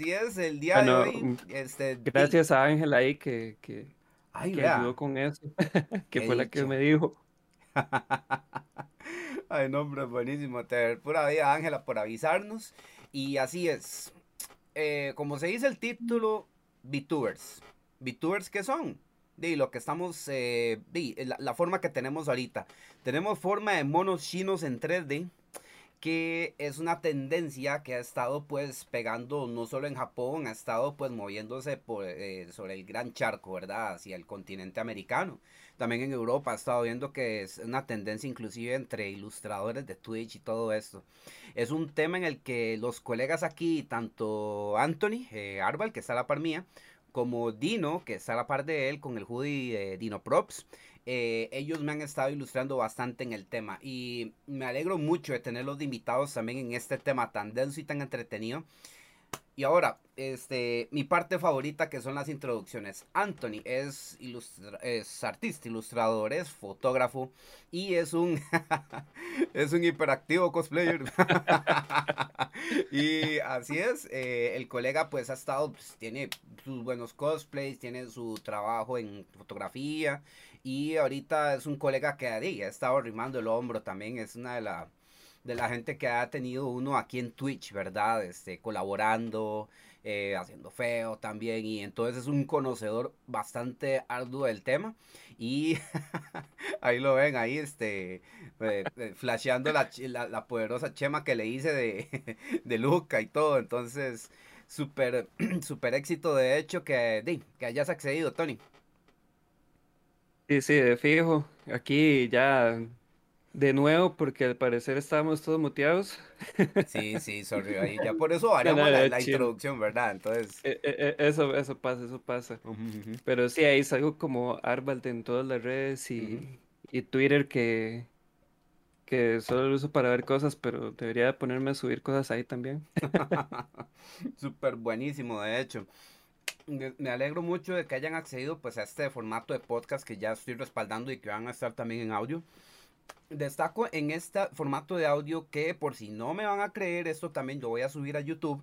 así es, el día de hoy. mm, Este, Gracias a Ángela ahí que, que, Ay, que ayudó con eso, que fue la que me dijo. Ay, no, hombre, buenísimo. Te pura vida, Ángela, por avisarnos. Y así es. Eh, como se dice el título, VTubers. ¿VTubers qué son? De lo que estamos, eh, la, la forma que tenemos ahorita. Tenemos forma de monos chinos en 3D, que es una tendencia que ha estado pues pegando no solo en Japón, ha estado pues moviéndose por, eh, sobre el gran charco, ¿verdad? Hacia el continente americano. También en Europa ha estado viendo que es una tendencia inclusive entre ilustradores de Twitch y todo esto. Es un tema en el que los colegas aquí, tanto Anthony eh, Arbal, que está a la par mía, como Dino, que está a la par de él con el hoodie de Dino Props, eh, ellos me han estado ilustrando bastante en el tema y me alegro mucho de tenerlos de invitados también en este tema tan denso y tan entretenido. Y ahora, este, mi parte favorita que son las introducciones. Anthony es, artista, ilustrador, es fotógrafo y es un es un hiperactivo cosplayer. y así es, eh, el colega pues ha estado, pues, tiene sus buenos cosplays, tiene su trabajo en fotografía y ahorita es un colega que ahí, ha estado arrimando el hombro también, es una de la de la gente que ha tenido uno aquí en Twitch, ¿verdad? Este, colaborando, eh, haciendo feo también, y entonces es un conocedor bastante arduo del tema, y ahí lo ven, ahí, este, eh, eh, flasheando la, la, la poderosa chema que le hice de, de Luca y todo, entonces, súper, súper éxito de hecho que, que hayas accedido, Tony. Sí, sí, de fijo. Aquí ya de nuevo, porque al parecer estábamos todos muteados. Sí, sí, sorry, ahí ya por eso variamos no, la, no, la chill. introducción, ¿verdad? Entonces... E- e- e- Eso, eso pasa, eso pasa. Pero sí, ahí salgo como Arbald en todas las redes y, y Twitter que, que solo lo uso para ver cosas, pero debería de ponerme a subir cosas ahí también. Súper buenísimo, de hecho. Me me alegro mucho de que hayan accedido pues a este formato de podcast que ya estoy respaldando y que van a estar también en audio. Destaco en este formato de audio que por si no me van a creer, esto también lo voy a subir a YouTube.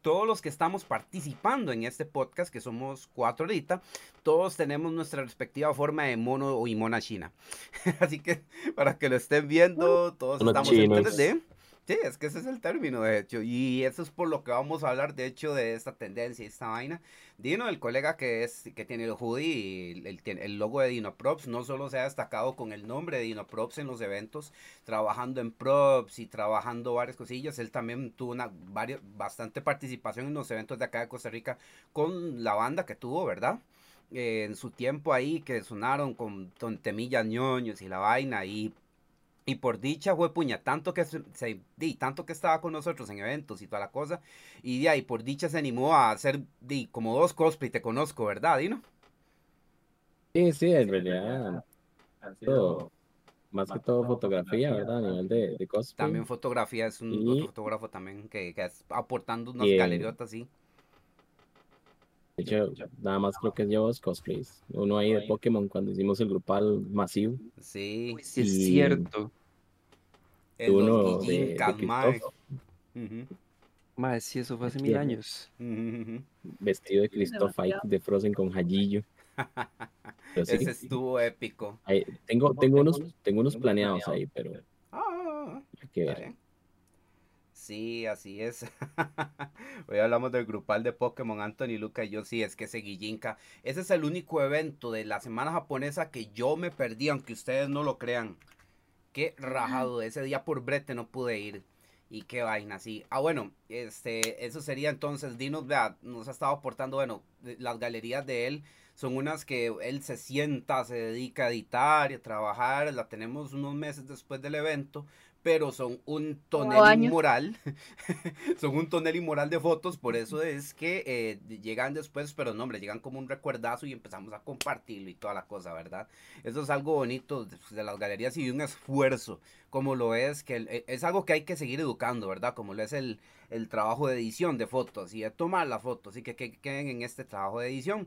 Todos los que estamos participando en este podcast, que somos cuatro ahorita, todos tenemos nuestra respectiva forma de mono y mona china. Así que para que lo estén viendo, todos estamos en chinos. 3D. Sí, es que ese es el término, de hecho. Y eso es por lo que vamos a hablar, de hecho, de esta tendencia y esta vaina. Dino, el colega que es que tiene el hoodie y el, el- logo de Dino Props, no solo se ha destacado con el nombre de Dino Props en los eventos, trabajando en props y trabajando varias cosillas. Él también tuvo una varios, bastante participación en los eventos de acá de Costa Rica con la banda que tuvo, ¿verdad? Eh, en su tiempo ahí que sonaron con, con temillas ñoños y la vaina y y por dicha, fue puña, tanto que se, se- di, tanto que estaba con nosotros en eventos y toda la cosa. Y de ahí, por dicha, se animó a hacer di, como dos cosplay, te conozco, ¿verdad, Dino? Sí, sí, en realidad, todo, más que todo fotografía, ¿verdad? A nivel de, de cosplay. También fotografía, es un Y- otro fotógrafo también que, que es aportando unas Y galeriotas así. De hecho, nada más creo que llevo dos cosplays. Uno ahí de Pokémon cuando hicimos el grupal masivo. Sí, sí es cierto. el uno de- de Mae, sí, eso fue hace mil años. Vestido de Christoph ahí de Frozen con sí, Ese estuvo épico. ahí- tengo, tengo unos, tengo unos planeados ahí, pero Ah, hay que ver. Sí, así es. Hoy hablamos del grupal de Pokémon, Anthony, Luca y yo. Sí, es que ese Guillinka. Ese es el único evento de la semana japonesa que yo me perdí, aunque ustedes no lo crean. Qué rajado. Ese día por brete no pude ir. Y qué vaina, sí. Ah, bueno, este, eso sería entonces, Dinos, vea, nos ha estado aportando, bueno, las galerías de él son unas que él se sienta, se dedica a editar y a trabajar, la tenemos unos meses después del evento, pero son un tonel inmoral, son un tonel inmoral de fotos, por eso es que eh, llegan después, pero no, hombre, llegan como un recuerdazo y empezamos a compartirlo y toda la cosa, ¿verdad? Eso es algo bonito de, las galerías y de un esfuerzo, como lo es, que el- e, es algo que hay que seguir educando, ¿verdad? Como lo es el, el trabajo de edición de fotos y de tomar las fotos y que, que queden en este trabajo de edición.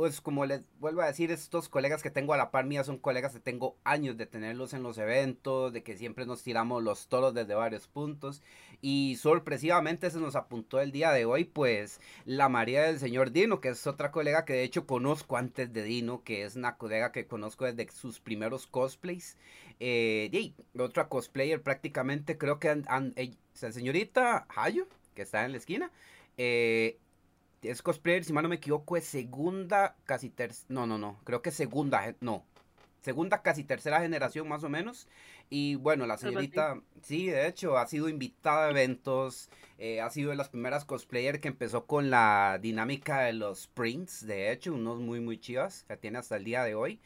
Pues como les vuelvo a decir, estos colegas que tengo a la par mía son colegas que tengo años de tenerlos en los eventos, de que siempre nos tiramos los toros desde varios puntos. Y sorpresivamente se nos apuntó el día de hoy, pues, la María del Señor Dino, que es otra colega que de hecho conozco antes de Dino, que es una colega que conozco desde sus primeros cosplays. Eh, y otra cosplayer prácticamente, creo que la señorita Hayo, que está en la esquina, eh, es cosplayer, si mal no me equivoco, es segunda, casi tercera, no, no, no, creo que segunda, no, segunda, casi tercera generación más o menos. Y bueno, la señorita, sí, de hecho, ha sido invitada a eventos, eh, ha sido de las primeras cosplayer que empezó con la dinámica de los prints, de hecho, unos muy, muy chivas, que tiene hasta el día de hoy.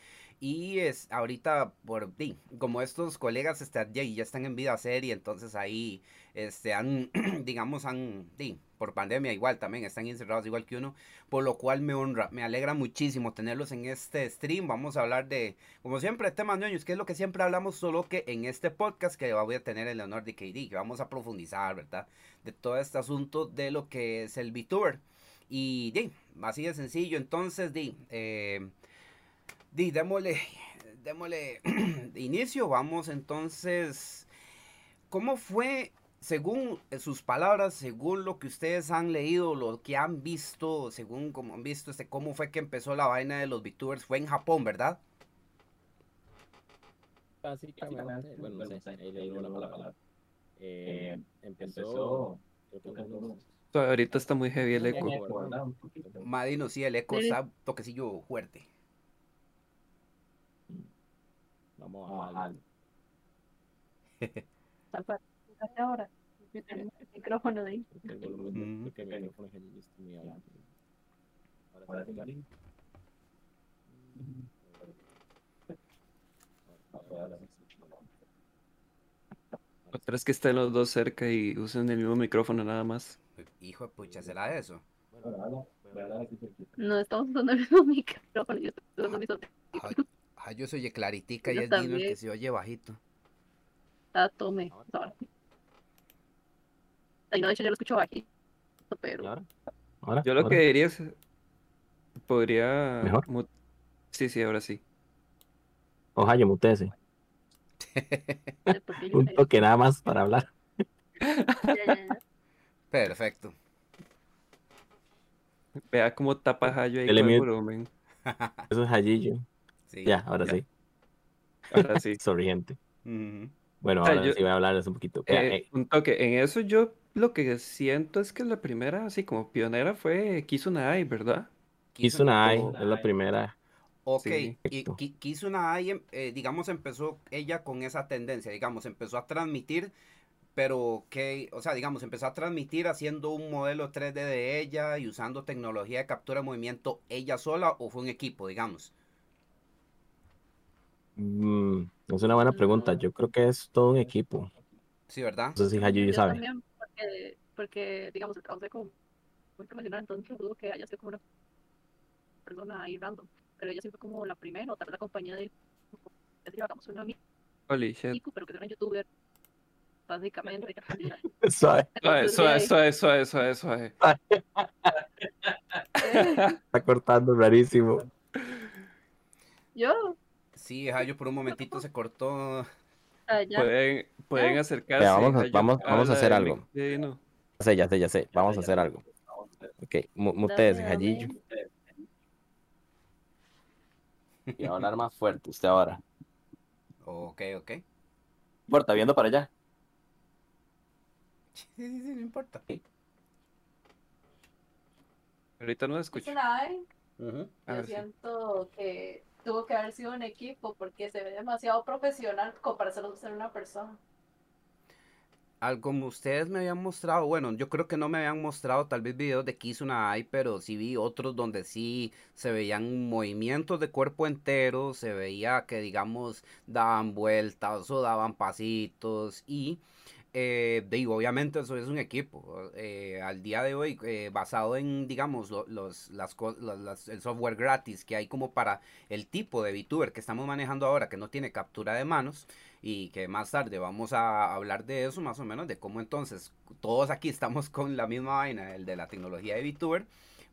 Y es ahorita, por como estos colegas este, ya, ya están en vida serie, entonces ahí este, han, digamos, han, por pandemia igual también, están encerrados igual que uno, por lo cual me honra, me alegra muchísimo tenerlos en este stream. Vamos a hablar de, como siempre, temas ñoños, que es lo que siempre hablamos, solo que en este podcast que voy a tener el honor de KD, que vamos a profundizar, ¿verdad? De todo este asunto de lo que es el VTuber. Y, di, así de sencillo, entonces, di, eh, di, démosle, démosle inicio, vamos entonces, ¿cómo fue según sus palabras, según lo que ustedes han leído, lo que han visto, según como han visto, este, cómo fue que empezó la vaina de los VTubers, fue en Japón, ¿verdad? Básicamente, bueno, no sé, ahí una mala palabra. Eh, empezó, Ahorita está muy heavy el eco. Madino, sí, el eco está toquecillo fuerte. Vamos a ahora. El micrófono de ahí. El volumen porque el micrófono es muy alto. Ahora sí, Otra es que estén los dos cerca y usen el mismo micrófono nada más. Hijo de pucha, ¿será eso? No estamos usando el mismo micrófono. Yo, estoy usando ah, yo soy claritica y es Dino el que se oye bajito. Ah, tome. Y no, de hecho yo lo escucho bajito, pero... ¿Ahora? Yo lo que diría es... Podría... ¿Mejor? Sí, sí, ahora sí. Ojalá, mutese. Un toque nada más para hablar. Perfecto. Vea cómo tapa Hayo ahí con el volumen. Eso es Hayillo. Sí. Ya, ahora sí. Ahora sí. Sorry, gente. Bueno, ahora sí voy a hablarles un poquito. Eh, eh. Un toque. En eso yo lo que siento es que la primera, así como pionera, fue Kizuna ¿verdad? Kizuna es la primera. Ok, y Kizuna em, eh, digamos, empezó ella con esa tendencia, digamos, empezó a transmitir, pero que, o sea, digamos, empezó a transmitir haciendo un modelo 3D de ella y usando tecnología de captura de movimiento ella sola o fue un equipo, digamos. Mm, es una buena pregunta. Yo creo que es todo un equipo. Sí, ¿verdad? No sé si Hayu sabe porque, porque digamos, el trabajo es como muy profesional, entonces dudo que haya sido como una persona ahí random. Pero ella fue como la primera, o tal vez la compañía de es hagamos una amiga, pero que era una youtuber, básicamente. Suave. Suave, suave, suave, suave, suave, Está cortando rarísimo. Yo. Sí, yo por un momentito se cortó. Ah, pueden, pueden acercarse. vamos, a, vamos, vamos a hacer algo. Ya sé, ya sé, ya sé. Vamos a hacer algo. Ok, mutees, Jallillo. Y a hablar más fuerte usted ahora. Ok, ok. No importa, viendo para allá. Sí, sí, sí, no importa. Ahorita no escucho. Yo siento que tuvo que haber sido un equipo porque se ve demasiado profesional comparándose ser una persona. Algo como ustedes me habían mostrado, bueno, yo creo que no me habían mostrado tal vez videos de Kizuna Ai, pero sí vi otros donde sí se veían movimientos de cuerpo entero, se veía que digamos daban vueltas o daban pasitos y eh, digo, obviamente eso es un equipo. Eh, al día de hoy, eh, basado en, digamos, los, las, el software gratis que hay como para el tipo de VTuber que estamos manejando ahora, que no tiene captura de manos, y que más tarde vamos a hablar de eso, más o menos, de cómo entonces todos aquí estamos con la misma vaina, el de la tecnología de VTuber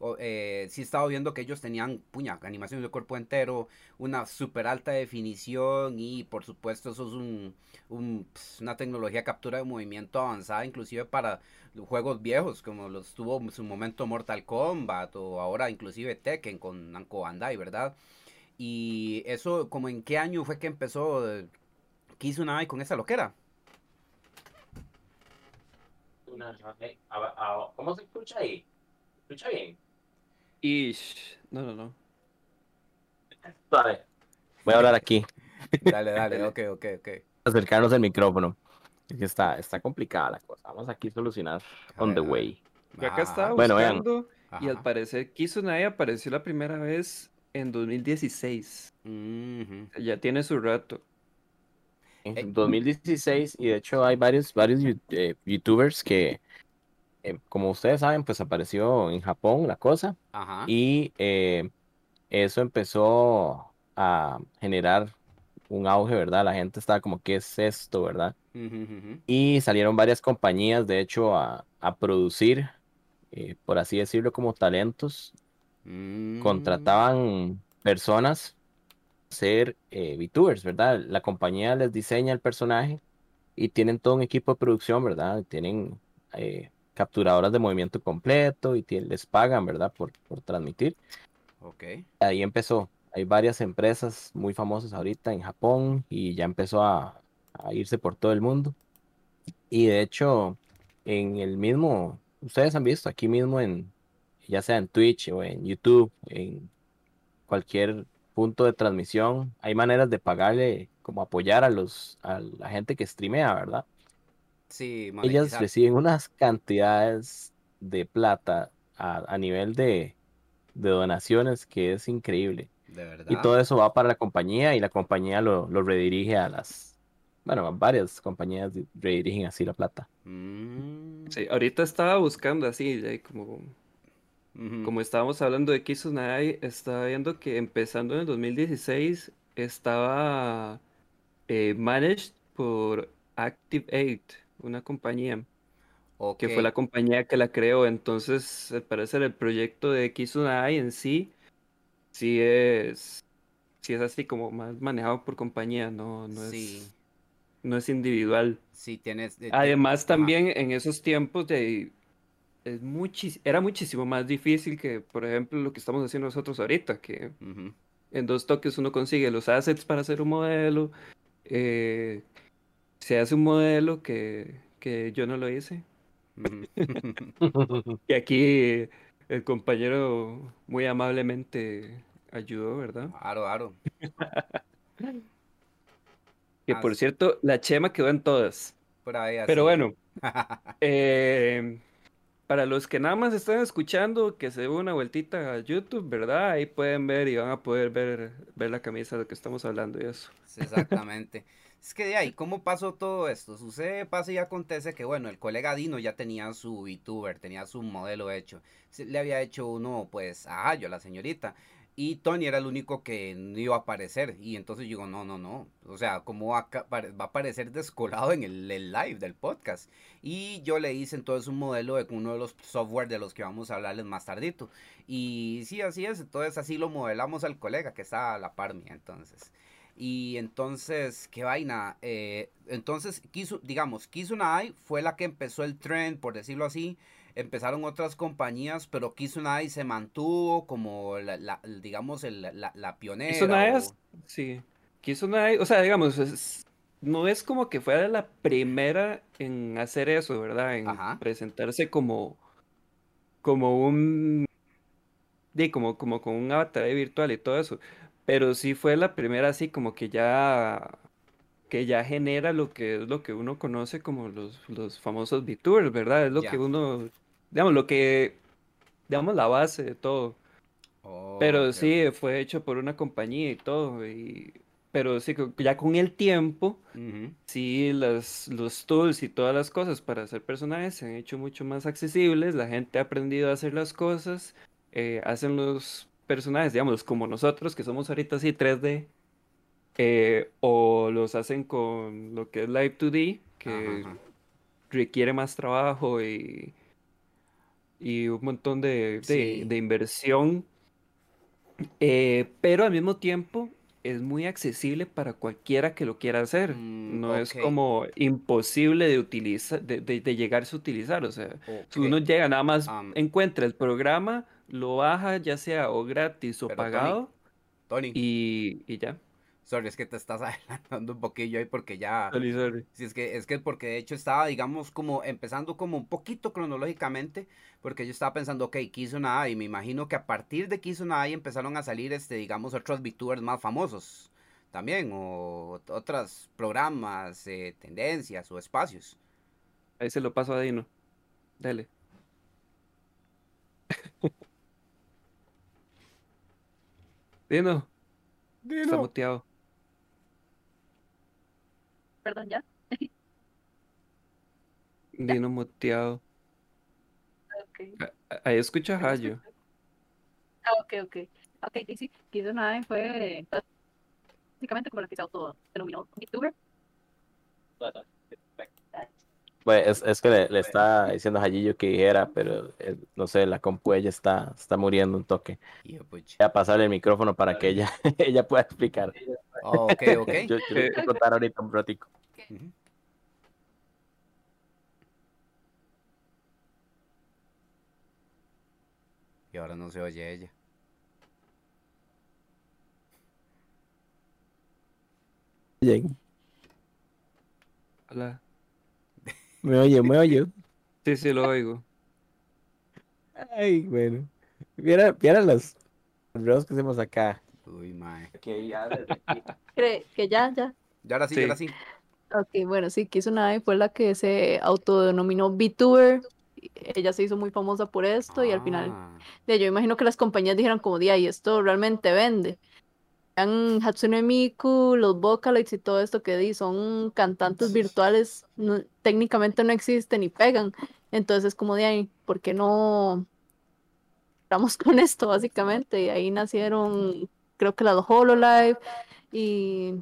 o, eh, he estado viendo que ellos tenían, puña, animaciones de cuerpo entero, una super alta definición y por supuesto eso es un, un, pues, una tecnología de captura de movimiento avanzada inclusive para juegos viejos como los tuvo en su momento Mortal Kombat o ahora inclusive Tekken con Namco Bandai, ¿verdad? Y eso, como en qué año fue que empezó eh, con esa loquera? Una- eh, a- a- ¿Cómo se escucha ahí? ¿Se escucha bien? Ish. No, no, no. Vale. Voy a hablar aquí, Dale, dale, ok, ok, ok. acercarnos al micrófono. Es que está, está complicada la cosa. Vamos aquí a solucionar on the ver, way. Yo acá estaba Bueno, vean. y al parecer Kizunai apareció la primera vez en 2016. Ujú. Ya tiene su rato. En Eh, 2016, y de hecho hay varios, varios eh, youtubers que, eh, como ustedes saben, pues apareció en Japón la cosa. Ajá. Y eh, eso empezó a generar un auge, ¿verdad? La gente estaba como, ¿qué es esto, verdad? Y salieron varias compañías, de hecho, a, a producir, eh, por así decirlo, como talentos. Mm. Contrataban personas ser VTubers, ¿verdad? La compañía les diseña el personaje y tienen todo un equipo de producción, ¿verdad? Tienen eh, capturadoras de movimiento completo y les pagan, ¿verdad? Por, por transmitir. Ok. Ahí empezó. Hay varias empresas muy famosas ahorita en Japón y ya empezó a, a irse por todo el mundo. Y de hecho, en el mismo, ustedes han visto aquí mismo en, ya sea en Twitch o en YouTube, en cualquier punto de transmisión, hay maneras de pagarle, como apoyar a los, a la gente que streamea, ¿verdad? Sí, Ellas reciben unas cantidades de plata a, a nivel de, de donaciones que es increíble. De verdad. Y todo eso va para la compañía y la compañía lo, lo redirige a las, bueno, varias compañías di- redirigen así la plata. Mm. Sí, ahorita estaba buscando así, ya como, como estábamos hablando de Kizunai, estaba viendo que empezando en el 2016 estaba eh, managed por Active 8, una compañía. que fue la compañía que la creó. Entonces, al parecer, el proyecto de Kizunai en sí, sí es, sí es así como más manejado por compañía, no, no Sí. es, no es individual. Sí, tienes. de- de- Además, también en esos tiempos de, es muchis- era muchísimo más difícil que, por ejemplo, lo que estamos haciendo nosotros ahorita, que en dos toques uno consigue los assets para hacer un modelo, eh, se hace un modelo que, que yo no lo hice. Ujú. Y aquí el compañero muy amablemente ayudó, ¿verdad? Aro, aro. Que por cierto, la Chema quedó en todas. Por ahí así. Pero bueno, eh, para los que nada más están escuchando, que se den una vueltita a YouTube, ¿verdad? Ahí pueden ver y van a poder ver, ver la camisa de lo que estamos hablando y eso. Exactamente. Es que de ahí, ¿cómo pasó todo esto? Sucede, pasa y acontece que, bueno, el colega Dino ya tenía su VTuber, tenía su modelo hecho. Le había hecho uno, pues, a yo, la señorita. Y Tony era el único que no iba a aparecer. Y entonces digo, no, no, no. O sea, ¿cómo va a, a aparecer descolado en el, el live del podcast? Y yo le hice entonces un modelo de uno de los software de los que vamos a hablarles más tardito. Y sí, así es. Entonces así lo modelamos al colega que está a la par mía, entonces. Y entonces, qué vaina. eh, entonces, Kisu, digamos, Kizunai fue la que empezó el trend, por decirlo así. Empezaron otras compañías, pero Kizunai se mantuvo como, la, la- digamos, el- la, la pionera. Kizunai o- es- sí. Kizunai, o sea, digamos, es- no es como que fuera la primera en hacer eso, ¿verdad? En Ajá. presentarse como, como un, di, como, como con un avatar virtual y todo eso. Pero sí fue la primera así como que ya, que ya genera lo que es lo que uno conoce como los, los famosos VTubers, ¿verdad? Es lo Ya. que uno, digamos, lo que, digamos, la base de todo. Oh, Pero ok, sí, fue hecho por una compañía y todo. Y... Pero sí, ya con el tiempo, Ujú, sí, las, los tools y todas las cosas para hacer personajes se han hecho mucho más accesibles. La gente ha aprendido a hacer las cosas. eh, hacen los personajes, digamos, como nosotros, que somos ahorita así 3D. eh, o los hacen con lo que es Live 2D, que Ajá, ajá. requiere más trabajo y, y un montón de, de- Sí. de inversión, eh, pero al mismo tiempo es muy accesible para cualquiera que lo quiera hacer. Mm, No es ok. como imposible de utilizar, de, de- de llegarse a utilizar. O sea, si uno llega, nada más Am. encuentra el programa, lo baja, ya sea o gratis o Pero, pagado, Tony, y, y ya. sorry, es que te estás adelantando un poquillo ahí porque ya... Sorry, sorry. Sí, es que, es que porque de hecho estaba, digamos, como empezando como un poquito cronológicamente, porque yo estaba pensando, ok, Kiss una y me imagino que a partir de Kiss una empezaron a salir, este, digamos, otros VTubers más famosos también, o ot- otros programas, eh, tendencias o espacios. Ahí se lo paso a Dino. Dale. Dino, está muteado. Perdón, ya. Dino muteado. Ok. A- Ahí escucha a ¿Me Hayo. Ah, ok, ok. Ok, sí, sí. Kiss Nine fue básicamente como la que se autodenominó VTuber. Pues es, es que le, le está diciendo a Jayillo que dijera, pero eh, no sé, la compu ella está, está muriendo un toque. Voy a pasarle el micrófono para que ella, ella pueda explicar. Oh, ok, ok. Yo, yo voy a contar ahorita un ratico. Y ahora no se oye ella. Bien. Hola. Me oye, me oye. Sí, sí, lo oigo. Ay, bueno. Viera, viera los videos que hacemos acá. Uy, mae. Que ya desde que ya, ya. Y ahora sí, Sí. ahora sí. Ok, bueno, sí, Kiss Nine fue la que se autodenominó VTuber. Ella se hizo muy famosa por esto y al final Ah, de, yo imagino que las compañías dijeron como, de y esto realmente vende. Hatsune Miku, los Vocaloids y todo esto que di, son cantantes virtuales, no- técnicamente no existen y pegan. Entonces es como de ahí, ¿por qué no vamos con esto básicamente? Y ahí nacieron, creo que las Hololive y...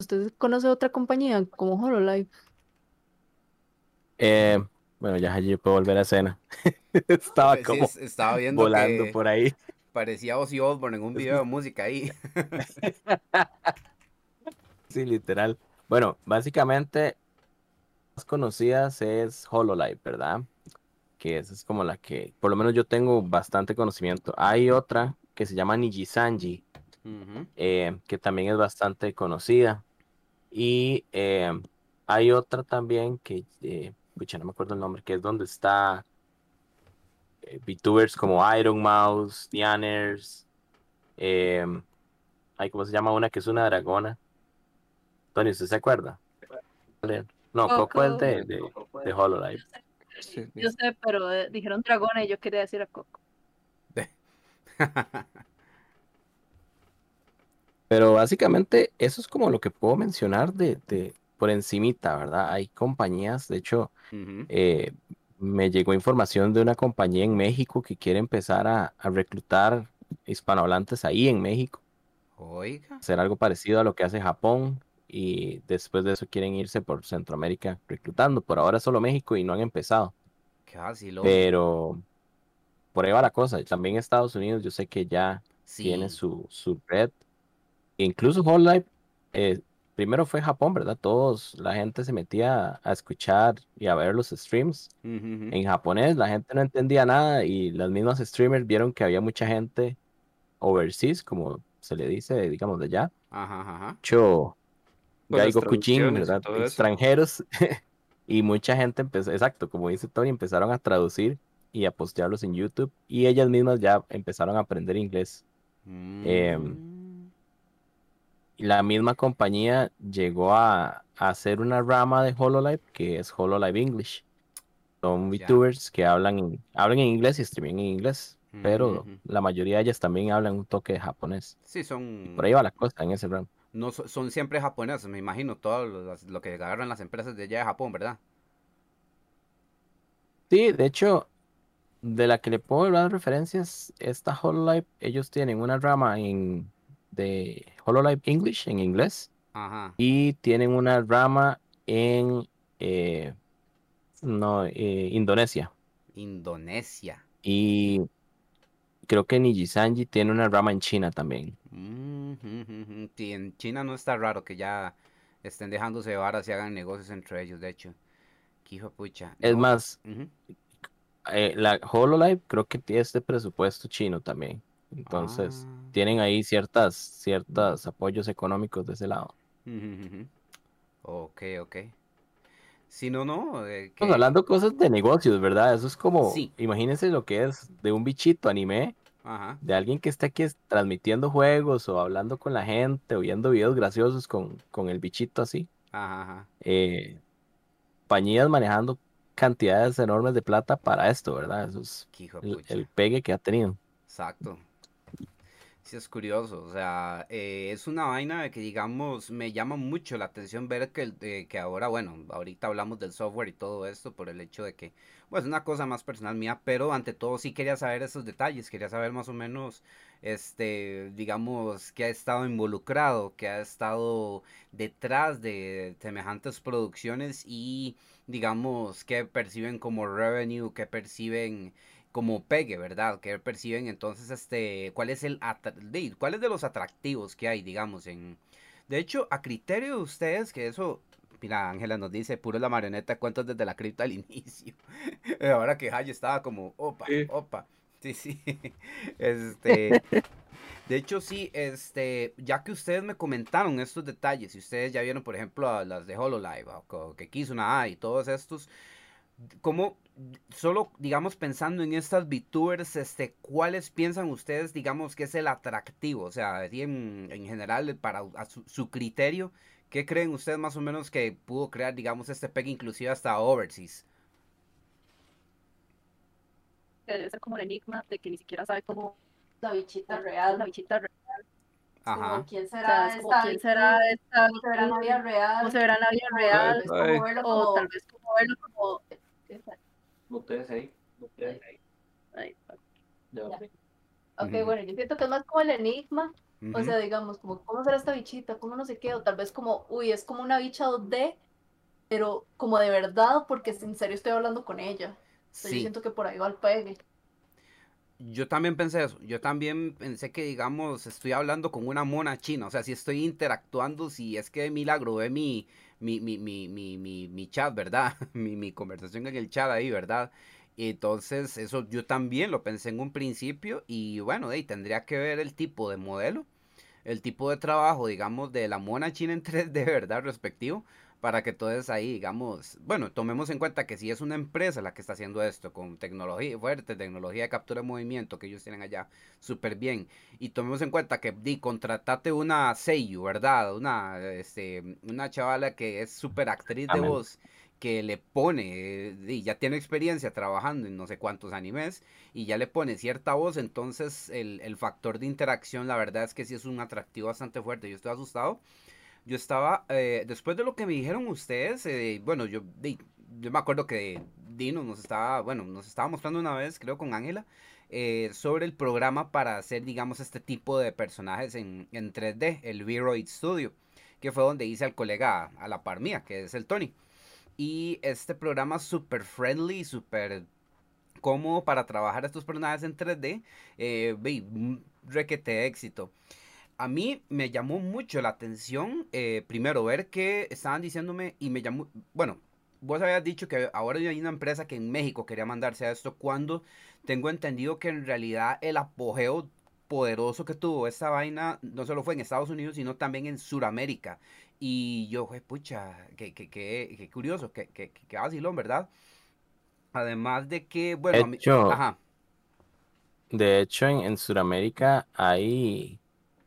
¿Usted conoce otra compañía como Hololive? Eh, bueno, ya yo puedo volver a escena. Estaba pues como es- estaba viendo volando que por ahí. Parecía Ozzy Osbourne en un video de música ahí. Sí, literal. Bueno, básicamente, más conocidas es Hololive, ¿verdad? Que esa es como la que, por lo menos yo tengo bastante conocimiento. Hay otra que se llama Nijisanji, Ujú. eh, que también es bastante conocida. Y eh, hay otra también que, eh, pucha, no me acuerdo el nombre, que es donde está eh, VTubers como Iron Mouse, Dianers, eh, hay como se llama una que es una dragona. Tony, ¿usted se acuerda? No, Coco es de, de, de Hololive. Yo sé, pero eh, dijeron dragona y yo quería decir a Coco. Pero básicamente eso es como lo que puedo mencionar de, de por encimita, ¿verdad? Hay compañías, de hecho, eh, me llegó información de una compañía en México que quiere empezar a, a reclutar hispanohablantes ahí en México, Oiga. hacer algo parecido a lo que hace Japón y después de eso quieren irse por Centroamérica reclutando. Por ahora solo México y no han empezado, Qué vacilo. pero por ahí va la cosa. También Estados Unidos yo sé que ya tiene su, su red. Incluso Hololive, eh, primero fue Japón, ¿verdad? Todos, la gente se metía a escuchar y a ver los streams en japonés, la gente no entendía nada y las mismas streamers vieron que había mucha gente overseas, como se le dice, digamos, de allá. Ajá, ajá, las Gaigo Kuchin, ¿verdad? Extranjeros. y mucha gente empezó, exacto, como dice Tony, empezaron a traducir y a postearlos en YouTube y ellas mismas ya empezaron a aprender inglés. Em, Mm. La misma compañía llegó a, a hacer una rama de Hololive que es Hololive English. Son. VTubers que hablan en, hablan en inglés y streamen en inglés, pero la mayoría de ellas también hablan un toque de japonés. Sí, son. Por ahí va la cosa en ese ramo. No, so- son siempre japoneses, me imagino, todo lo, lo que agarran las empresas de allá de Japón, ¿verdad? Sí, de hecho, de la que le puedo dar referencias, esta Hololive, ellos tienen una rama en, de Hololive English, en inglés, Ajá. y tienen una rama en eh, no, eh, Indonesia. Indonesia. Y creo que Nijisanji tiene una rama en China también. Mm. Sí, en China no está raro que ya estén dejándose de varas y hagan negocios entre ellos, de hecho. Qué hijo de pucha. Es No, más, ujú. eh, la HoloLive creo que tiene este presupuesto chino también. Entonces, Ah. tienen ahí ciertas, ciertos apoyos económicos de ese lado. Ok, ok. Si no, no. eh, Estamos que- hablando cosas de negocios, ¿verdad? Eso es como, Sí. imagínense lo que es de un bichito anime, Ajá. de alguien que está aquí transmitiendo juegos o hablando con la gente o viendo videos graciosos con, con el bichito así. Ajá, ajá. Eh, compañías manejando cantidades enormes de plata para esto, ¿verdad? Eso es el pegue que ha tenido. Exacto. Sí, es curioso. O sea, eh, es una vaina de que, digamos, me llama mucho la atención ver que, eh, que ahora, bueno, ahorita hablamos del software y todo esto por el hecho de que, pues, es una cosa más personal mía, pero ante todo sí quería saber esos detalles, quería saber más o menos, este, digamos, que ha estado involucrado, que ha estado detrás de semejantes producciones y, digamos, que perciben como revenue, que perciben como pegue, ¿verdad? Que perciben entonces este, cuál es el cuál es de los atractivos que hay, digamos, en de hecho, a criterio de ustedes que eso Mira, Ángela nos dice, puro la marioneta, cuentos desde la cripta al inicio. Ahora que Hay estaba como, opa, Sí. opa. Sí, sí. Este, de hecho, sí, este, ya que ustedes me comentaron estos detalles, y ustedes ya vieron, por ejemplo, a las de HoloLive, o co- que quiso una A y todos estos, como solo, digamos, pensando en estas VTubers, este, ¿cuáles piensan ustedes, digamos, que es el atractivo? O sea, en, en general, para a su, su criterio, ¿qué creen ustedes más o menos que pudo crear, digamos, este peg inclusive hasta Overseas? debe ser como el enigma de que ni siquiera sabe cómo La bichita la real. bichita real. Ajá. Como, ¿Quién O sea, será es como esta quién será esta ¿Cómo se verá en la vida real? cómo se verá en la vida O real, o tal vez como verlo como Ustedes ahí. Ustedes ahí. Ay, Ya. Ya. Ok, bueno, yo siento que es más como el enigma, o sea, digamos, como, ¿cómo será esta bichita? ¿Cómo no sé qué? O tal vez como, uy, es como una bicha 2D, pero como de verdad, porque en serio estoy hablando con ella. O sea, yo Sí. siento que por ahí va el pegue. Yo también pensé eso. Yo también pensé que, digamos, estoy hablando con una mona china. O sea, si estoy interactuando, si es que de milagro ve mi, mi, mi, mi, mi, chat, ¿verdad? Mi, conversación en el chat ahí, ¿verdad? Entonces, eso yo también lo pensé en un principio. Y bueno, ahí tendría que ver el tipo de modelo, el tipo de trabajo, digamos, de la mona china en 3D, ¿verdad? Respectivo. Para que entonces ahí, digamos, bueno, tomemos en cuenta que si es una empresa la que está haciendo esto, con tecnología fuerte, tecnología de captura de movimiento que ellos tienen allá, súper bien. Y tomemos en cuenta que di, contratate una Seiyu, ¿verdad? Una, este, una chavala que es súper actriz de voz, que le pone, eh, di, ya tiene experiencia trabajando en no sé cuántos animes, y ya le pone cierta voz, entonces el, el factor de interacción, la verdad es que sí es un atractivo bastante fuerte. Yo estoy asustado yo estaba, eh, después de lo que me dijeron ustedes, eh, bueno, yo, yo me acuerdo que Dino nos estaba, bueno, nos estaba mostrando una vez, creo con Ángela, eh, sobre el programa para hacer, digamos, este tipo de personajes en, en 3D, el Viroid Studio, que fue donde hice al colega a la par mía, que es el Tony. Y este programa súper friendly, súper cómodo para trabajar estos personajes en 3D, eh, un requete éxito. A mí me llamó mucho la atención, eh, primero, ver que estaban diciéndome y me llamó, bueno, vos habías dicho que ahora hay una empresa que en México quería mandarse a esto cuando tengo entendido que en realidad el apogeo poderoso que tuvo esta vaina no solo fue en Estados Unidos, sino también en Sudamérica. Y yo, "Jue pucha, qué, qué, qué, qué curioso, qué, qué, qué- vacilón, ¿verdad? Además de que, bueno, a mí- Hecho. ajá, De hecho, en, en Sudamérica hay,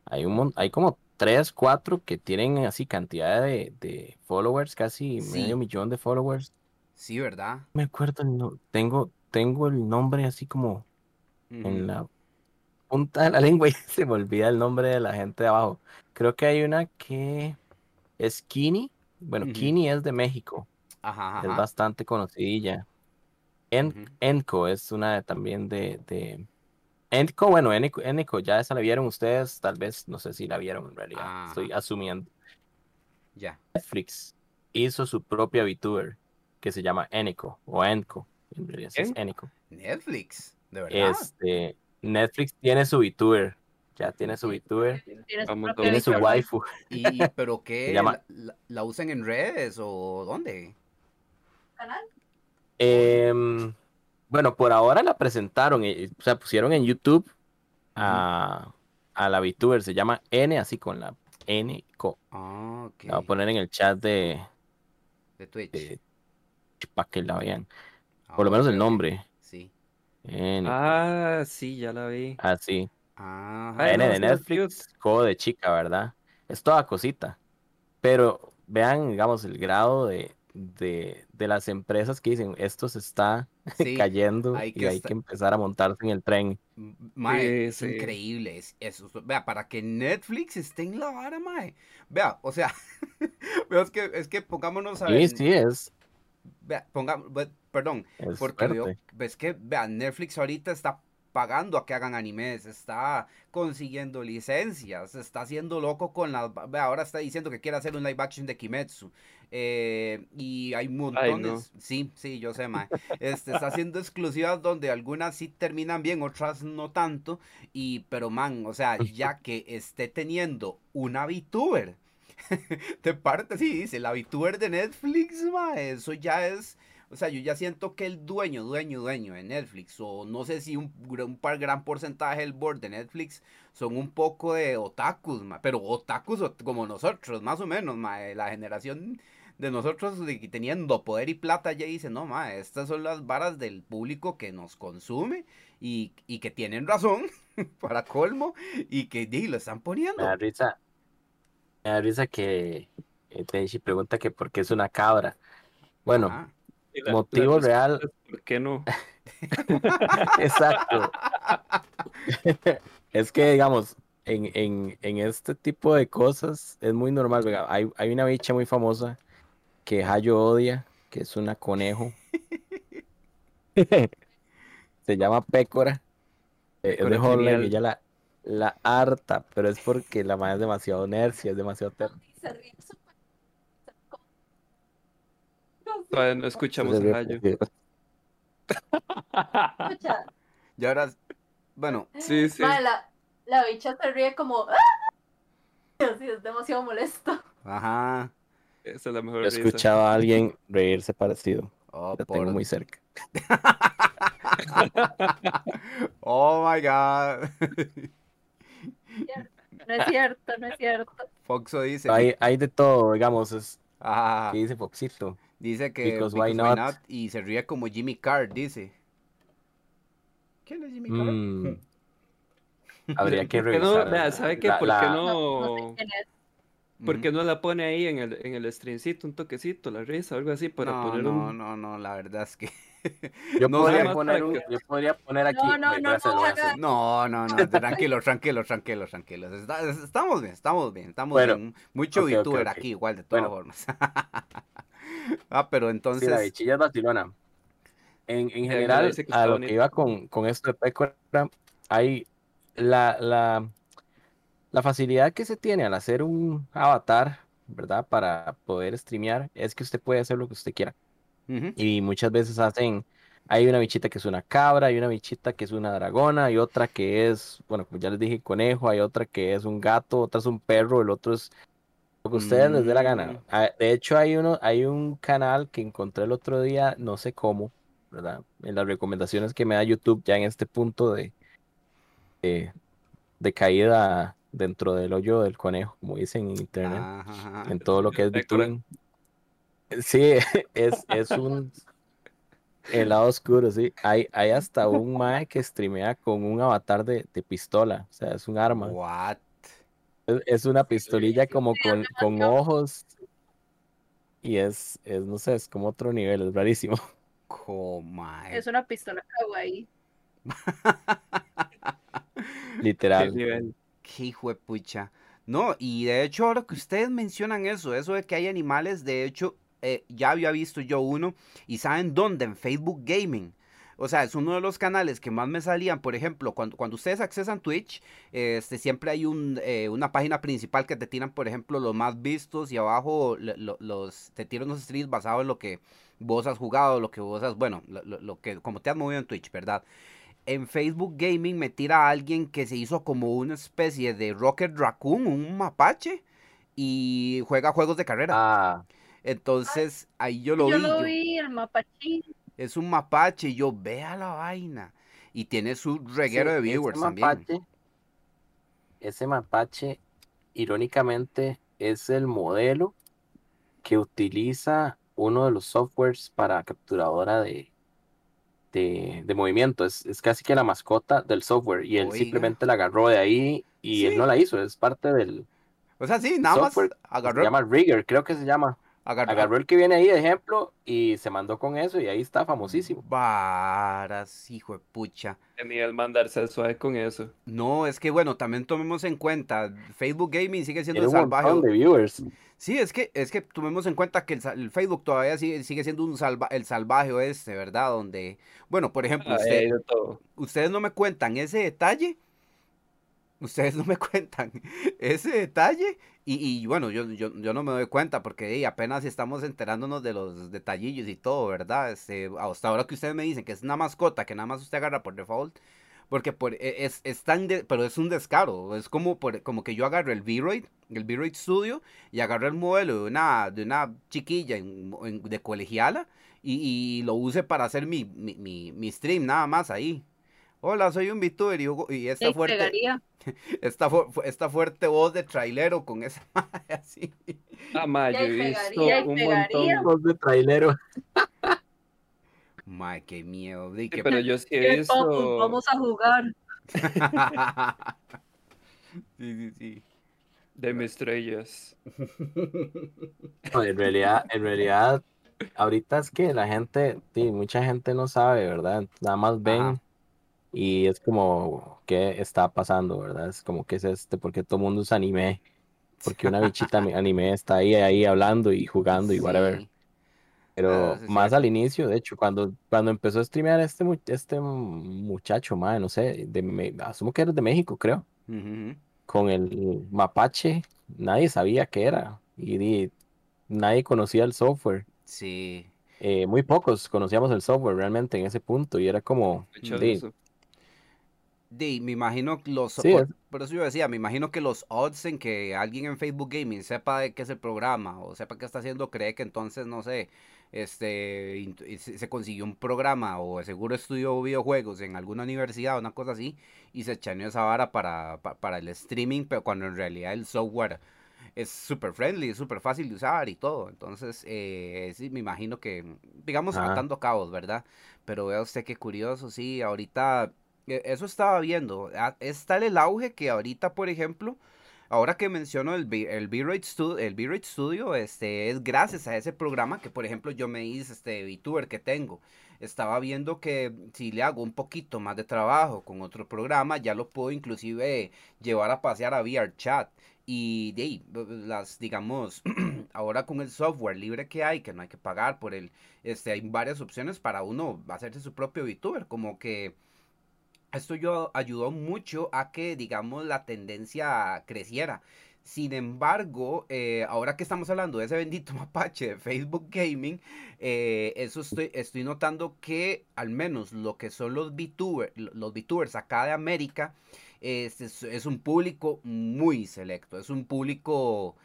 hay, un, hay como tres, cuatro que tienen así cantidad de, de followers, casi Sí. medio millón de followers. sí, ¿verdad? Me acuerdo, no- tengo, tengo el nombre así como en la punta de la lengua y se me olvida el nombre de la gente de abajo. Creo que hay una que es Kini. Bueno. Kini es de México, Ajá, es bastante conocidilla. En. Enco es una de- también de, de... Enco, bueno, Enco, Enco, ya esa la vieron ustedes, tal vez, no sé si la vieron en realidad, Ajá. estoy asumiendo. Ya. Netflix hizo su propia VTuber que se llama Enco o Enco. En realidad sí es. Enico. Netflix, de verdad. Este, Netflix tiene su VTuber. Ya tiene su VTuber. Tiene su Tiene waifu. ¿Y pero qué? llama- ¿La, la- la usan en redes o dónde? canal. Em, bueno, por ahora la presentaron. eh, O sea, pusieron en YouTube a, a la VTuber. Se llama N, así con la N. co- Ah, ok. La voy a poner en el chat de, De Twitch. de- para que la vean. Ah, Por lo menos el nombre. Sí. N. Ah, sí, ya la vi. Así. Ajá. Ay, N no, de sí, Netflix, juego de chica, ¿verdad? Es toda cosita. Pero vean, digamos, el grado de, de, de las empresas que dicen esto se está Sí, cayendo hay y que hay que empezar a montarse en el tren. Mae, Sí, es sí. increíble es- eso. Vea, para que Netflix esté en la vara, mae. Vea, o sea, vea, es que, es que pongámonos a Sí, ver. sí, es, Vea, pongamos, ve- perdón, es porque veo, ves que, vea, Netflix ahorita está pagando a que hagan animes, está consiguiendo licencias, está haciendo loco con las, vea, ahora está diciendo que quiere hacer un live action de Kimetsu. eh, y hay montones, sí, sí, yo sé, mae. Este, está haciendo exclusivas donde algunas sí terminan bien, otras no tanto. Y, pero man, o sea, ya que esté teniendo una VTuber, de parte, sí, dice, la VTuber de Netflix, ma, eso ya es, o sea, yo ya siento que el dueño, dueño, dueño de Netflix, o no sé si un, par gran porcentaje del board de Netflix son un poco de otakus, ma, pero otakus ot- como nosotros, más o menos, ma, de la generación de nosotros de que teniendo poder y plata ya dice, no, ma, estas son las varas del público que nos consume y, y que tienen razón, para colmo, y que di, lo están poniendo. Me da risa, me da risa que eh, Tenchi pregunta que por qué es una cabra. Bueno, Ajá. La- motivo la real. es, ¿Por qué no? exacto. Es que, digamos, en, en, en este tipo de cosas es muy normal. venga, Hay, hay una bicha muy famosa que Hayo odia, que es una conejo. Se llama Pécora. eh, es de Pécora Holland, genial. y ella la, la harta, pero es porque la madre es demasiado nercia, es demasiado terna. Se ríe súper- Todavía no escuchamos a Hayo. Escucha, Y ahora, bueno, Sí, sí. la, la bicha se ríe como. ¡Ah! Sí, es demasiado molesto. ajá. Esa es la mejor Yo risa. escuchaba a alguien reírse parecido. Oh, Lo por- tengo muy cerca. oh my god. No es cierto, no es cierto. Foxo dice. Hay, hay de todo, digamos, es Ajá. que dice Foxito. Dice que Because why not? y se ríe como Jimmy Carr, dice. ¿Quién es Jimmy Carr? Mm, habría que revisar. Vea, ¿sabe qué? la- ¿Por la- qué No, no? sé. ¿Por qué no la pone ahí en el, en el streamcito, un toquecito, la risa, algo así, para no, poner no, un... no, no, la verdad es que. Yo, no podría poner un- yo podría poner aquí. No, no, no, no. No, no, no, tranquilos, tranquilos, tranquilos, tranquilos. Está- estamos bien, estamos bien, estamos Bueno, bien. Mucho ok. aquí, igual, de todas Bueno. formas. ah, pero Sí, la entonces. bichilla es vacilona. En, en general, a lo que iba con, con esto de Pécora, hay la, la, la facilidad que se tiene al hacer un avatar, ¿verdad? Para poder streamear, es que usted puede hacer lo que usted quiera. Ujú. Y muchas veces hacen, hay una bichita que es una cabra, hay una bichita que es una dragona, hay otra que es, bueno, como ya les dije, conejo, hay otra que es un gato, otra es un perro, el otro es lo que ustedes les dé la Mm. gana. Ah, De hecho, hay uno, hay un canal que encontré el otro día, no sé cómo, ¿verdad? En las recomendaciones que me da YouTube ya en este punto de, de, de caída dentro del hoyo del conejo, como dicen en internet Ajá, ajá. en todo lo que es. VTubing. Sí, es, es un el lado oscuro, sí. Hay, hay hasta un mae que streamea con un avatar de, de pistola, o sea, es un arma. What? Es, es una pistolilla como con, con ojos y es, es, no sé, es como otro nivel, es rarísimo. Comay. Es una pistola kawaii. Qué Literal. nivel. Qué hijo de pucha. No, y de hecho, ahora que ustedes mencionan eso, eso de que hay animales, de hecho, eh, ya había visto yo uno, y ¿saben dónde? En Facebook Gaming. O sea, es uno de los canales que más me salían, por ejemplo, cuando, cuando ustedes accesan Twitch, este, siempre hay un, eh, una página principal que te tiran, por ejemplo, los más vistos y abajo lo- los, te tiran unos streams basados en lo que vos has jugado, lo que vos has, bueno, lo, lo- lo que, como te has movido en Twitch, ¿verdad? En Facebook Gaming me tira a alguien que se hizo como una especie de Rocket Raccoon, un mapache, y juega juegos de carrera. Ah, Entonces, ahí yo lo Yo vi. lo yo- vi, el mapachín. Es un mapache, y yo vea la vaina. Y tiene su reguero sí, de ese viewers también. mapache- Ese mapache, irónicamente, es el modelo que utiliza uno de los softwares para capturadora de, de, de movimiento. Es, es casi que la mascota del software y él Oiga. simplemente la agarró de ahí y él no la hizo, es parte del O sea, sí, nada más software. Se agarró, llama Rigger, creo que se llama. Agarró, Agarró el que viene ahí de ejemplo y se mandó con eso y ahí está famosísimo. varas, hijo de pucha. Tenía el mandarse al suave con eso. No, es que bueno, también tomemos en cuenta, Facebook Gaming sigue siendo el un salvaje. montón de viewers. Sí, es que, es que tomemos en cuenta que el, el Facebook todavía sigue, sigue siendo un salva, el salvaje oeste, ¿verdad? Donde, bueno, por ejemplo, Ah, usted- ustedes no me cuentan ese detalle. Ustedes no me cuentan ese detalle. Y, y, bueno, yo, yo, yo no me doy cuenta porque ey, apenas estamos enterándonos de los detallillos y todo, ¿verdad? Este, hasta ahora que ustedes me dicen que es una mascota que nada más usted agarra por default. Porque por, e- es, es tan pero es un descaro. Es como, como que yo agarro el V-Roid, el V-Roid Studio, y agarro el modelo de una, de una chiquilla de colegiala y, y lo use para hacer mi, mi, mi, mi stream nada más ahí. Hola, soy un VTuber y, y esta fuerte, esta, fu- esta fuerte voz de trailero con esa madre así. Ah, ma, yo he visto un montón. Voz de trailero. Mae, qué miedo. di Sí, que- pero yo sí he visto Vamos a jugar. sí, sí, sí. de mis estrellas. No, en realidad, en realidad, ahorita es que la gente, sí, mucha gente no sabe, ¿verdad? Nada más ven Ajá. Y es como, ¿qué está pasando, verdad? Es como, ¿qué es este? Porque todo el mundo es anime. Porque una bichita anime está ahí, ahí hablando y jugando y whatever. Sí. Pero Ah, sí más al inicio, de hecho, cuando, cuando empezó a streamear este, este muchacho, madre, no sé, de, Me- asumo que era de México, creo. Ujú. con el mapache, nadie sabía qué era y di- nadie conocía el software. Sí. Eh, muy pocos conocíamos el software realmente en ese punto y era como, Sospechoso. Di, me imagino que los Sí, por, es- por eso yo decía, me imagino que los odds en que alguien en Facebook Gaming sepa de qué es el programa o sepa qué está haciendo, cree que entonces, no sé, este se consiguió un programa o seguro estudió videojuegos en alguna universidad o una cosa así y se chaneó esa vara para, pa- para el streaming, pero cuando en realidad el software es súper friendly, es súper fácil de usar y todo. Entonces, eh, sí, me imagino que, digamos, Ajá. atando cabos, ¿verdad? Pero vea usted qué curioso, sí, ahorita, eso estaba viendo, ah, es tal el auge que ahorita, por ejemplo, ahora que menciono el, V-Rate Studio, el Studio, este, es gracias a ese programa que, por ejemplo, yo me hice, este VTuber que tengo, estaba viendo que si le hago un poquito más de trabajo con otro programa, ya lo puedo inclusive llevar a pasear a VRChat. Y de ahí, las, digamos, ahora con el software libre que hay, que no hay que pagar por el, este, hay varias opciones para uno hacerse su propio VTuber, como que esto yo ayudó mucho a que, digamos, la tendencia creciera. Sin embargo, eh, ahora que estamos hablando de ese bendito mapache de Facebook Gaming, eh, eso estoy, notando que al menos lo que son los VTubers, los acá de América, este es, es un público muy selecto, es un público...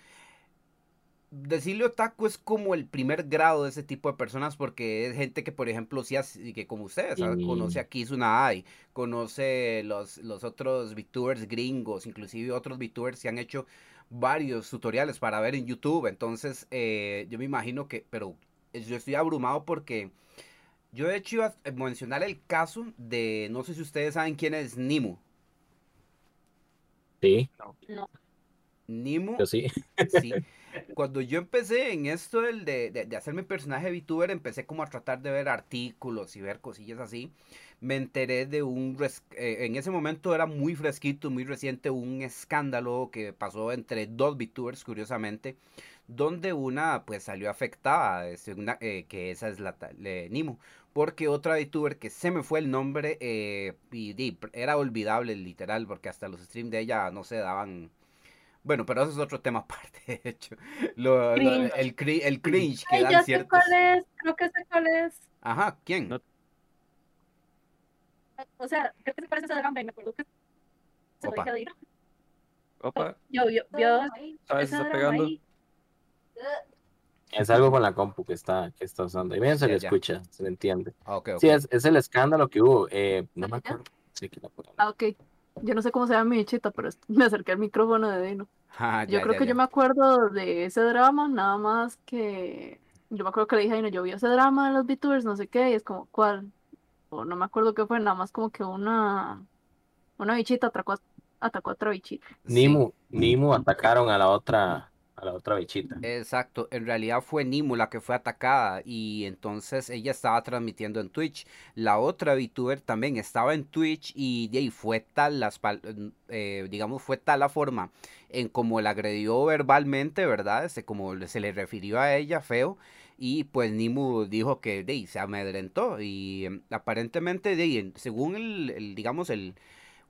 Decirle otaku es como el primer grado de ese tipo de personas porque es gente que, por ejemplo, sí, hace- que como ustedes, conoce a Kizuna Ai, conoce los, los otros VTubers gringos, inclusive otros VTubers que han hecho varios tutoriales para ver en YouTube. Entonces, eh, yo me imagino que, pero yo estoy abrumado porque yo de hecho iba a mencionar el caso de, no sé si ustedes saben quién es Nimu. sí, Nimu, yo sí. sí. Cuando yo empecé en esto del de, hacer mi personaje VTuber, empecé como a tratar de ver artículos y ver cosillas así. Me enteré de un, eh, en ese momento era muy fresquito, muy reciente, un escándalo que pasó entre dos VTubers, curiosamente, donde una pues salió afectada, este, eh, que esa es la le- Nimu, porque otra VTuber que se me fue el nombre eh, y, era olvidable literal, porque hasta los streams de ella no se daban Bueno, pero eso es otro tema aparte, de hecho. Lo- lo- Cringe. el, cri- el cringe que Ay, dan ya sé ciertos... cuál es, creo que sé cuál es. Ajá, ¿quién? No. O sea, creo que se parece a y me acuerdo que se lo Opa. dije a Dino. Opa, Yo, yo, yo, ¿sabes? Está pegando. ahí. Es algo con la compu que está, que está usando. Y bien se Ya, le ya. escucha, se le entiende. Ah, ok, ok. Sí, es, es el escándalo que hubo. eh, no me acuerdo. Sí, que la ponemos. Ah, ok. Yo no sé cómo se llama mi bichita, pero me acerqué al micrófono de Dino. Ah, Yo creo ya, que ya. yo me acuerdo de ese drama, nada más que. Yo me acuerdo que le dije a Dino, yo vi ese drama de los VTubers, no sé qué, y es como, ¿cuál? O no me acuerdo qué fue, nada más como que una. Una bichita atacó a, atacó a otra bichita. Sí. Nimu, Nimu atacaron a la otra, a la otra bichita. Exacto, en realidad fue Nimu la que fue atacada y entonces ella estaba transmitiendo en Twitch. La otra VTuber también estaba en Twitch y de fue tal las eh, digamos fue tal la forma en como la agredió verbalmente, ¿verdad? Este, como se le refirió a ella feo y pues Nimu dijo que de se amedrentó y em, aparentemente de según el, el, digamos el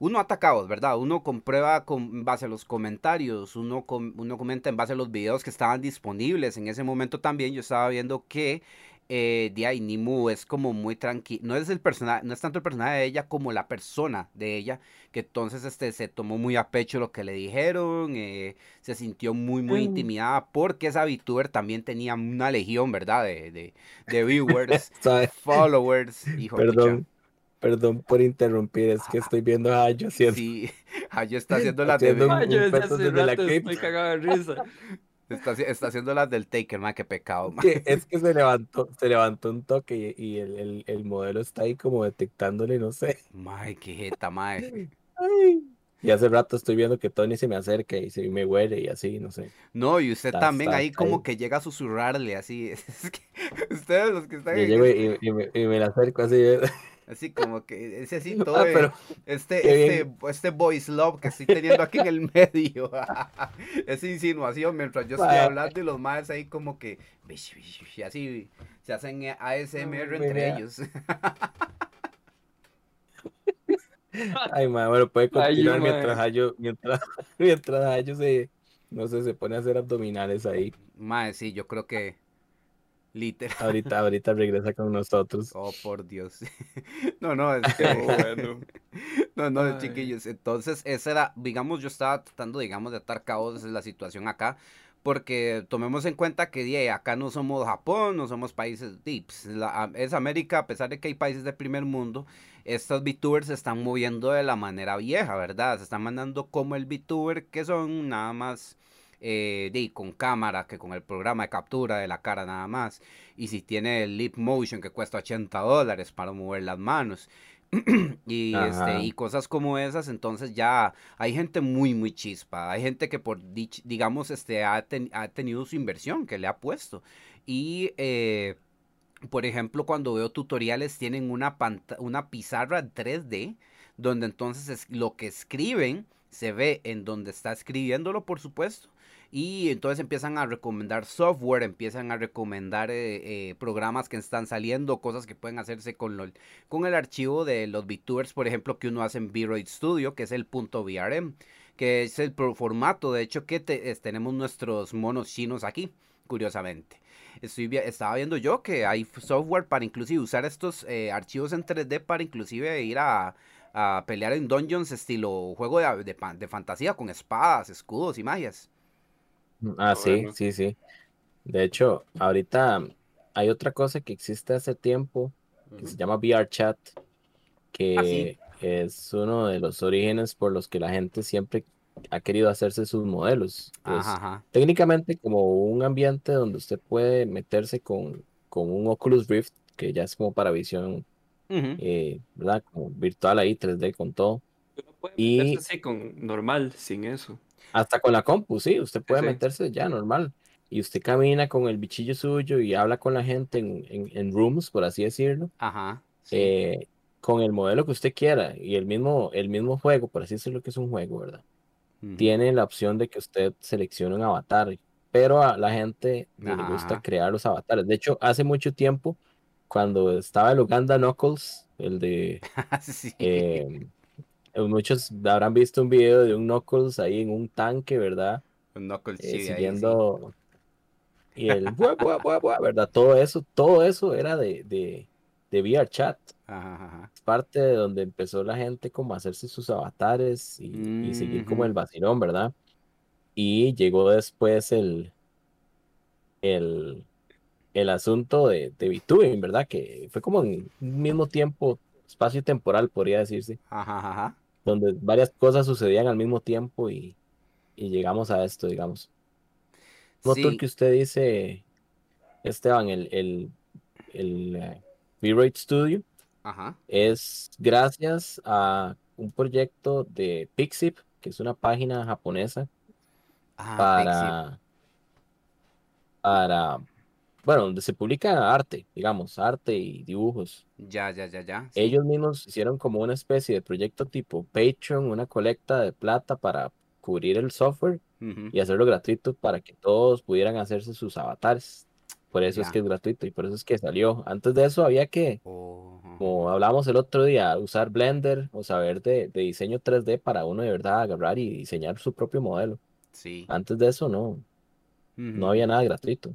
uno atacado, ¿verdad? Uno comprueba con en base a los comentarios, uno, com- uno comenta en base a los videos que estaban disponibles. En ese momento también yo estaba viendo que eh, de ahí Nimu es como muy tranquilo. No es el personaje, no es tanto el personaje de ella como la persona de ella, que entonces este se tomó muy a pecho lo que le dijeron, eh, se sintió muy, muy intimidada porque esa VTuber también tenía una legión, ¿verdad? De, de, de viewers, followers, hijo. Perdón, perdón por interrumpir, es que estoy viendo a Ayo haciendo. Sí, Ayo está haciendo las de Haciendo un- Ay, yo desde la rato cripta. estoy cagado de risa. Está, haci- está haciendo las del Taker, man, qué pecado, man. es que se levantó, se levantó un toque y, y el, el, el modelo está ahí como detectándole, no sé. Mae, qué jeta, mae. Ay. Y hace rato estoy viendo que Tony se me acerca y se me huele y así, no sé. No, y usted Está- también está- ahí está como ahí. que llega a susurrarle así. Es que ustedes los que están Yo llego y, y me, y me la acerco así. ¿Eh? así como que ese así todo Ah, pero este este este voice love que estoy teniendo aquí en el medio. Esa insinuación mientras yo estoy hablando y los maes ahí como que así se hacen ASMR Ay, entre ellos. Ay, ma, bueno, puede Ay, continuar mae. mientras Ayo, mientras, mientras Ayo se, no sé, se pone a hacer abdominales ahí. Mae, sí, yo creo que literal. Ahorita, ahorita regresa con nosotros. Oh, por Dios. No, no, es que... Pero bueno. No, no, Ay. chiquillos. Entonces, esa era, digamos, yo estaba tratando, digamos, de atar caos en la situación acá. Porque tomemos en cuenta que die, acá no somos Japón, no somos países, di, pues, la- es América, a pesar de que hay países del primer mundo, estos VTubers se están moviendo de la manera vieja, ¿verdad? Se están mandando como el VTuber que son nada más eh, di, con cámara, que con el programa de captura de la cara nada más. Y si tiene el Lip Motion que cuesta 80 dólares para mover las manos. y, este, y cosas como esas, entonces ya hay gente muy, muy chispa. Hay gente que por, digamos, este, ha, ten- ha tenido su inversión, que le ha puesto. Y, eh, por ejemplo, cuando veo tutoriales, tienen una, una pizarra 3D, donde entonces es- lo que escriben se ve en donde está escribiéndolo, por supuesto. Y entonces empiezan a recomendar software, empiezan a recomendar eh, eh, programas que están saliendo, cosas que pueden hacerse con, lo- con el archivo de los VTubers, por ejemplo, que uno hace en V-Roid Studio, que es el punto .vrm, que es el formato, de hecho, que te- tenemos nuestros monos chinos aquí, curiosamente. Estoy, estaba viendo yo que hay software para inclusive usar estos eh, archivos en 3D para inclusive ir a, pelear en dungeons estilo juego de, de fantasía con espadas, escudos y magias. Ah, sí, bueno. sí, sí. De hecho, ahorita hay otra cosa que existe hace tiempo que se llama VRChat, que Ah, sí. es uno de los orígenes por los que la gente siempre ha querido hacerse sus modelos. Es Ajá, ajá. técnicamente como un ambiente donde usted puede meterse con, con un Oculus Rift, que ya es como para visión, eh, ¿verdad? Como virtual ahí, 3D con todo. Puede Y- meterse así con normal, sin eso. Hasta con la compu, sí, usted puede sí. meterse ya normal. Y usted camina con el bichillo suyo y habla con la gente en, en, en rooms, por así decirlo, Ajá. sí. eh, con el modelo que usted quiera. Y el mismo, el mismo juego, por así decirlo que es un juego, ¿verdad? Tiene la opción de que usted seleccione un avatar, pero a la gente le gusta crear los avatares. De hecho, hace mucho tiempo, cuando estaba el Uganda Knuckles, el de sí. eh, muchos habrán visto un video de un Knuckles ahí en un tanque, ¿verdad? Un Knuckles Eh, chibi ahí, sí. siguiendo. Y el buah, buah, buah, buah, ¿verdad? Todo eso, todo eso era de, de, de VRChat. Ajá, ajá. Es parte de donde empezó la gente como a hacerse sus avatares y, y seguir como el Ujú. vacilón, ¿verdad? Y llegó después el, el, el asunto de, de VTubing, ¿verdad? Que fue como en un mismo tiempo, espacio temporal, podría decirse, Ajá, ajá. Donde varias cosas sucedían al mismo tiempo y, y llegamos a esto, digamos. No Sí, que usted dice, Esteban, el, el, el eh, V-Rate Studio ajá. es gracias a un proyecto de Pixip, que es una página japonesa Ah, para, para, bueno, donde se publica arte, digamos, arte y dibujos. Ya, ya, ya, ya. sí. Ellos mismos hicieron como una especie de proyecto tipo Patreon, una colecta de plata para cubrir el software y hacerlo gratuito para que todos pudieran hacerse sus avatares. Por eso es que es gratuito y por eso es que salió. Antes de eso había que, Oh, como hablábamos el otro día, usar Blender o saber de, de diseño 3D para uno de verdad agarrar y diseñar su propio modelo. Sí. Antes de eso no, no había nada gratuito.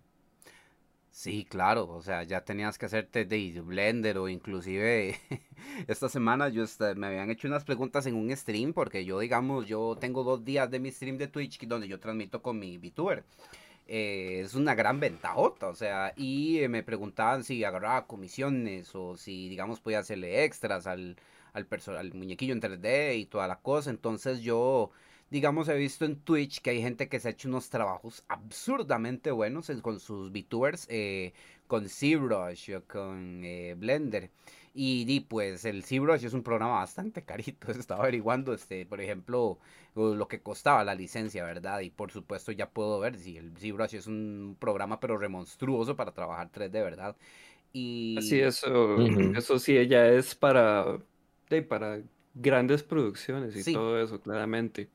Sí, claro, o sea, ya tenías que hacerte de Blender o inclusive esta semana yo esta- me habían hecho unas preguntas en un stream porque yo, digamos, yo tengo dos días de mi stream de Twitch donde yo transmito con mi VTuber. Eh, es una gran ventajota, o sea, y eh, me preguntaban si agarraba comisiones o si, digamos, podía hacerle extras al, al, al muñequillo en 3D y toda la cosa. Entonces yo, digamos, he visto en Twitch que hay gente que se ha hecho unos trabajos absurdamente buenos en- con sus VTubers, eh, con ZBrush o con eh, Blender. Y, di, pues el ZBrush es un programa bastante carito. Estaba averiguando, este, por ejemplo, lo que costaba la licencia, ¿verdad? Y por supuesto ya puedo ver si el ZBrush es un programa pero remonstruoso para trabajar 3D, ¿verdad? Y Sí, eso, eso sí, ella es para, de, para grandes producciones y Sí. todo eso, claramente.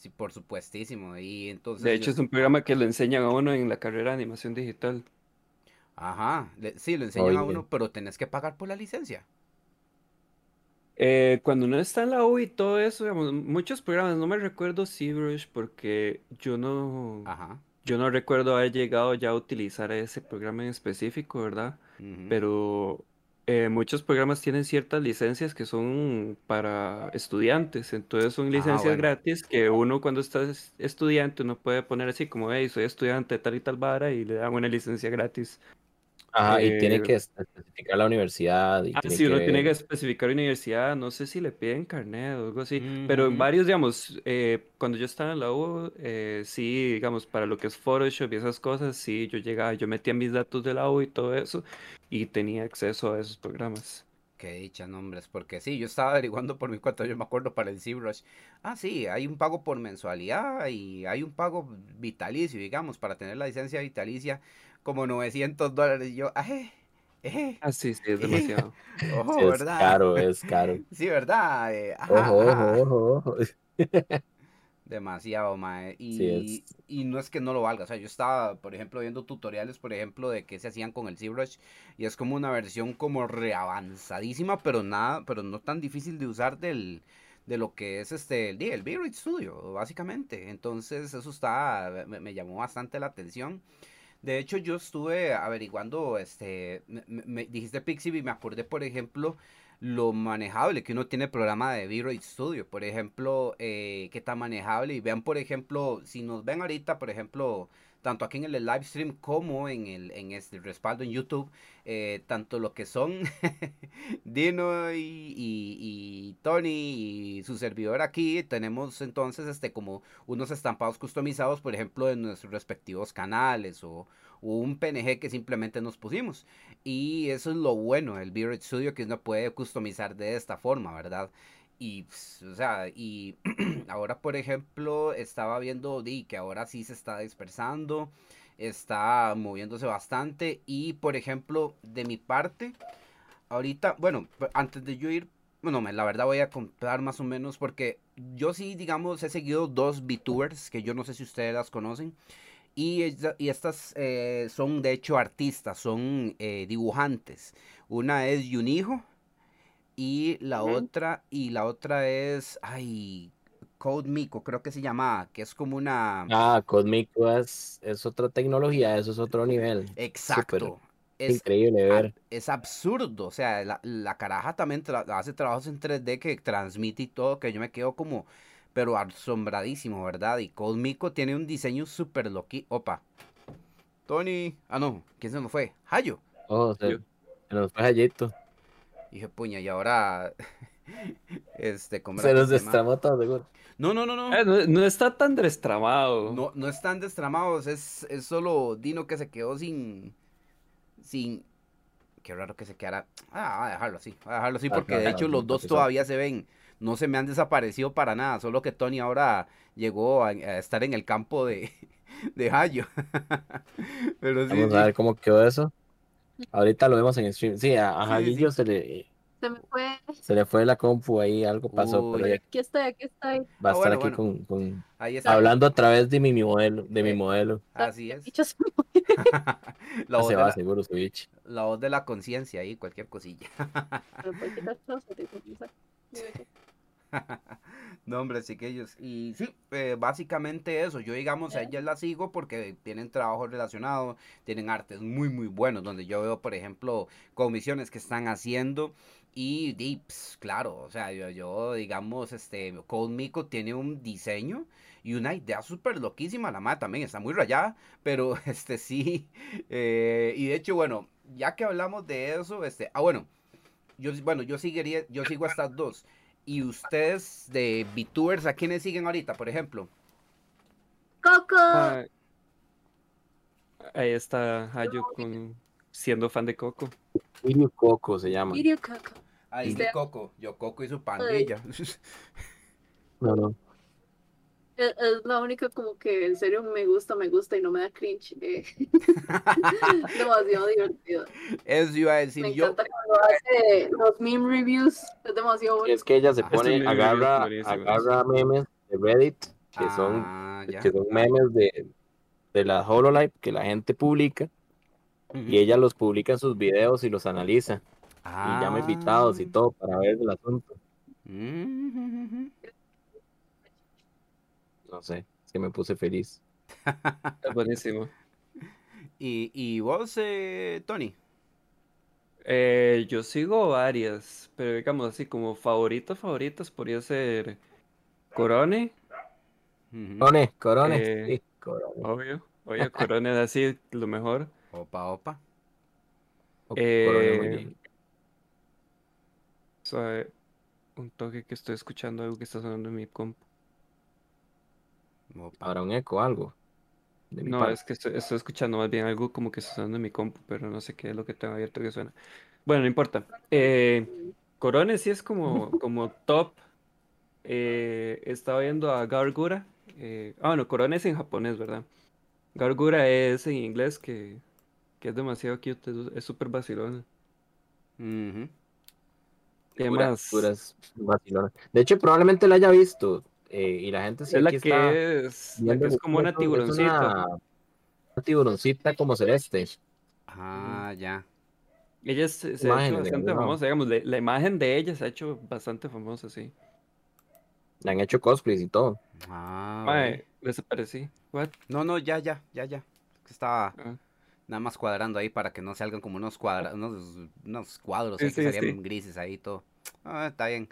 Sí, por supuestísimo. Y entonces De yo hecho, es un programa que le enseñan a uno en la carrera de animación digital. Ajá, le- sí, lo enseñan a uno, pero tenés que pagar por la licencia. Eh, cuando uno está en la U y todo eso, digamos, muchos programas, no me recuerdo ZBrush porque yo no, Ajá. yo no recuerdo haber llegado ya a utilizar ese programa en específico, ¿verdad? Pero eh, muchos programas tienen ciertas licencias que son para estudiantes, entonces son Ah, licencias bueno. gratis que uno cuando está es- estudiante uno puede poner así como, hey, soy estudiante de tal y tal vara y le dan una licencia gratis. Ajá, y tiene Eh, que es- especificar la universidad y Ah, tiene sí, que uno tiene que especificar universidad, no sé si le piden carnet o algo así, pero en varios, digamos, eh, cuando yo estaba en la U, eh, sí, digamos, para lo que es Photoshop y esas cosas, sí, yo llegaba, yo metía mis datos de la U y todo eso, y tenía acceso a esos programas. Qué dicha, nombres, porque sí, yo estaba averiguando por mi cuenta, yo me acuerdo para el ZBrush. Ah, sí, hay un pago por mensualidad y hay un pago vitalicio, digamos, para tener la licencia vitalicia, como 900 dólares. Y yo, ajé, ejé, Ah, sí, sí, es demasiado. ojo, Sí, es ¿verdad? caro, es caro. Sí, ¿verdad? Eh, ajá, Ojo, ajá. ojo, ojo. Demasiado, mae. Sí, Y, es. y no es que no lo valga. O sea, yo estaba, por ejemplo, viendo tutoriales, por ejemplo, de qué se hacían con el ZBrush. Y es como una versión como reavanzadísima, pero nada, pero no tan difícil de usar del, de lo que es este, el, el V-Ray Studio, básicamente. Entonces, eso está, me, me llamó bastante la atención. De hecho, yo estuve averiguando, este, me, me- dijiste Pixie y me acordé, por ejemplo, lo manejable que uno tiene el programa de V-Ray Studio. Por ejemplo, eh, qué tan manejable. Y vean, por ejemplo, si nos ven ahorita, por ejemplo, tanto aquí en el live stream como en el en este respaldo en YouTube, eh, tanto lo que son Dino y, y- Tony y su servidor aquí, tenemos entonces este como unos estampados customizados, por ejemplo, de nuestros respectivos canales o, un PNG que simplemente nos pusimos. Y eso es lo bueno del V-Ray Studio, que uno puede customizar de esta forma, ¿verdad? Y, pues, o sea, y ahora, por ejemplo, estaba viendo di, que ahora sí se está dispersando, está moviéndose bastante. Y, por ejemplo, de mi parte, ahorita, bueno, antes de yo ir, bueno, la verdad voy a contar más o menos, porque yo sí, digamos, he seguido dos VTubers, que yo no sé si ustedes las conocen. Y estas eh, son de hecho artistas, son eh, dibujantes. Una es Yunijo Y la otra, y la otra es, ay, Code Mico, creo que se llama, que es como una... Ah, Cosmico es, es otra tecnología, eso es otro nivel. Exacto. Es Es, increíble a- ver. es absurdo, o sea, la, la caraja también tra- hace trabajos en 3D que transmite y todo, que yo me quedo como, pero asombradísimo, ¿verdad? Y Code Mico tiene un diseño súper loqui. Opa. Tony. Ah, no, ¿quién se nos fue? Hayo. Oh, se, se nos fue Jayito. Dije, puña, y ahora. este, ¿cómo Se llama? destramó todo, seguro. No, no, no, no. Ah, no, no está tan destramado. No, no están destramados, es, es solo Dino que se quedó sin. Sin. Qué raro que se quedara. Ah, voy a dejarlo así. A dejarlo así Ah, porque de hecho los dos todavía se ven. No se me han desaparecido para nada. Solo que Tony ahora llegó a, a estar en el campo de, de Hayo. Pero sí, Vamos a ver cómo quedó eso. Ahorita lo vemos en stream. Sí, a, a Sí, Jaguillo sí. se le, Se me fue. se le fue la compu ahí, algo pasó, Uy. pero ya aquí estoy, aquí estoy. va a Ah, estar bueno, aquí bueno. con, con- Ahí está. hablando a través de mi, mi modelo, de mi Eh, modelo. Así es. Se La voz se de va la, seguro su bitch. la voz de la conciencia ahí, cualquier cosilla. me puede quitar todo, se te comienza. No, hombre, chiquillos. Y sí, eh, básicamente eso. Yo, digamos, a ellas las sigo porque tienen trabajo relacionado, tienen artes muy, muy buenos, donde yo veo, por ejemplo, comisiones que están haciendo. Y, y, ps, claro, o sea, yo, yo, digamos, este, Code Mico tiene un diseño y una idea súper loquísima. La madre también está muy rayada, pero este sí. eh, y de hecho, bueno, ya que hablamos de eso, este, ah, bueno, yo, bueno, yo seguiría, yo sigo a estas dos. Y ustedes de VTubers, ¿a quiénes siguen ahorita, por ejemplo? ¡Coco! Ah, ahí está Hayo con siendo fan de Coco. Irio Coco se llama. Video Coco. Ahí Este- Coco, yo Coco y su pandilla. No, no. Es, es la única como que en serio me gusta, me gusta y no me da cringe. eh. demasiado divertido. Eso iba a decir Me yo. encanta cuando hace los meme reviews. Es demasiado bueno. Es que ella se Ah, pone, memes agarra, agarra memes de Reddit, que son, Ah, ya. que son memes de, de la Hololive que la gente publica, y ella los publica en sus videos y los analiza, y llama invitados y Ah. todo para ver el asunto. No sé, es que me puse feliz. Es buenísimo. Y, y vos, eh, Tony. Eh, yo sigo varias, pero digamos así como favoritas, favoritas podría ser Corone. Corone, Corone, Eh, sí, Corone. obvio. Oye, Corone es así lo mejor. Opa, opa. O- Corone muy eh. Suave, un toque que estoy escuchando algo que está sonando en mi compu. Habrá un eco algo. de mi No, parte. es que estoy, estoy escuchando más bien algo como que está sonando en mi compu, pero no sé qué es lo que tengo abierto que suena. Bueno, no importa. Eh, Corone sí es como, como top. Eh, estaba viendo a Gargura. eh, ah, bueno, Corone es en japonés, ¿verdad? Gargura es en inglés, que, que es demasiado cute, es- súper vacilón. Ujú. ¿Qué más? puras. De hecho, probablemente la haya visto. Eh, y la gente sí Es la aquí está que es, la que como una tiburoncita. una- una tiburoncita como celeste. Ah, ya. Ella se, se ha hecho bastante famosa, digamos, la, la imagen de ella se ha hecho bastante famosa, sí. Le han hecho cosplays y todo. Ah, Mae, desaparecí. What? No, no, ya, ya, ya, ya. Es que Estaba Ah. nada más cuadrando ahí para que no salgan como unos cuadra, unos, unos cuadros Sí, ahí que sí, salían sí. grises ahí y todo. Ah, está bien.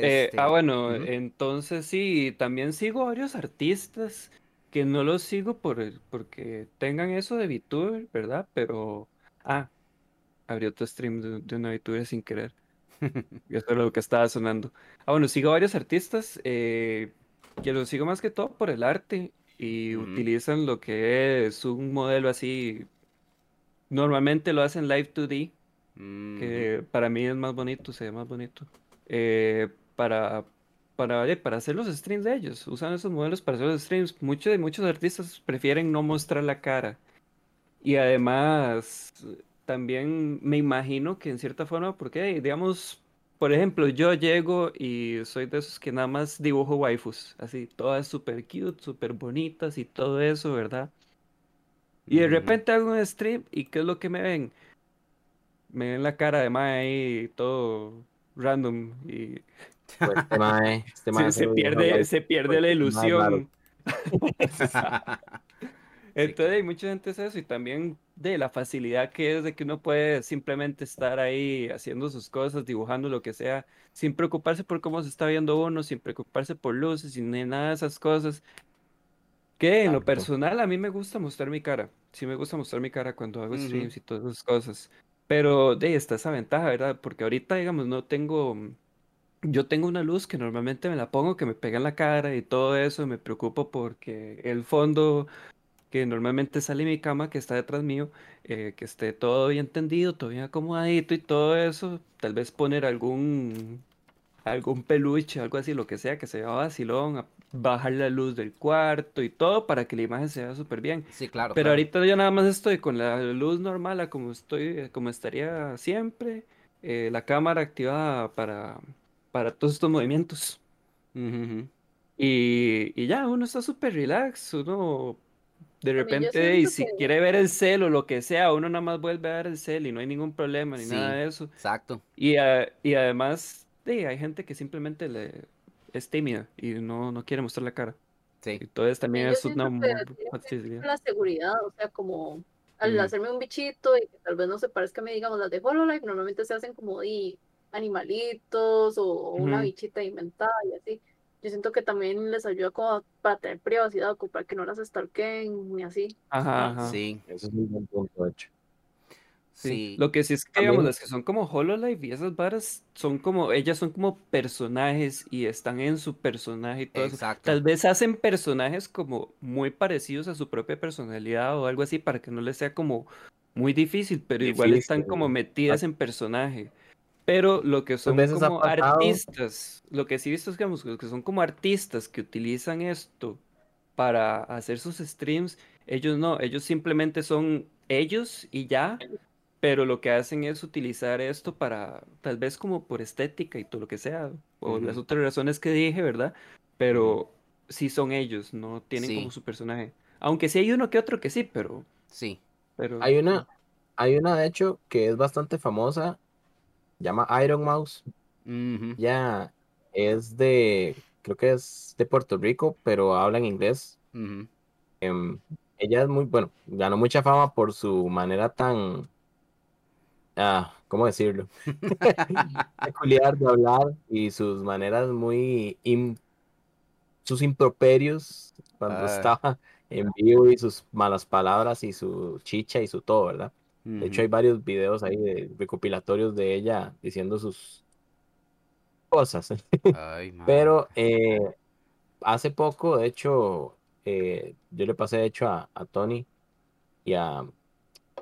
Eh, Este, ah, bueno, ujú. entonces sí, también sigo varios artistas que no los sigo por el- porque tengan eso de VTuber, ¿verdad? Pero, ah, abrí otro stream de, de una VTuber sin querer. Y eso es lo que estaba sonando. Ah, bueno, sigo varios artistas eh, que los sigo más que todo por el arte y utilizan lo que es un modelo así. Normalmente lo hacen Live 2D, Mm, que para mí es más bonito, se ve más bonito. Eh, para, para, eh, para hacer los streams de ellos, usan esos modelos para hacer los streams. Muchos de muchos artistas prefieren no mostrar la cara. Y además, también me imagino que en cierta forma, porque digamos, por ejemplo, yo llego y soy de esos que nada más dibujo waifus, así, todas súper cute, súper bonitas y todo eso, ¿verdad? Y de repente hago un stream y ¿qué es lo que me ven? Me ven la cara de Mae ahí todo random y Pues este mae, este mae se, pierde, se pierde pues, la mae, claro. ilusión. Entonces hay mucha gente es eso y también de la facilidad que es de que uno puede simplemente estar ahí haciendo sus cosas, dibujando lo que sea, sin preocuparse por cómo se está viendo uno, sin preocuparse por luces, sin ni nada de esas cosas. Que en lo personal a mí me gusta mostrar mi cara. Sí me gusta mostrar mi cara cuando hago streams y todas esas cosas. Pero de ahí está esa ventaja, ¿verdad? Porque ahorita, digamos, no tengo... Yo tengo una luz que normalmente me la pongo, que me pega en la cara y todo eso, me preocupo porque el fondo que normalmente sale mi cama, que está detrás mío, eh, que esté todo bien tendido, todo bien acomodadito y todo eso, tal vez poner algún, algún peluche, algo así, lo que sea, que se vea vacilón, bajar la luz del cuarto y todo para que la imagen se vea súper bien. Sí, claro. Pero claro. ahorita yo nada más estoy con la luz normal, a como estoy, como estaría siempre, eh, la cámara activada para, para todos estos movimientos. Y, y ya, uno está súper relax, uno de repente, y si que- quiere ver el cel o lo que sea, uno nada más vuelve a ver el cel y no hay ningún problema ni nada de eso. Exacto. Y, a- y además, sí, hay gente que simplemente le, es tímida y no, no quiere mostrar la cara. Sí. Entonces también yo es una facilidad. la seguridad, o sea, como al Mm. hacerme un bichito y que tal vez no se parezca a mí, digamos, las de Hololive, normalmente se hacen como de animalitos o, o una bichita inventada y así. Yo siento que también les ayuda como para tener privacidad, o para que no las stalkeen ni así. Ajá, ajá. Sí. Eso es un buen punto, de hecho. Sí, Sí. lo que sí es que, digamos, las que son como Hololive y esas varas son como, ellas son como personajes y están en su personaje y todo eso. Exacto. Tal vez hacen personajes como muy parecidos a su propia personalidad o algo así para que no les sea como muy difícil, pero igual están como metidas en personaje. Pero lo que son como artistas, lo que sí he visto es digamos, los que son como artistas que utilizan esto para hacer sus streams, ellos no, ellos simplemente son ellos y ya, pero lo que hacen es utilizar esto para, tal vez como por estética y todo lo que sea, o las otras razones que dije, ¿verdad? Pero sí son ellos, no tienen Sí. como su personaje. Aunque sí hay uno que otro que sí, pero, Sí. pero Hay una, hay una de hecho que es bastante famosa, llama Iron Mouse. Ya es de, creo que es de Puerto Rico, pero habla en inglés. Em, ella es muy, bueno, ganó mucha fama por su manera tan, ah, ¿cómo decirlo? Peculiar de hablar y sus maneras muy, sus improperios cuando Ah. estaba en vivo y sus malas palabras y su chicha y su todo, ¿verdad? De hecho, hay varios videos ahí de recopilatorios de ella diciendo sus cosas. Ay. Pero eh, hace poco, de hecho, eh, yo le pasé, de hecho, a, a Tony y a,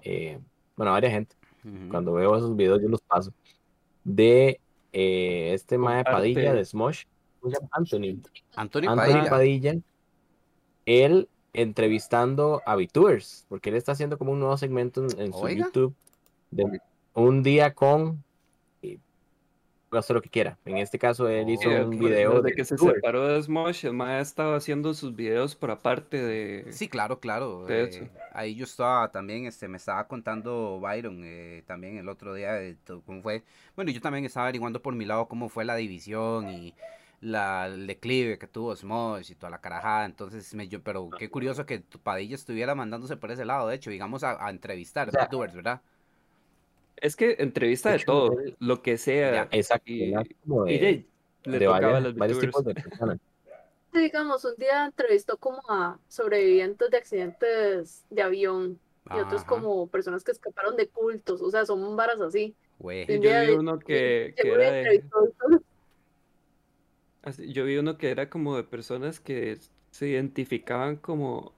eh, bueno, a varias gente. Cuando veo esos videos, yo los paso. De eh, este Mae Padilla de Smosh. Anthony. Anthony Anthony Padilla. Padilla. Él entrevistando a VTubers, porque él está haciendo como un nuevo segmento en, en su Oiga. YouTube de un día con hacer lo que quiera. En este caso, él hizo Oh, un video desde de que se separó de Smosh, el mae ha estado haciendo sus videos por aparte de... Sí, claro, claro. De eh, hecho. ahí yo estaba también, este, me estaba contando Byron eh, también el otro día de to- cómo fue. Bueno, yo también estaba averiguando por mi lado cómo fue la división y la, el declive que tuvo Smosh y toda la carajada. Entonces, me, yo, pero qué curioso que tu Padilla estuviera mandándose por ese lado, de hecho, digamos, a, a entrevistar O sea, youtubers, ¿verdad? Es que entrevista De de hecho, todo, lo que sea. Ya, Exacto, Y, de, de- le de tocaba a varias- los varios tipos de personas. Digamos, un día entrevistó como a sobrevivientes de accidentes de avión y otros como personas que escaparon de cultos, o sea, son varas así. güey. Yo vi uno que, que era de... Yo vi uno que era como de personas que se identificaban como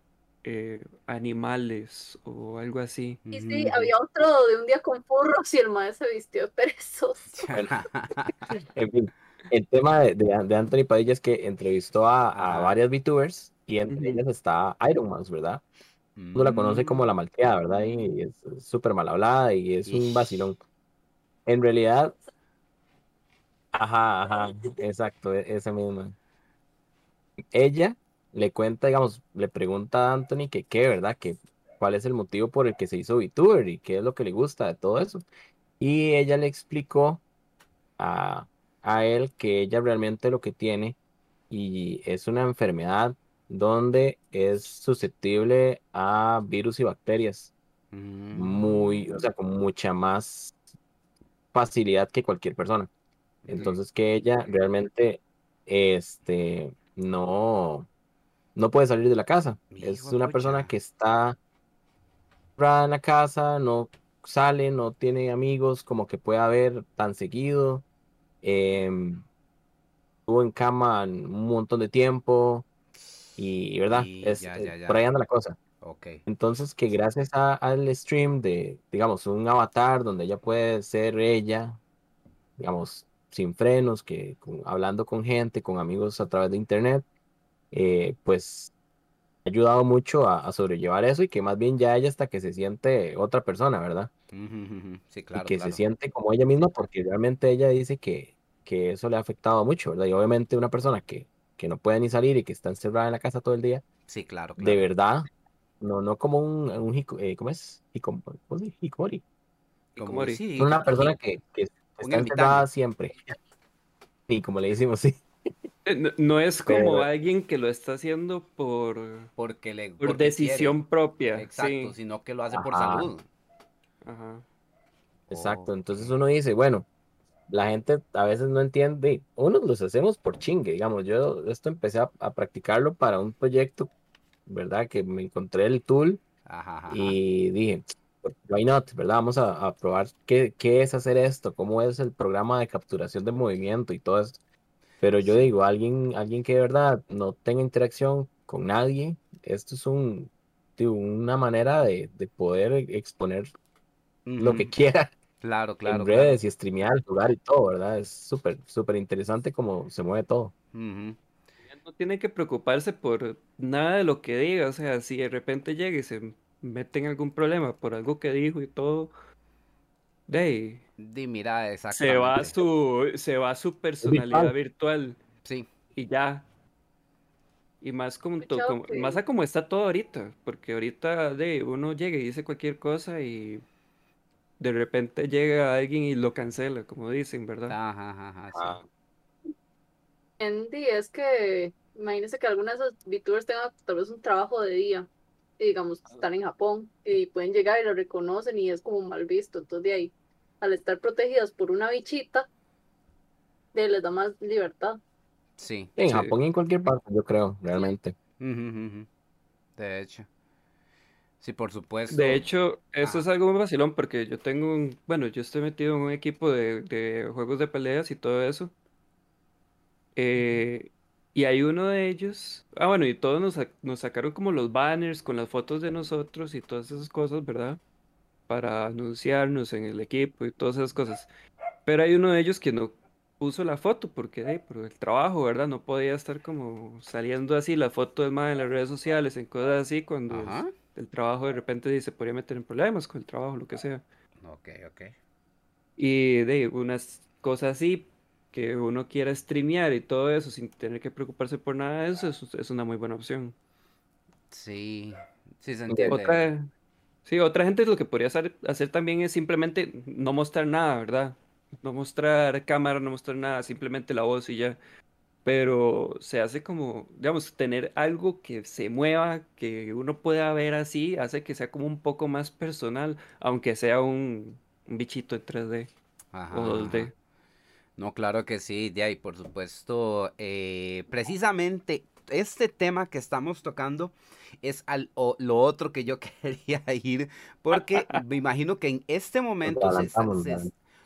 eh, animales o algo así. Y sí, Ujú, había otro de un día con furros y el maestro se vistió de perezoso. En fin, el tema de, de, de Anthony Padilla es que entrevistó a, a varias VTubers y entre ellas está Iron Mouse, ¿verdad? Uno la conoce como la malteada, ¿verdad? Y es súper mal hablada y es un vacilón. En realidad, ajá, ajá, exacto, e- ese mismo. Ella le cuenta, digamos, le pregunta a Anthony que qué, ¿verdad? Que cuál es el motivo por el que se hizo VTuber y qué es lo que le gusta de todo eso. Y ella le explicó a, a él que ella realmente lo que tiene y es una enfermedad donde es susceptible a virus y bacterias muy, o sea, con mucha más facilidad que cualquier persona. Entonces que ella realmente este no no puede salir de la casa. Es una persona que está en la casa, no sale, no tiene amigos como que pueda ver tan seguido. em, estuvo en cama un montón de tiempo y, ¿verdad? Y Es, ya, eh, ya, ya. por ahí anda la cosa. Entonces, que gracias a- al stream de, digamos, un avatar donde ella puede ser ella, digamos, sin frenos, que con- hablando con gente, con amigos a través de internet, eh, pues ha ayudado mucho a, a sobrellevar eso y que más bien ya ella hasta que se siente otra persona, ¿verdad? Sí, Y claro, que claro. se siente como ella misma porque realmente ella dice que, que eso le ha afectado mucho, ¿verdad? Y obviamente una persona que, que no puede ni salir y que está encerrada en la casa todo el día, Sí, claro, de claro. verdad, no, no como un, un hico- eh, ¿cómo es? Hikomori. Como Hikomori. sí, Una persona que, que está encerrada siempre. Y como le decimos, sí. Eh, No, no es como Pero- alguien que lo está haciendo por, porque le por porque decisión quiere. propia. Exacto, Sí. sino que lo hace por salud. Ajá. Exacto. Entonces Ok. uno dice, bueno, la gente a veces no entiende. Unos los hacemos por chingue, digamos. Yo esto empecé a, a practicarlo para un proyecto, ¿verdad? Que me encontré el tool Ajá, ajá. y dije, why not, ¿verdad? Vamos a, a probar qué, qué es hacer esto, cómo es el programa de capturación de movimiento y todo esto. Pero yo Sí. digo, alguien, alguien que de verdad no tenga interacción con nadie, esto es un, digo, una manera de, de poder exponer lo que quiera Claro, claro, en claro. redes y streamear, jugar y todo, ¿verdad? Es súper, súper interesante cómo se mueve todo. No tiene que preocuparse por nada de lo que diga. O sea, si de repente llega y se mete en algún problema por algo que dijo y todo, de ahí, Di, mira, se va exactamente. su, se va su personalidad virtual Sí, y ya. Y más como, más a como está todo ahorita, porque ahorita de uno llega y dice cualquier cosa y de repente llega alguien y lo cancela, como dicen, ¿verdad? ajá, ajá, ajá, sí. Ah, Andy, es que imagínense que algunas de esos VTubers tengan tal vez un trabajo de día, digamos, están en Japón, y pueden llegar y lo reconocen y es como mal visto. Entonces, de ahí, al estar protegidas por una bichita, de, les da más libertad. Sí. en Sí. Japón y en cualquier parte, yo creo, realmente. De hecho. Sí, por supuesto. De hecho, eso Ah. es algo muy vacilón porque yo tengo un, bueno, yo estoy metido en un equipo de, de juegos de peleas y todo eso. Eh, y hay uno de ellos, ah, bueno, y todos nos, nos sacaron como los banners con las fotos de nosotros y todas esas cosas, ¿verdad? Para anunciarnos en el equipo y todas esas cosas. Pero hay uno de ellos que no puso la foto porque, eh, por el trabajo, ¿verdad? No podía estar como saliendo así la foto de más en las redes sociales, en cosas así, cuando el trabajo de repente se podría meter en problemas con el trabajo, lo que sea. Ok, ok. Y de unas cosas así que uno quiera streamear y todo eso sin tener que preocuparse por nada de eso, es, es una muy buena opción. Sí. Sí, se entiende. Otra, sí, otra gente lo que podría hacer, hacer también es simplemente no mostrar nada, ¿verdad? No mostrar cámara, no mostrar nada, simplemente la voz y ya. Pero se hace como, digamos, tener algo que se mueva, que uno pueda ver así, hace que sea como un poco más personal, aunque sea un, un bichito en 3D Ajá, o 2D. ajá. No, claro que sí, de ahí, por supuesto. eh, precisamente este tema que estamos tocando es al, o- lo otro que yo quería ir, porque me imagino que en este momento se,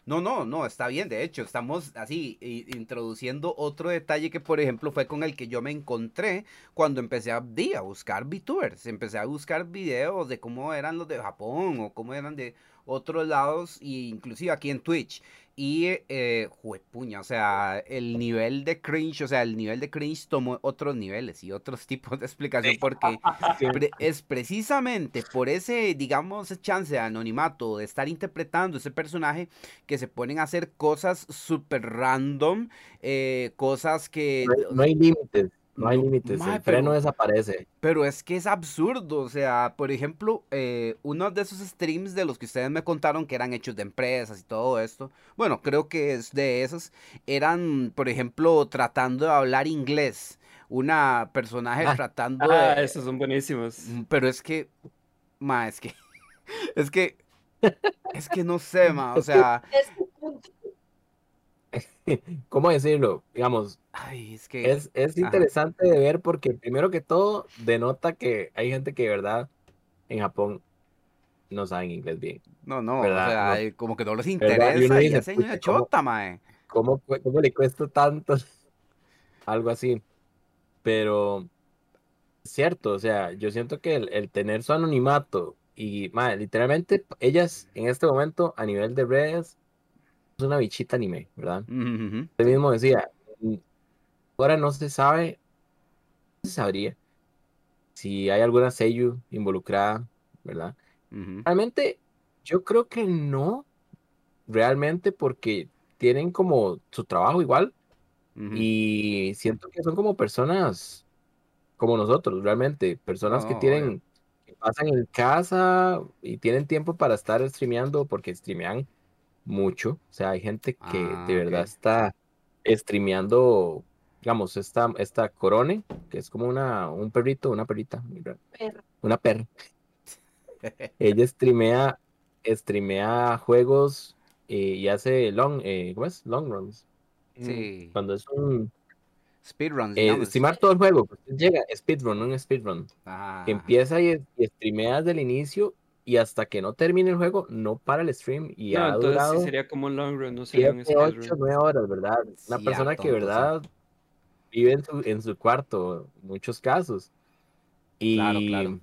no, no, no, está bien, de hecho, estamos así introduciendo otro detalle que, por ejemplo, fue con el que yo me encontré cuando empecé a, a buscar VTubers, empecé a buscar videos de cómo eran los de Japón o cómo eran de otros lados, e inclusive aquí en Twitch. Y, eh, juepuña, o sea, el nivel de cringe, o sea, el nivel de cringe tomó otros niveles y otros tipos de explicación porque pre- es precisamente por ese, digamos, chance de anonimato, de estar interpretando ese personaje, que se ponen a hacer cosas súper random, eh, cosas que... No hay, no hay límites. No hay límites, el freno pero- desaparece. Pero es que es absurdo, o sea, por ejemplo, eh, uno de esos streams de los que ustedes me contaron que eran hechos de empresas y todo esto, bueno, creo que es de esos, eran, por ejemplo, tratando de hablar inglés, una personaje Ah, tratando Ah, de... esos son buenísimos. Mm, Pero es que, ma, es que, es que, es que no sé, ma, o sea, Es que. ¿Cómo decirlo? Digamos, ay, es que, es, es Ajá. interesante de ver porque primero que todo denota que hay gente que de verdad en Japón no saben inglés bien. no, no, o ¿verdad? sea, No. como que no les ¿Verdad? Y interesa uno y dice, hacen una "Pucha, ¿cómo- chota, ma, ¿Cómo, cómo le cuesta tanto? Algo así. Pero cierto, o sea, yo siento que el, el tener su anonimato y, madre, literalmente, ellas en este momento a nivel de redes es una bichita anime, ¿verdad? Usted mismo decía, "Mm, ahora no se sabe, no se sabría si hay alguna seiyuu involucrada, ¿verdad? Realmente, yo creo que no, realmente porque tienen como su trabajo igual y siento que son como personas como nosotros, realmente, personas que No, tienen, que pasan en casa y tienen tiempo para estar streameando porque streamean mucho, o sea, hay gente que Ah, de verdad ok. está streameando, digamos, esta, esta Corone, que es como una, un perrito, una perrita, Perra. una perra. Ella streamea, streamea juegos eh, y hace long, eh, ¿cómo es? Long runs. Sí, Cuando es un speedruns, eh, streamar todo el juego, pues, llega, speedrun, un speedrun. Ajá. empieza y, y streamea desde el inicio y hasta que no termine el juego, no para el stream y No, ha entonces durado sí sería como un long run, no sería un 7, 8, speedrun. 9 horas, ¿verdad? Una Sí, persona que. ¿verdad? Vive en su, en su cuarto, en muchos casos. Y Claro, claro.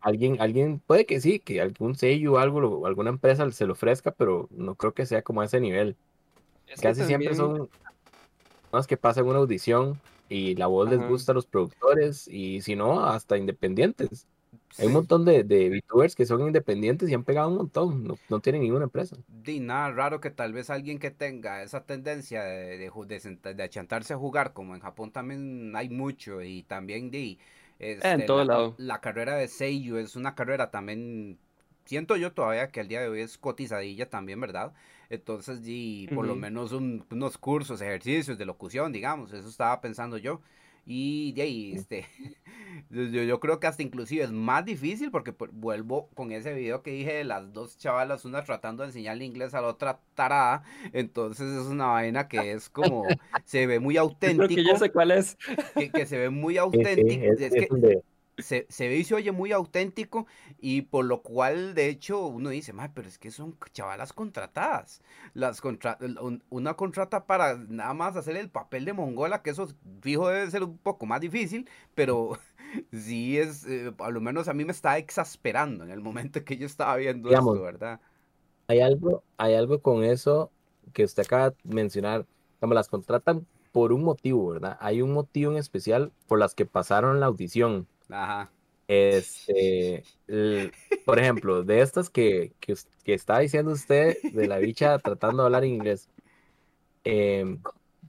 alguien, alguien, puede que sí, que algún sello o algo, lo- alguna empresa se lo ofrezca, pero no creo que sea como a ese nivel. Es Casi siempre son personas que pasan una audición y la voz les gusta a los productores y si no, hasta independientes. Hay un Sí. montón de, de VTubers que son independientes y han pegado un montón, no, no tienen ninguna empresa. Di, nada raro que tal vez alguien que tenga esa tendencia de, de, de de achantarse a jugar, como en Japón también hay mucho, y también di, este, todo la, lado. la carrera de Seiyu es una carrera también, siento yo todavía que al día de hoy es cotizadilla también, ¿verdad? Entonces, di, por lo Ujú. menos un- unos cursos, ejercicios de locución, digamos, eso estaba pensando yo. Y de ahí, este, yo, yo- yo creo que hasta inclusive es más difícil porque por- vuelvo con ese video que dije de las dos chavalas, una tratando de enseñarle inglés a la otra tarada, entonces es una vaina que es como, se ve muy Yo creo que auténtico, ya sé cuál es. que, que se ve muy Sí, sí, auténtico, es- es es que donde- se, se ve y se oye muy auténtico y por lo cual de hecho uno dice, "Mae, pero es que son chavalas contratadas. Las contra un- una contrata para nada más hacer el papel de mongola, que eso fijo debe ser un poco más difícil, pero sí es, eh, a lo menos a mí me está exasperando en el momento que yo estaba viendo Digamos, esto, ¿verdad? Hay algo, hay algo con eso que usted acaba de mencionar, como las contratan por un motivo, ¿verdad? Hay un motivo en especial por las que pasaron la audición. Ajá. Este, el- por ejemplo, de estas que, que, que está diciendo usted, de la bicha tratando de hablar inglés, em,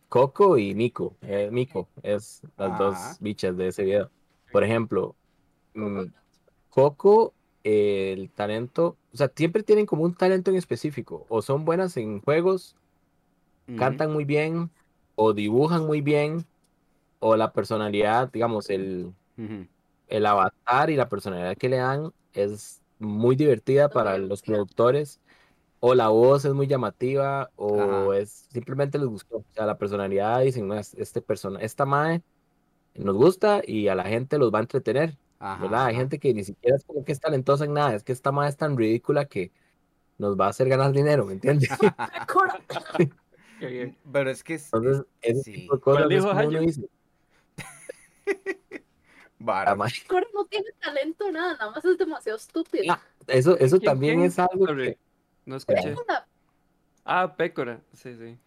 Coco y Miko, eh, Miko es las Ajá. dos bichas de ese video. Por ejemplo, mm, Coco, eh, el talento, o sea, siempre tienen como un talento en específico, o son buenas en juegos, cantan muy bien, o dibujan muy bien, o la personalidad, digamos, el. El avatar y la personalidad que le dan es muy divertida para los productores, o la voz es muy llamativa, o Ajá. es simplemente les gustó. O sea, la personalidad dicen, no, es- este persona, esta mae nos gusta y a la gente los va a entretener, Ajá, ¿verdad? Hay gente que ni siquiera es como que es talentosa en nada, es que esta mae es tan ridícula que nos va a hacer ganar dinero, ¿me entiendes? Pero es que es, Entonces, ese sí. tipo de cosas ¿Cuál es como uno dice, vara. Cora no tiene talento, nada, nada más es demasiado estúpido. Ah, Eso, eso ¿Quién- también quién? es algo que No escuché. Una- Ah, Pécora. Sí, sí.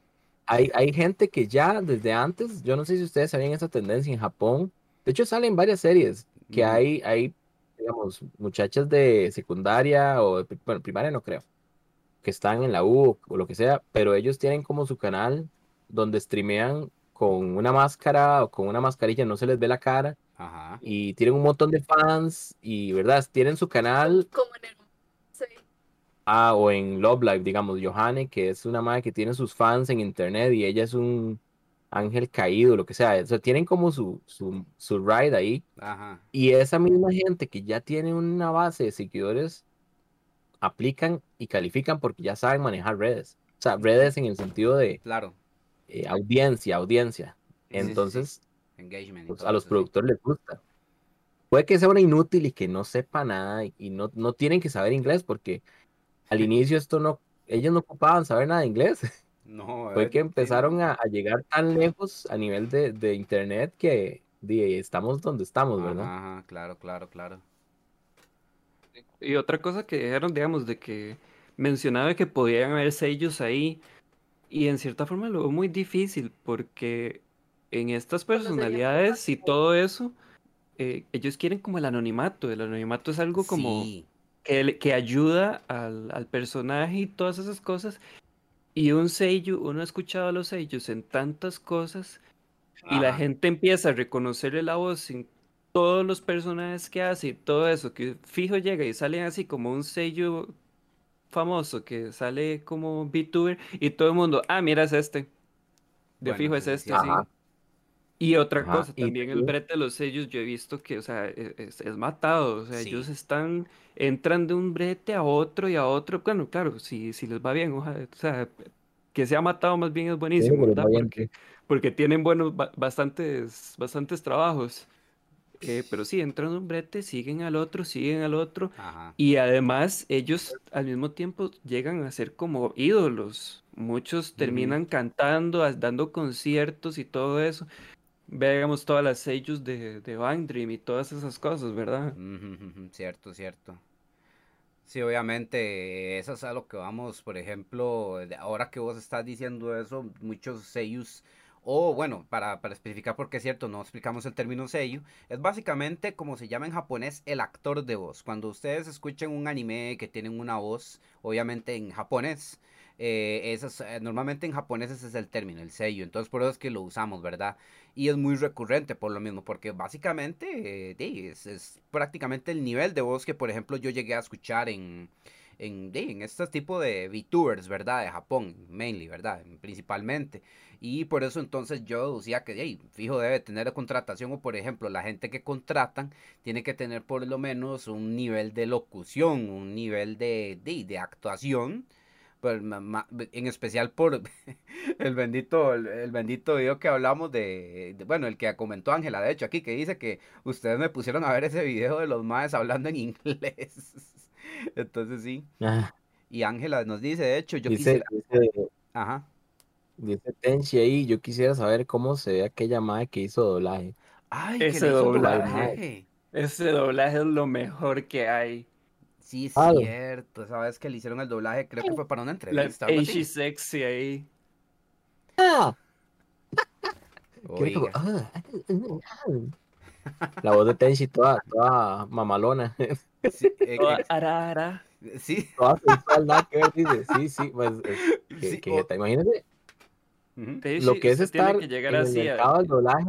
hay, hay gente que ya desde antes, yo no sé si ustedes sabían esa tendencia en Japón, de hecho salen varias series que Ujú. hay, hay, digamos, muchachas de secundaria o de, bueno, primaria no creo, que están en la U o, o lo que sea, pero ellos tienen como su canal donde streamean con una máscara o con una mascarilla, no se les ve la cara Ajá. y tienen un montón de fans y, ¿verdad? Tienen su canal Como en el. Sí. Ah, o en Love Live, digamos, Johanne, que es una madre que tiene sus fans en internet y ella es un ángel caído, lo que sea. O sea, tienen como su, su, su ride ahí. Ajá. Y esa misma gente que ya tiene una base de seguidores, aplican y califican porque ya saben manejar redes. O sea, redes en el sentido de Claro. eh, audiencia, audiencia. Sí, sí, sí. Engagement. pues, a los sí. productores les gusta. Puede que sea una inútil y que no sepa nada y, y no, no tienen que saber inglés porque al inicio esto no, ellos no ocupaban saber nada de inglés. No, Fue eh, que empezaron a, a llegar tan lejos a nivel de, de internet que di, estamos donde estamos, ¿verdad? Ajá, ajá, claro, claro, claro. Y otra cosa que dijeron, digamos, de que mencionaba que podían haber sellos ahí, y en cierta forma lo veo muy difícil, porque en estas personalidades y todo eso, eh, ellos quieren como el anonimato. El anonimato es algo como Sí, que, que ayuda al, al personaje y todas esas cosas. Y un sello, uno ha escuchado a los sellos en tantas cosas, y la gente empieza a reconocerle la voz en todos los personajes que hace y todo eso, que fijo llega y sale así como un sello famoso que sale como VTuber y todo el mundo, ah, mira, es este. De Bueno, fijo es sí, sí, este, sí. Y otra Ajá, cosa, y también el brete de los sellos, yo he visto que, o sea, e- es, es matado, o sea, Sí. ellos están, entran de un brete a otro y a otro, bueno, claro, si, si les va bien, ojalá, o sea, que sea matado más bien es buenísimo, ¿verdad? Porque, porque tienen buenos, ba- bastantes, bastantes trabajos. Eh, pero sí, entran de un brete, siguen al otro, siguen al otro, ajá. y además ellos al mismo tiempo llegan a ser como ídolos. Muchos terminan cantando, dando conciertos y todo eso. Veamos todas las sellos de, de Bang Dream y todas esas cosas, ¿verdad? Cierto, cierto. Sí, obviamente, eso es a lo que vamos, por ejemplo, ahora que vos estás diciendo eso, muchos sellos, o bueno, para, para especificar porque es cierto, no explicamos el término sello, es básicamente como se llama en japonés el actor de voz. Cuando ustedes escuchan un anime que tienen una voz, obviamente en japonés, eh, ese es, eh, normalmente en japonés ese es el término, el sello, entonces por eso es que lo usamos, ¿verdad? Y es muy recurrente por lo mismo, porque básicamente eh, es, es prácticamente el nivel de voz que, por ejemplo, yo llegué a escuchar en, en, este tipo de VTubers, ¿verdad? De Japón, mainly, ¿verdad? Principalmente. Y por eso entonces yo decía que, di, fijo, debe tener contratación, o por ejemplo, la gente que contratan tiene que tener por lo menos un nivel de locución, un nivel de, de actuación. Pues, ma- ma- en especial por el bendito, el, el bendito video que hablamos de, de- bueno, el que comentó Ángela, de hecho, aquí, que dice que ustedes me pusieron a ver ese video de los maes hablando en inglés. Entonces sí, Ah, y Ángela nos dice, de hecho, yo dice, quisiera, dice, ajá, dice Tenchi ahí, yo quisiera saber cómo se ve aquella madre que hizo doblaje. ay, Ese doblaje. doblaje. Ese doblaje es lo mejor que hay. Sí, es Claro. cierto, sabes que le hicieron el doblaje, creo que fue para una La entrevista. Aishi así. sexy ahí. Ah, Oiga, La voz de Tenchi toda, toda mamalona, sí, eh, Toda eh, arara. sí, toda sensual, nada que ver, dice, sí, sí, pues, es- que, sí, que o- te imagínate lo que es estar que llegar en el así mercado del doblaje.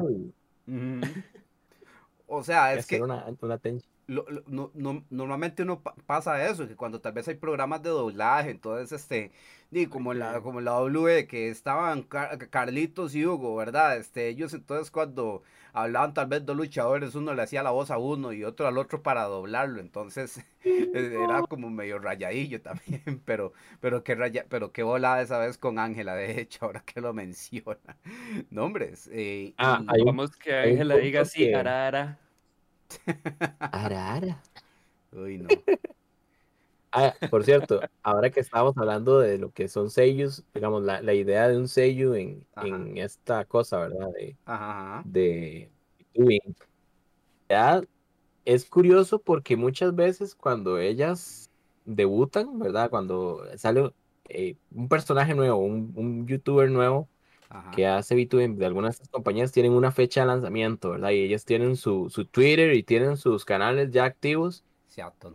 O sea, es que una, una Tenchi. Lo- lo- no- no- normalmente uno pa- pasa eso, que cuando tal vez hay programas de doblaje, entonces, este, di, como la, como la W, que estaban Car- Carlitos y Hugo, ¿verdad? Este, ellos entonces cuando hablaban tal vez dos luchadores, uno le hacía la voz a uno y otro al otro para doblarlo, entonces eh, era como medio rayadillo también, pero, pero qué raya, pero qué volada esa vez con Ángela, de hecho, ahora que lo menciona. Nombres, eh, Ah, y- Vamos que Ángela diga así, que- arara. Ara, ara. uy, no. Ah, por cierto, ahora que estábamos hablando de lo que son sellos, digamos, la, la idea de un sello en, en esta cosa, ¿verdad? De, Ajá, de. Ya es curioso porque muchas veces cuando ellas debutan, ¿verdad? Cuando sale eh, un personaje nuevo, un, un youtuber nuevo ajá. que hace VTubing de algunas de estas compañías tienen una fecha de lanzamiento, ¿verdad? Y ellas tienen su, su Twitter y tienen sus canales ya activos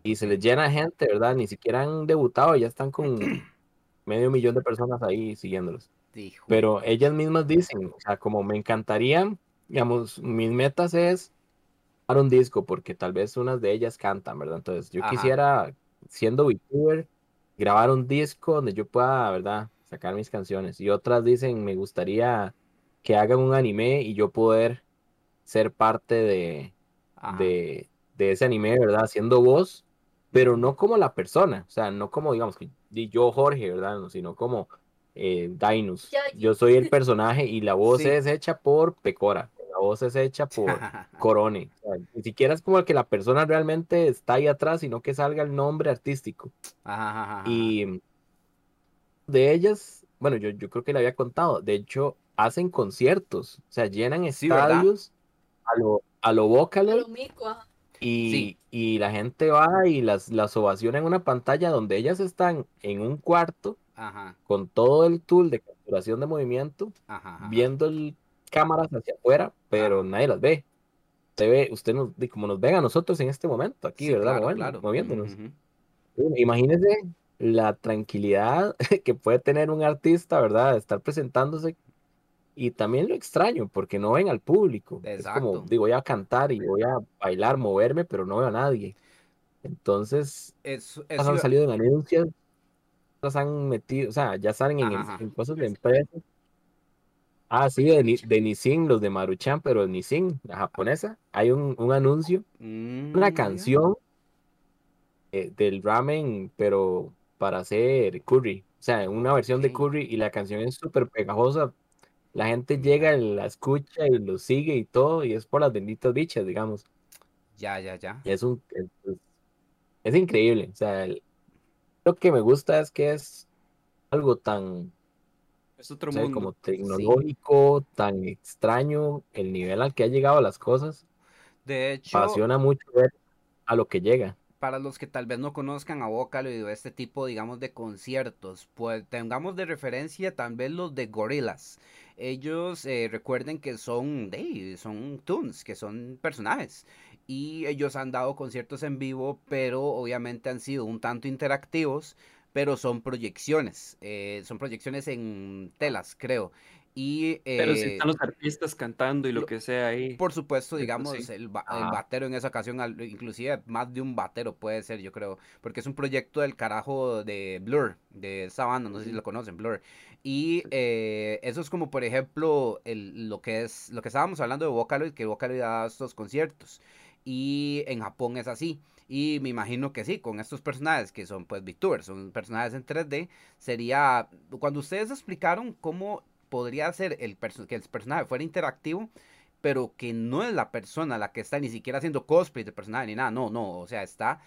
y se les llena de gente, ¿verdad? Ni siquiera han debutado ya están con medio millón de personas ahí siguiéndolos. Pero ellas mismas dicen, o sea, como me encantaría, digamos, mis metas es grabar un disco, porque tal vez unas de ellas cantan, ¿verdad? Entonces, yo Ajá. quisiera, siendo VTuber, grabar un disco donde yo pueda, ¿verdad? Sacar mis canciones. Y otras dicen, me gustaría que hagan un anime y yo poder ser parte de, de, de ese anime, ¿verdad? Siendo voz, pero no como la persona, o sea, no como, digamos, que di yo Jorge, ¿verdad? No, sino como eh, Dinus. Ya, Yo soy el personaje y la voz Sí. es hecha por Pecora, la voz es hecha por Corone. O sea, ni siquiera es como que la persona realmente está ahí atrás, sino que salga el nombre artístico. Ajá, ajá, ajá. Y de ellas, bueno, yo, yo creo que le había contado, de hecho, hacen conciertos, o sea, llenan Sí, estadios a lo, a lo Vocaloid Lo mico, ajá. y, Sí. y la gente va y las, las ovaciona en una pantalla donde ellas están en un cuarto Ajá, con todo el tool de capturación de movimiento, ajá, ajá. viendo el, cámaras hacia afuera, pero Ajá. nadie las ve. Usted ve, usted nos, como nos ven a nosotros en este momento, aquí, Sí, ¿verdad? claro, Moviendo- claro. Moviéndonos. Bueno, Imagínese la tranquilidad que puede tener un artista, ¿verdad? De estar presentándose. Y también lo extraño, porque no ven al público. Es como, Exacto. digo, voy a cantar y voy a bailar, moverme, pero no veo a nadie. Entonces, Es, han salido en anuncios, otras han metido, o sea, ya salen en, en cosas de empresas. Ah, sí, de, de Nissin, los de Maruchan, pero Nissin, la japonesa, hay un, un anuncio Mm, una ya. canción eh, del ramen, pero para hacer curry. O sea, una versión de curry y la canción es súper pegajosa. La gente llega, la escucha y lo sigue y todo, y es por las benditas bichas, digamos. Ya, ya, ya. Y es un es, increíble. O sea, el- lo que me gusta es que es algo tan, Es otro mundo. como tecnológico, tan extraño, el nivel al que ha llegado las cosas. De hecho, Apasiona mucho ver a lo que llega. Para los que tal vez no conozcan a Vocaloid o este tipo, digamos, de conciertos, pues tengamos de referencia también los de Gorillaz. Ellos eh, recuerden que son, de, son tunes, que son personajes. Y ellos han dado conciertos en vivo, pero obviamente han sido un tanto interactivos, pero son proyecciones. eh, son proyecciones en telas, creo. Y Pero si eh, están los artistas cantando y lo lo- que sea ahí. por supuesto, Eso digamos, sí. el, ba- el batero en esa ocasión, al- inclusive más de un batero puede ser, yo creo, porque es un proyecto del carajo de Blur, de esa banda, no sé si lo conocen, Blur. Y eh, eso es como, por ejemplo, el, lo que es, lo que estábamos hablando de Vocaloid, que Vocaloid da estos conciertos. Y en Japón es así. Y me imagino que sí, con estos personajes que son pues VTubers, son personajes en 3D, sería, cuando ustedes explicaron cómo podría ser el que el personaje fuera interactivo, pero que no es la persona la que está ni siquiera haciendo cosplay del personaje ni nada, no, no, o sea, está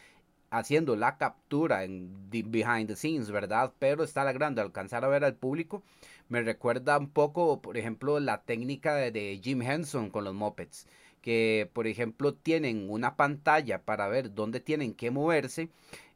haciendo la captura en behind the scenes, ¿verdad? Pero está logrando alcanzar a ver al público. Me recuerda un poco, por ejemplo, la técnica de, de Jim Henson con los mopeds, que por ejemplo tienen una pantalla para ver dónde tienen que moverse,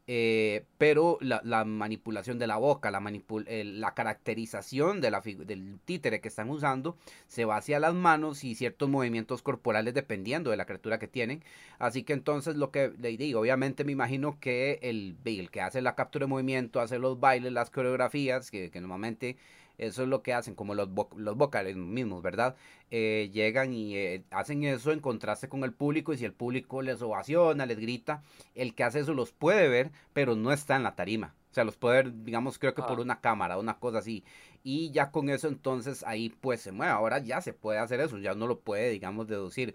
eh, pero la, la manipulación de la boca, la, manipul- la caracterización de la del títere que están usando se va hacia las manos y ciertos movimientos corporales dependiendo de la criatura que tienen. Así que entonces lo que le digo, obviamente me imagino que el, el que hace la captura de movimiento, hace los bailes, las coreografías, que, que normalmente eso es lo que hacen, como los, vo- los vocales mismos, ¿verdad? Eh, llegan y eh, hacen eso en contraste con el público y si el público les ovaciona, les grita, el que hace eso los puede ver, pero no está en la tarima. O sea, los puede ver, digamos, creo que por Ah. una cámara, una cosa así. Y ya con eso entonces ahí pues se mueve. Ahora ya se puede hacer eso, ya uno lo puede, digamos, deducir.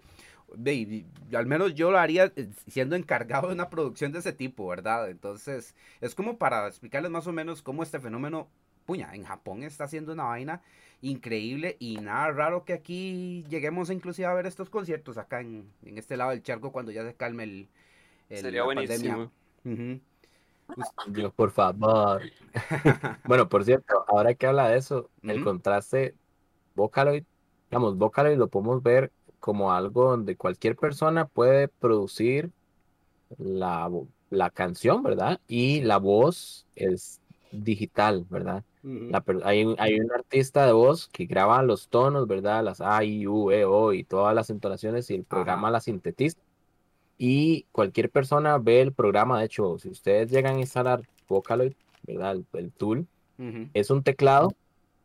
Y- y al menos yo lo haría eh, siendo encargado de una producción de ese tipo, ¿verdad? Entonces, es como para explicarles más o menos cómo este fenómeno, puña, en Japón está haciendo una vaina increíble y nada raro que aquí lleguemos inclusive a ver estos conciertos acá en, en este lado del charco cuando ya se calme el, el- Sería la pandemia. Dios, por favor. Bueno, por cierto, ahora que habla de eso, el contraste Vocaloid, digamos, Vocaloid lo podemos ver como algo donde cualquier persona puede producir la, la canción, ¿verdad? Y la voz es digital, ¿verdad? La hay, un- hay un artista de voz que graba los tonos, ¿verdad? Las A, I, U, E, O y todas las entonaciones y el programa Ajá. las sintetiza. Y cualquier persona ve el programa, de hecho, si ustedes llegan a instalar Vocaloid, ¿verdad? El, el tool, es un teclado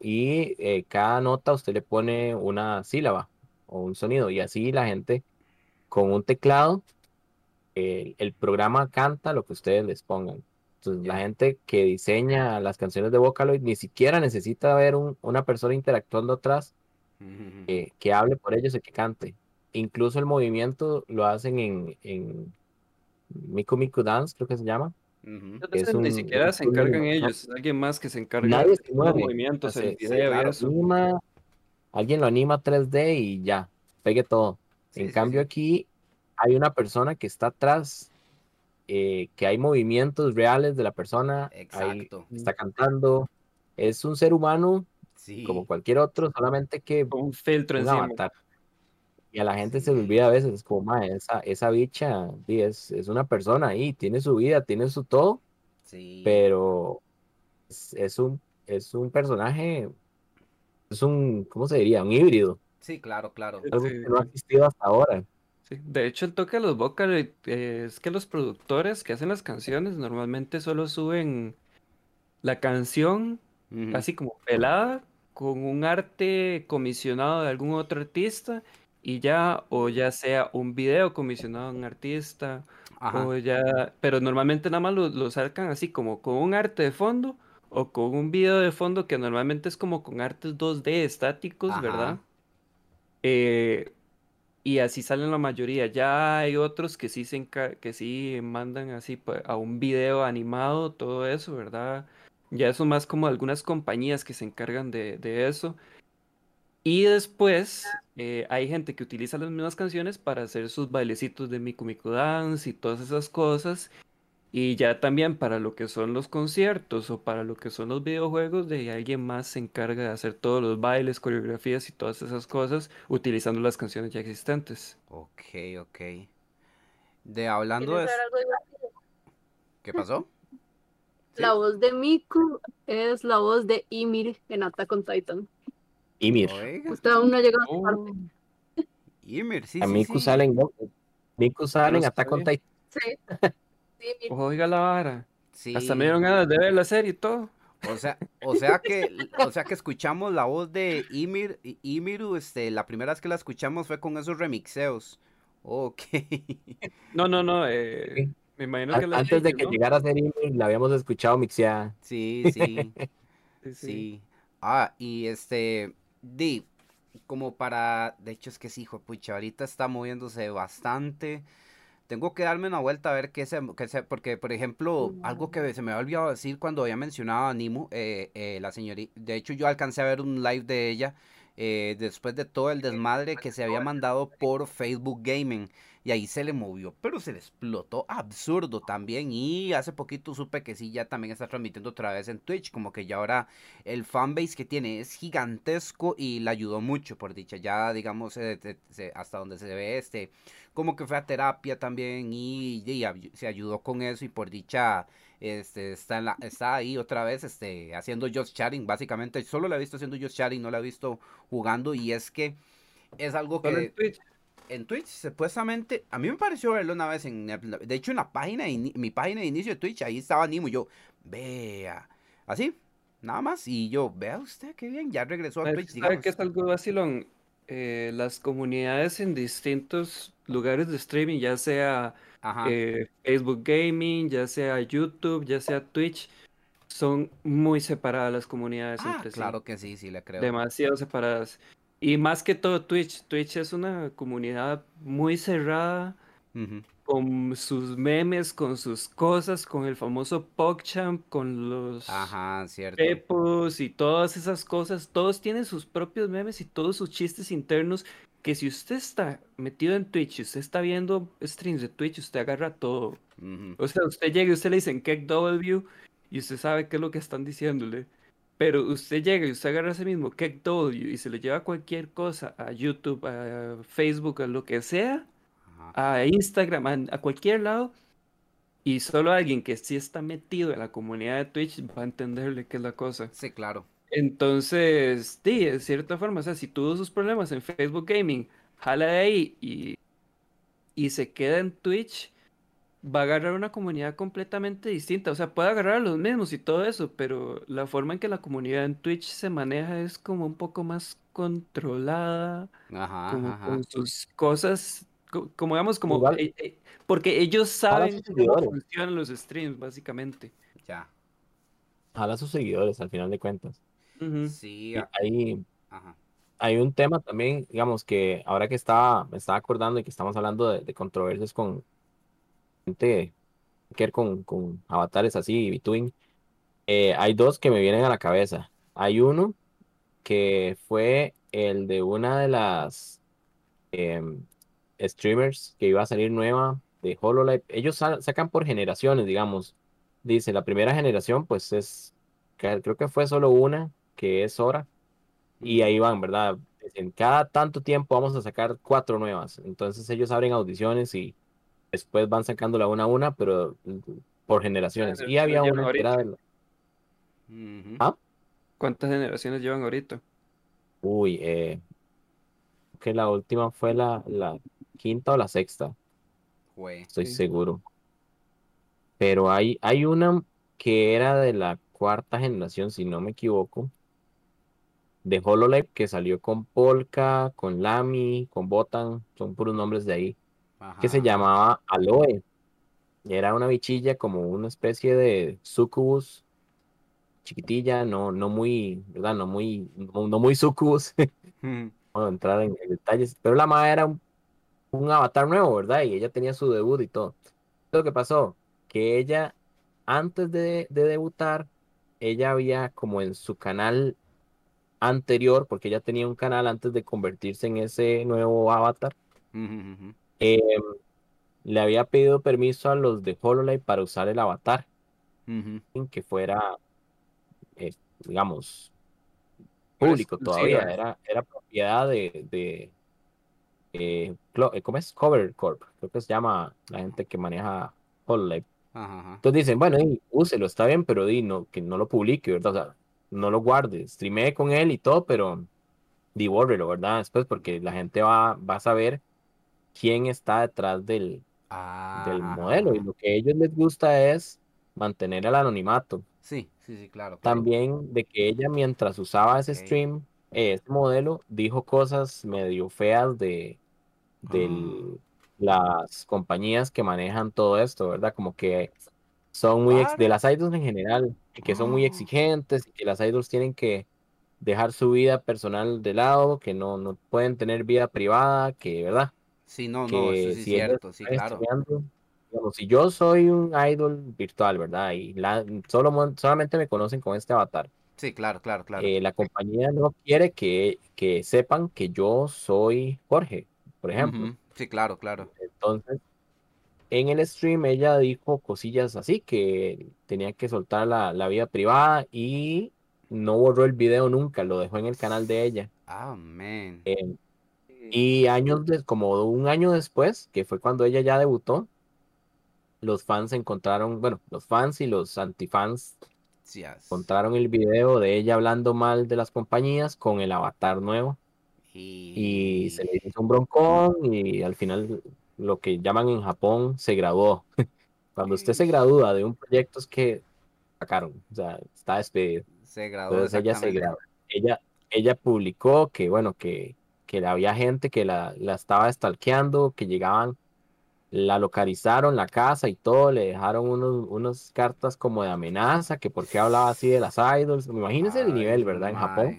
y eh, cada nota usted le pone una sílaba o un sonido y así la gente con un teclado, eh, el programa canta lo que ustedes les pongan. Entonces, la gente que diseña las canciones de Vocaloid ni siquiera necesita ver un- una persona interactuando atrás que, que hable por ellos y que cante. Incluso el movimiento lo hacen en, en Miku Miku Dance, creo que se llama. Ujú. Muchas es veces ni siquiera se encargan ellos, es alguien más que se encarga Nadie de se los mueve. movimientos, claro, eso. anima- alguien lo anima 3D y ya, pegue todo. Sí, en sí, cambio sí. aquí hay una persona que está atrás, eh, que hay movimientos reales de la persona, está cantando. Es un ser humano Sí. como cualquier otro, solamente que Con un filtro un encima. avatar. Y a la gente se Sí. le olvida a veces, es como, "Mae, esa, esa bicha di, es, es una persona ahí, tiene su vida, tiene su todo, Sí. pero es, es un, es un personaje, es un, ¿cómo se diría? Un híbrido, Sí, claro, claro. Sí. algo que no ha existido hasta ahora. Sí, De hecho, el toque de los Vocaloid eh, es que los productores que hacen las canciones normalmente solo suben la canción así como pelada con un arte comisionado de algún otro artista y ya, o ya sea un video comisionado de un artista, Ajá. o ya, pero normalmente nada más lo, lo sacan así como con un arte de fondo o con un video de fondo que normalmente es como con artes 2D estáticos, ¿verdad? Eh, y así salen la mayoría. Ya hay otros que sí se que sí mandan así pues, a un video animado, todo eso, ¿verdad? Ya eso más como algunas compañías que se encargan de, de eso. Y después eh, hay gente que utiliza las mismas canciones para hacer sus bailecitos de Miku Miku Dance y todas esas cosas. Y ya también para lo que son los conciertos o para lo que son los videojuegos, de alguien más se encarga de hacer todos los bailes, coreografías y todas esas cosas utilizando las canciones ya existentes. Ok, ok. De hablando de... ¿Qué pasó? Sí. La voz de Miku es la voz de Ymir en Attack on Titan. Ymir. Usted aún no ha llegado a Oh, parte. Ymir, sí, a sí, Miku sí. sale en Miku sale en no Attack on. Titan. Sí. Sí, oiga la vara. Sí. Hasta me dieron ganas de ver la serie y todo. O sea, o sea que, o sea que escuchamos la voz de Ymir, Ymiru, este, la primera vez que la escuchamos fue con esos remixeos. Ok. No, no, no. eh, me imagino A- que la Antes de que ¿no? llegara a ser Ymir, la habíamos escuchado mixeada. Sí, sí, Sí. Ah, y este, di, como para, de hecho es que sí, hijo pucha, ahorita está moviéndose bastante. Tengo que darme una vuelta a ver qué se, qué se- porque por ejemplo, algo que se me había olvidado decir cuando había mencionado a Nimu, eh, eh, la señorita, de hecho yo alcancé a ver un live de ella eh, después de todo el desmadre que se había mandado por Facebook Gaming. Y ahí se le movió, pero se le explotó absurdo también. Y hace poquito supe que sí, ya también está transmitiendo otra vez en Twitch. Como que ya ahora el fanbase que tiene es gigantesco y le ayudó mucho, por dicha. Ya, digamos, eh, hasta donde se ve este, como que fue a terapia también y, se ayudó con eso. Y por dicha, este, está, en la- está ahí otra vez este, haciendo just chatting. Básicamente, solo la he visto haciendo just chatting, no la he visto jugando. Y es que es algo que Twitch. En Twitch, supuestamente, a mí me pareció verlo una vez en, de hecho en la página, de mi página de inicio de Twitch, ahí estaba Nimo y yo, vea, así, nada más, y yo, vea usted, qué bien, ya regresó a ¿Sabe Twitch, sabe qué es algo vacilón? Eh, las comunidades en distintos lugares de streaming, ya sea eh, Facebook Gaming, ya sea YouTube, ya sea Twitch, son muy separadas las comunidades ah, entre sí. claro que sí, sí le creo. Demasiado separadas. Y más que todo Twitch. Twitch es una comunidad muy cerrada, con sus memes, con sus cosas, con el famoso PogChamp, con los Ajá, cierto. Pepos y todas esas cosas. Todos tienen sus propios memes y todos sus chistes internos. Que si usted está metido en Twitch usted está viendo streams de Twitch, usted agarra todo. O sea, usted llega y usted le dicen W y usted sabe qué es lo que están diciéndole. Pero usted llega y usted agarra ese mismo W y se le lleva cualquier cosa a YouTube, a Facebook, a lo que sea, a Instagram, a, a cualquier lado. Y solo alguien que sí está metido en la comunidad de Twitch va a entenderle qué es la cosa. Sí, claro. Entonces, sí, de cierta forma, o sea, si tuvo sus problemas en Facebook Gaming, jala de ahí y, y se queda en Twitch, va a agarrar una comunidad completamente distinta. O sea, puede agarrar a los mismos y todo eso, pero la forma en que la comunidad en Twitch se maneja es como un poco más controlada, Ajá, como ajá, con sus cosas, co- como digamos, como, eh, eh, porque ellos saben cómo funcionan los streams, básicamente. Ya. Jala sus seguidores al final de cuentas. Sí, Y ajá. hay un tema también, digamos, que ahora que estaba, me estaba acordando y que estamos hablando de, de controversias con gente que con, con avatares así, Between, eh, hay dos que me vienen a la cabeza. Hay uno que fue el de una de las em, streamers que iba a salir nueva de HoloLive. Ellos sa- sacan por generaciones, digamos. Dice, la primera generación, pues es, creo que fue solo una, que es Sora. Y ahí van, ¿verdad? En cada tanto tiempo vamos a sacar cuatro nuevas. Entonces ellos abren audiciones y después van sacándola una a una, pero mm, por generaciones. Y había una que era de... Ujú. Ah. ¿Cuántas generaciones llevan ahorita? Uy, eh, que la última fue la, la quinta o la sexta, estoy Sí. seguro. Pero hay, hay una que era de la cuarta generación, si no me equivoco, de HoloLive, que salió con Polka, con Lamy, con Botan, son puros nombres de ahí, que se llamaba Aloe. Y Era una bichilla como una especie de sucubus chiquitilla, no, no muy, ¿verdad? No muy, no, no muy sucubus. A entrar en, en detalles. Pero la madre era un, un avatar nuevo, ¿verdad? Y ella tenía su debut y todo. Lo que pasó, que ella, antes de, de debutar, ella había como en su canal anterior, porque ella tenía un canal antes de convertirse en ese nuevo avatar. Eh, le había pedido permiso a los de HoloLive para usar el avatar, sin que fuera, eh, digamos, público todavía, era, era propiedad de, de eh, ¿cómo es? Cover Corp, creo que se llama la gente que maneja HoloLive. Ajá, ajá. Entonces dicen, bueno, y, úselo, está bien, pero di, no, que no lo publique, ¿verdad? O sea, no lo guarde, streamee con él y todo, pero di, bórrelo, ¿verdad? Después, porque la gente va, va a saber quién está detrás del, modelo, y ajá. lo que a ellos les gusta es mantener el anonimato. Sí, sí, sí, claro, claro. También de que ella mientras usaba ese stream, eh, ese modelo, dijo cosas medio feas de, Ah. del- las compañías que manejan todo esto, ¿verdad? Como que son muy, ex- de las idols en general, que son muy Ah. exigentes, y que las idols tienen que dejar su vida personal de lado, que no, no pueden tener vida privada, que, ¿verdad? Sí, no, no, eso sí es si ellos cierto, sí, claro. digamos, si yo soy un idol virtual, ¿verdad? Y la, solo, solamente me conocen con este avatar. Sí, claro, claro, claro. eh, la compañía no quiere que, que sepan que yo soy Jorge, por ejemplo. Sí, claro, claro. Entonces, en el stream ella dijo cosillas así, que tenía que soltar la, la vida privada y no borró el video nunca, lo dejó en el canal de ella. Ah, man. Eh, y años de, como un año después, que fue cuando ella ya debutó, los fans encontraron, bueno, los fans y los antifans encontraron el video de ella hablando mal de las compañías con el avatar nuevo y se le hizo un broncón y al final lo que llaman en Japón se graduó. Cuando usted se gradúa de un proyecto es que sacaron, o sea, está despedido. Se graduó Entonces ella se graduó. Ella, ella publicó que, bueno, que, que había gente que la, la estaba stalkeando, que llegaban, la localizaron la casa y todo, le dejaron unos, unas cartas como de amenaza, que por qué hablaba así de las idols. Imagínense el Ay, nivel, ¿verdad? En Japón.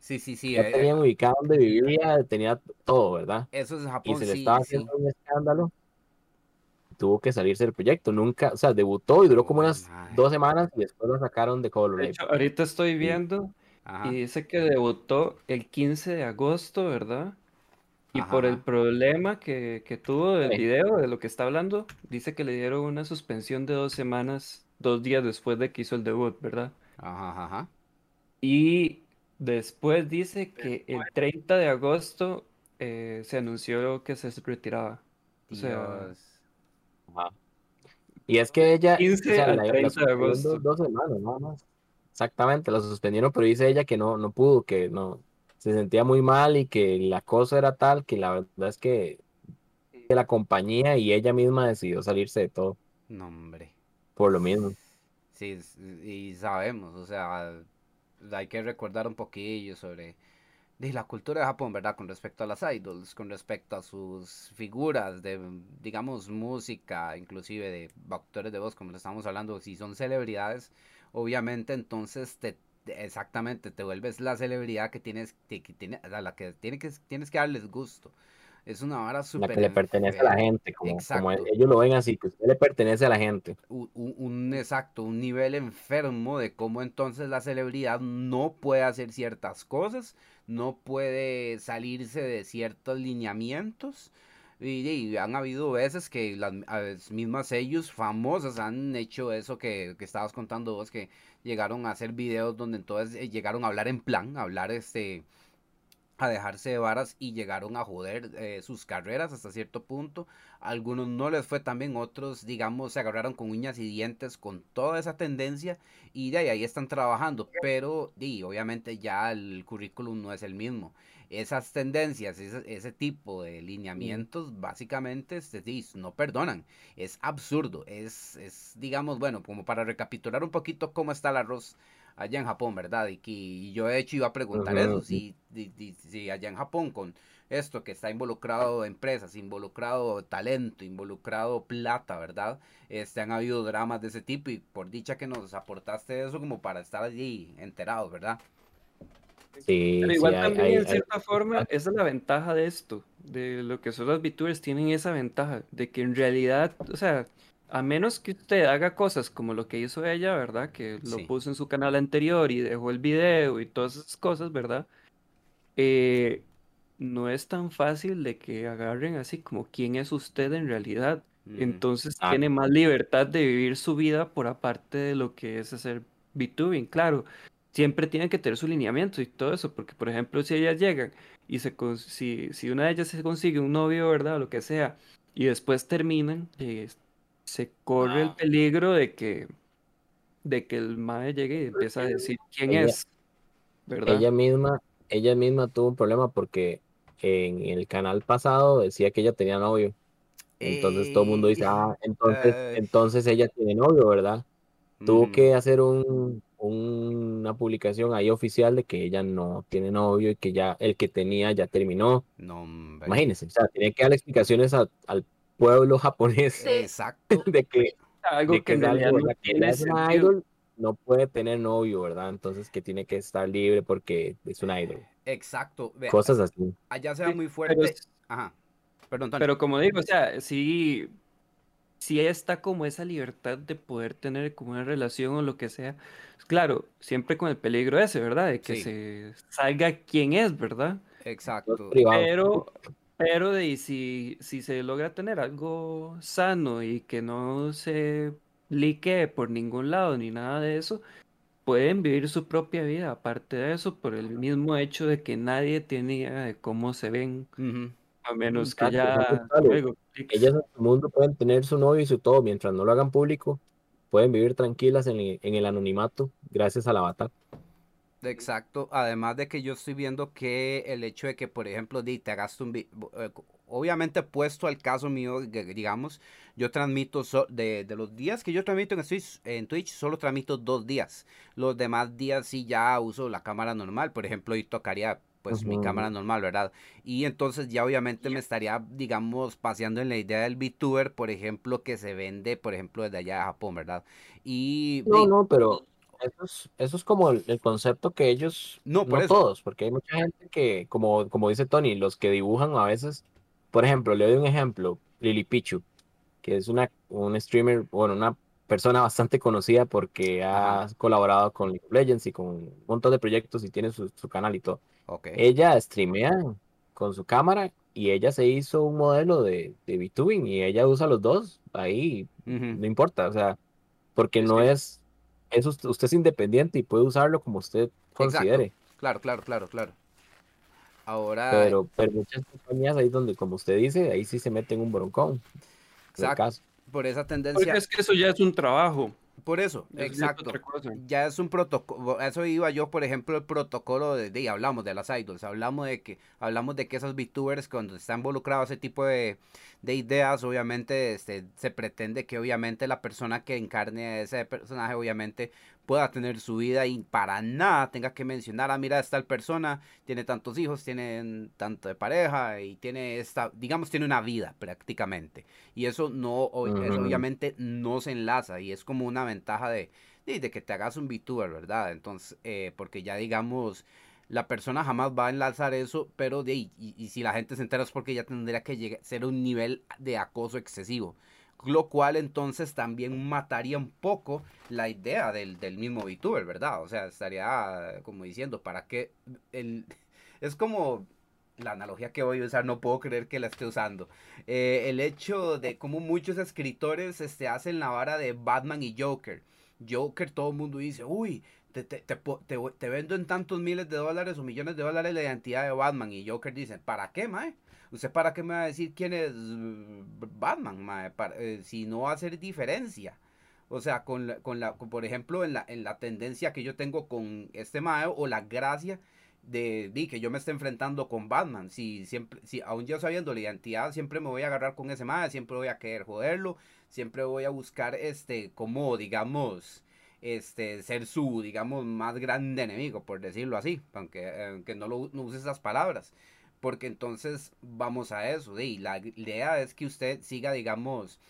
Sí, sí, sí. Ya eh, tenían ubicado donde vivía, tenía todo, ¿verdad? Eso es Y Japón, se le sí, estaba sí. haciendo un escándalo. Tuvo que salirse del proyecto. Nunca, o sea, debutó y duró como unas dos semanas y después lo sacaron de Color De hecho, ahorita estoy viendo Ajá. y dice que debutó el 15 de agosto, ¿verdad? Y Ajá, por el problema que, que tuvo del Sí. video, de lo que está hablando, dice que le dieron una suspensión de dos semanas, dos días después de que hizo el debut, ¿verdad? Ajá, ajá. Y después dice que el 30 de agosto eh, se anunció que se retiraba. O sea, Dios. Ajá. Y es que ella, o 15 sea, al la, la 30 de agosto. dos, dos semanas, nada más. Exactamente, la suspendieron, pero dice ella que no, no pudo, que no, se sentía muy mal y que la cosa era tal que la verdad es que, que la compañía y ella misma decidió salirse de todo. No, hombre. por lo mismo. Sí, y sabemos, o sea, hay que recordar un poquillo sobre de la cultura de Japón, ¿verdad? Con respecto a las idols, con respecto a sus figuras de, digamos, música, inclusive de actores de voz, como le estamos hablando, si son celebridades, obviamente entonces te exactamente te vuelves la celebridad que tienes que, que tiene a la que tiene que tienes que darles gusto. Es una vara La súper que le pertenece a la gente, como, como ellos lo ven así, que usted le pertenece a la gente. un, un- un exacto, un nivel enfermo de cómo entonces la celebridad no puede hacer ciertas cosas, no puede salirse de ciertos lineamientos. Y, y han habido veces que las mismas ellos famosas han hecho eso que, que estabas contando vos, que llegaron a hacer videos donde entonces eh, llegaron a hablar en plan, a hablar este a dejarse de varas y llegaron a joder eh, sus carreras hasta cierto punto. Algunos no les fue tan bien, otros, digamos, se agarraron con uñas y dientes con toda esa tendencia y de ahí, ahí están trabajando, pero di, obviamente ya el currículum no es el mismo. Esas tendencias, ese, ese tipo de lineamientos, básicamente, este, di, no perdonan. Es absurdo, es, es, digamos, bueno, como para recapitular un poquito cómo está el arroz allá en Japón, ¿verdad? Y que y yo de hecho iba a preguntar eso, si, di- si allá en Japón con esto que está involucrado empresas, involucrado talento, involucrado plata, ¿verdad? Este, han habido dramas de ese tipo y por dicha que nos aportaste eso como para estar allí enterados, ¿verdad? Sí, Pero igual también, hay- en hay- cierta forma, esa es la ventaja de esto, de lo que son las VTubers, tienen esa ventaja, de que en realidad, o sea, a menos que usted haga cosas como lo que hizo ella, ¿verdad? Que lo Sí. puso en su canal anterior y dejó el video y todas esas cosas, ¿verdad? Eh, no es tan fácil de que agarren así como quién es usted en realidad. Entonces Ah. tiene más libertad de vivir su vida por aparte de lo que es hacer VTubing. Claro, siempre tienen que tener su lineamiento y todo eso, porque por ejemplo, si ellas llegan y se si, si una de ellas se consigue un novio, ¿verdad? O lo que sea, y después terminan, eh, se corre el peligro de que, de que el mae llegue y empieza a decir quién Ella- es, ¿verdad? ella misma, ella misma tuvo un problema porque en el canal pasado decía que ella tenía novio. Entonces todo el mundo dice, ah, entonces, entonces ella tiene novio, ¿verdad? Tuvo que hacer un, un- una publicación ahí oficial de que ella no tiene novio y que ya el que tenía ya terminó. No. Imagínense, o sea, tiene que dar explicaciones a- al pueblo japonés Sí. Exacto. de que, Algo de que no es una idol, no puede tener novio, ¿verdad? Entonces que tiene que estar libre porque es una idol. Exacto. Ve, Cosas así. allá se da Sí, muy pero fuerte. es- Ajá. Perdón, Tony. Pero como digo, o sea, sí, sí está como esa libertad de poder tener como una relación o lo que sea. Claro, siempre con el peligro ese, ¿verdad? De que Sí. se salga quién es, ¿verdad? Exacto. Pero, pero de si, si se logra tener algo sano y que no se liquee por ningún lado ni nada de eso, pueden vivir su propia vida. Aparte de eso, por el mismo hecho de que nadie tiene idea de cómo se ven. A menos que ya. Ellas en su mundo pueden tener su novio y su todo, mientras no lo hagan público, pueden vivir tranquilas en el, en el anonimato gracias al avatar. Exacto, además de que yo estoy viendo que el hecho de que, por ejemplo, di, te hagas un eh, obviamente puesto al caso mío, digamos, yo transmito so- de, de los días que yo transmito en Twitch, en Twitch, solo transmito dos días. Los demás días sí ya uso la cámara normal, por ejemplo, y tocaría pues mi cámara normal, ¿verdad? Y entonces ya obviamente me estaría, digamos, paseando en la idea del VTuber, por ejemplo, que se vende, por ejemplo, desde allá de Japón, ¿verdad? Y No, no, pero eso es, eso es como el, el concepto que ellos, No, por no eso. todos, porque hay mucha gente que, como, como dice Tony, los que dibujan a veces, por ejemplo, le doy un ejemplo, Lili Pichu, que es una, un streamer, bueno, una persona bastante conocida porque ha Ajá. colaborado con League of Legends y con un montón de proyectos y tiene su, su canal y todo. ok. Ella streamea con su cámara y ella se hizo un modelo de, de VTubing y ella usa los dos ahí, no importa, o sea, porque Es no que- es, es usted, usted es independiente y puede usarlo como usted considere, Claro, claro, claro, claro. Ahora, pero, pero muchas compañías ahí donde, como usted dice, ahí sí se meten un broncón, en el exacto, caso. Por esa Porque tendencia, es que eso ya es un trabajo. por eso, eso ya es exacto. Ya es un protocolo, eso iba yo, por ejemplo, el protocolo de, de- hablamos de las idols, hablamos de que, hablamos de que esos VTubers cuando está involucrado ese tipo de, de ideas, obviamente este, se pretende que obviamente la persona que encarne a ese personaje obviamente pueda tener su vida y para nada tenga que mencionar, ah, mira, esta persona tiene tantos hijos, tiene tanto de pareja y tiene esta, digamos, tiene una vida prácticamente. Y eso no, eso obviamente no se enlaza y es como una ventaja de, de, que te hagas un VTuber, ¿verdad? Entonces, eh, porque ya digamos, la persona jamás va a enlazar eso, pero de, y, y, si la gente se entera es porque ya tendría que llegar, ser un nivel de acoso excesivo. Lo cual entonces también mataría un poco la idea del, del mismo VTuber, ¿verdad? O sea, estaría como diciendo, ¿para qué? El, es como la analogía que voy a usar, no puedo creer que la esté usando. Eh, el hecho de cómo muchos escritores este, hacen la vara de Batman y Joker. Joker, todo el mundo dice, uy, te, te, te, te, vendo en tantos miles de dólares o millones de dólares la identidad de Batman. Y Joker dice, ¿para qué, mae? ¿Usted para qué me va a decir quién es Batman, mae? Eh, si no va a hacer diferencia. O sea, con la, con la, por ejemplo, en la, en la tendencia que yo tengo con este mae o la gracia de, de, que yo me esté enfrentando con Batman. Si siempre, si aún yo sabiendo la identidad, siempre me voy a agarrar con ese mae, siempre voy a querer joderlo, siempre voy a buscar este, como digamos, este, ser su, digamos, más grande enemigo, por decirlo así, aunque, aunque no, lo, no use esas palabras, porque entonces vamos a eso, y la idea es que usted siga, digamos,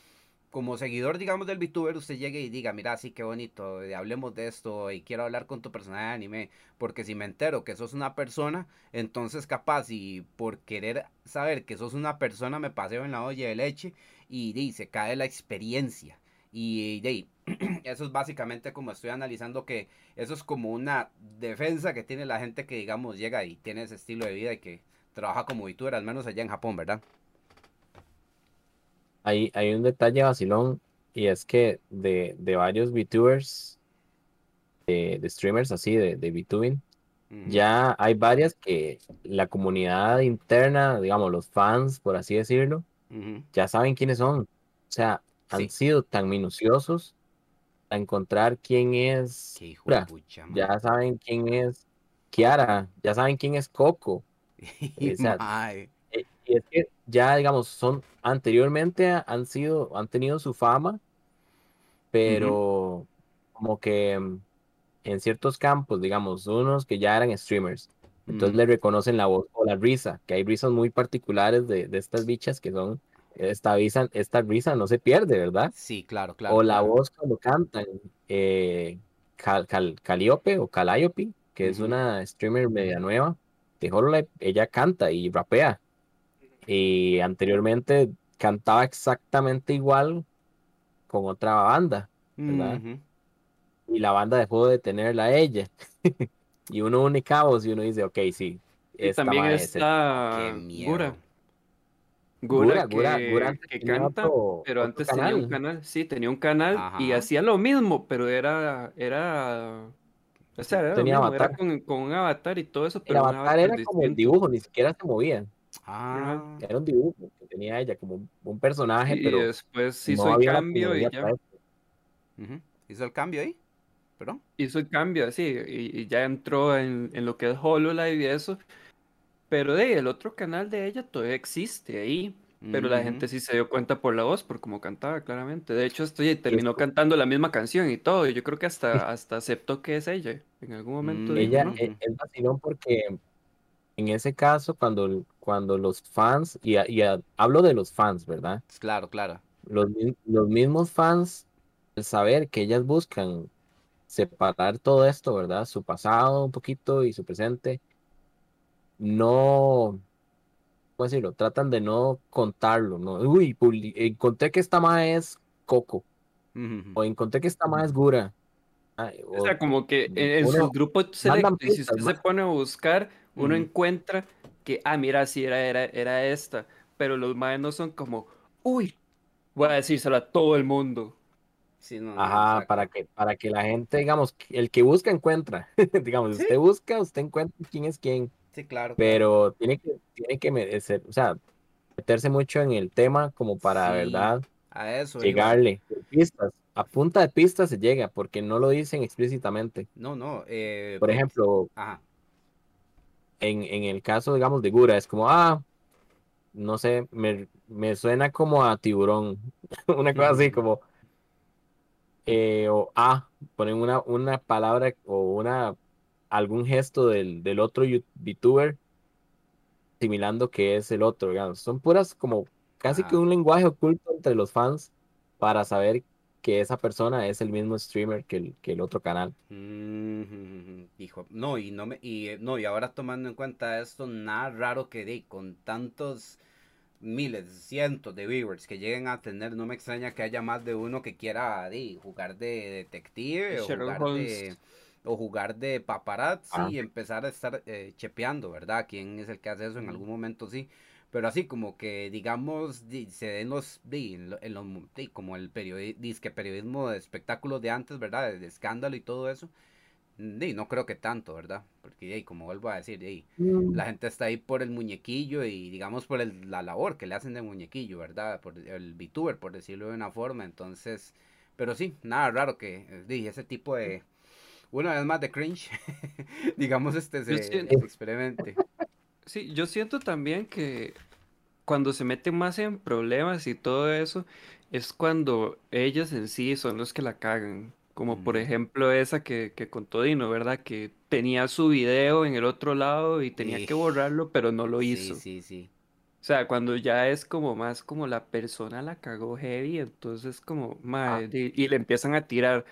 como seguidor, digamos, del VTuber, usted llegue y diga, mira, sí, qué bonito, eh, hablemos de esto y quiero hablar con tu personaje de anime, porque si me entero que sos una persona, entonces capaz y por querer saber que sos una persona me paseo en la olla de leche y, y se cae la experiencia. Y ahí, eso es básicamente como estoy analizando que eso es como una defensa que tiene la gente que digamos llega y tiene ese estilo de vida y que trabaja como VTuber, al menos allá en Japón, ¿verdad? Hay, hay un detalle vacilón y es que de, de varios VTubers, de, de, streamers así, de, de VTubing, ya hay varias que la comunidad interna, digamos, los fans, por así decirlo, ya saben quiénes son. O sea, han sido tan minuciosos a encontrar quién es. ya saben quién es Kiara, ya saben quién es Coco. Eh, y es que ya, digamos, son anteriormente han sido, han tenido su fama, pero como que mm, en ciertos campos, digamos, unos que ya eran streamers, entonces le reconocen la voz o la risa, que hay risas muy particulares de, de estas bichas que son esta risa, esta risa no se pierde, ¿verdad? Sí, claro, claro. O la voz cuando cantan, eh, Cal, Caliope o Calliope, que es una streamer media nueva de Hololive, ella canta y rapea. Y anteriormente cantaba exactamente igual con otra banda, ¿verdad? Y la banda dejó de tenerla a ella. y uno une cabos y uno dice, ok, sí. Y también está Gura. Gura, que, canta, pero antes tenía un canal, sí, tenía un canal y hacía lo mismo, pero era, era, o sea, era, tenía avatar. con, un avatar y todo eso, pero el avatar, era como un dibujo, ni siquiera se movía. Ah. Era un dibujo que tenía ella como un personaje, pero. Y después hizo el cambio y ya. ¿Hizo el cambio ahí? ¿Perdón? Hizo el cambio, sí, y, ya entró en, en, lo que es HoloLive y eso. Pero de el otro canal de ella todavía existe ahí. Pero la gente sí se dio cuenta por la voz, por cómo cantaba, claramente. De hecho, estoy, terminó cantando la misma canción y todo. Y yo creo que hasta, hasta aceptó que es ella. En algún momento. Mm, ella e, es vacilón porque en ese caso, cuando, cuando los fans, y, y hablo de los fans, ¿verdad? Claro, claro. Los, los mismos fans, el saber que ellas buscan separar todo esto, ¿verdad? Su pasado un poquito y su presente no, ¿cómo decirlo? Tratan de no contarlo, ¿no? Uy, encontré que esta más es Coco, o encontré que esta más es Gura. o, sea, como que en, su grupo selecto, si usted se pone a buscar, uno encuentra que, ah, mira, sí, era, era, era esta, pero los más no son como, uy, voy a decírselo a todo el mundo. Sí, no, Ajá, para que, para que la gente, digamos, el que busca encuentra. digamos, usted busca, usted encuentra quién es quién. Sí, claro. Pero tiene que, tiene que meterse, o sea, meterse mucho en el tema como para, ¿verdad? A eso. Llegarle. Pistas. A punta de pistas se llega, porque no lo dicen explícitamente. No, no. Eh, Por ejemplo, En, en el caso, digamos, de Gura, es como, ah, no sé, me, me suena como a tiburón. Una cosa así Ujú. como. eh, o A, ponen una, una palabra o una algún gesto del, del otro VTuber asimilando que es el otro, digamos. Son puras como casi que un lenguaje oculto entre los fans para saber que esa persona es el mismo streamer que el, que el otro canal. Mm, Hijo, no, y no me, y eh, no, y ahora tomando en cuenta esto, nada raro que de, con tantos miles, cientos de viewers que lleguen a tener, no me extraña que haya más de uno que quiera de, jugar de detective o de. O jugar de paparazzi Ah. y empezar a estar eh, chepeando, ¿verdad? ¿Quién es el que hace eso? En algún momento sí. Pero así como que, digamos, di- se den los, en lo- en los como el periodi disque periodismo de espectáculos de antes, ¿verdad? De, escándalo y todo eso. Di, no creo que tanto, ¿verdad? Porque, di, como vuelvo a decir, di, la gente está ahí por el muñequillo y digamos por el- la labor que le hacen de muñequillo, ¿verdad? Por el VTuber, por decirlo de una forma. Entonces, pero sí, nada raro que, di, ese tipo de, una vez más de cringe, digamos, este se, siento- se experimente. Sí, yo siento también que cuando se meten más en problemas y todo eso, es cuando ellos en sí son los que la cagan. Como por ejemplo esa que, que contó Dino, ¿verdad? Que tenía su video en el otro lado y tenía Sí. que borrarlo, pero no lo hizo. Sí, sí, sí. O sea, cuando ya es como más como la persona la cagó heavy, entonces como, mae, di- y le empiezan a tirar.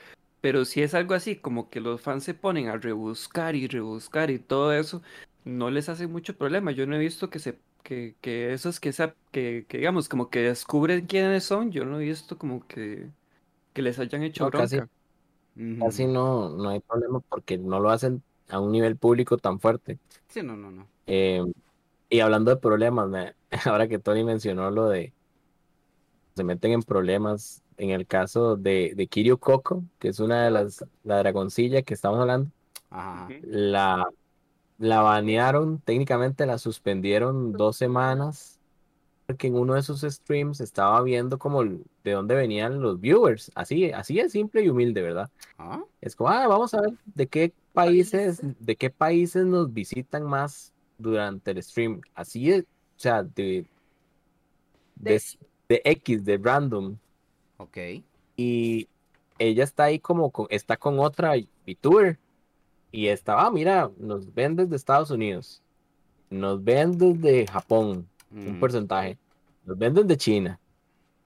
Pero si es algo así, como que los fans se ponen a rebuscar y rebuscar y todo eso, no les hace mucho problema. Yo no he visto que se, que, que esos que, que, que digamos, como que descubren quiénes son, yo no he visto como que, que les hayan hecho No, casi, no, no hay problema porque no lo hacen a un nivel público tan fuerte. Sí, no, no, no. Eh, y hablando de problemas, me- ahora que Tony mencionó lo de se meten en problemas, en el caso de, de Kiryu Coco, que es una de las, la dragoncilla que estamos hablando, Ajá. la, la banearon, técnicamente la suspendieron dos semanas, porque en uno de sus streams estaba viendo como de dónde venían los viewers, así, así es simple y humilde, ¿verdad? Ah, Es como, ah, vamos a ver de qué países, de qué países nos visitan más durante el stream. Así es, o sea, de, de, De- de X, de random. Ok. Y ella está ahí como con, está con otra VTuber. Y está, ah, mira, nos ven desde Estados Unidos. Nos ven desde Japón, un Ujú. porcentaje. Nos ven desde China.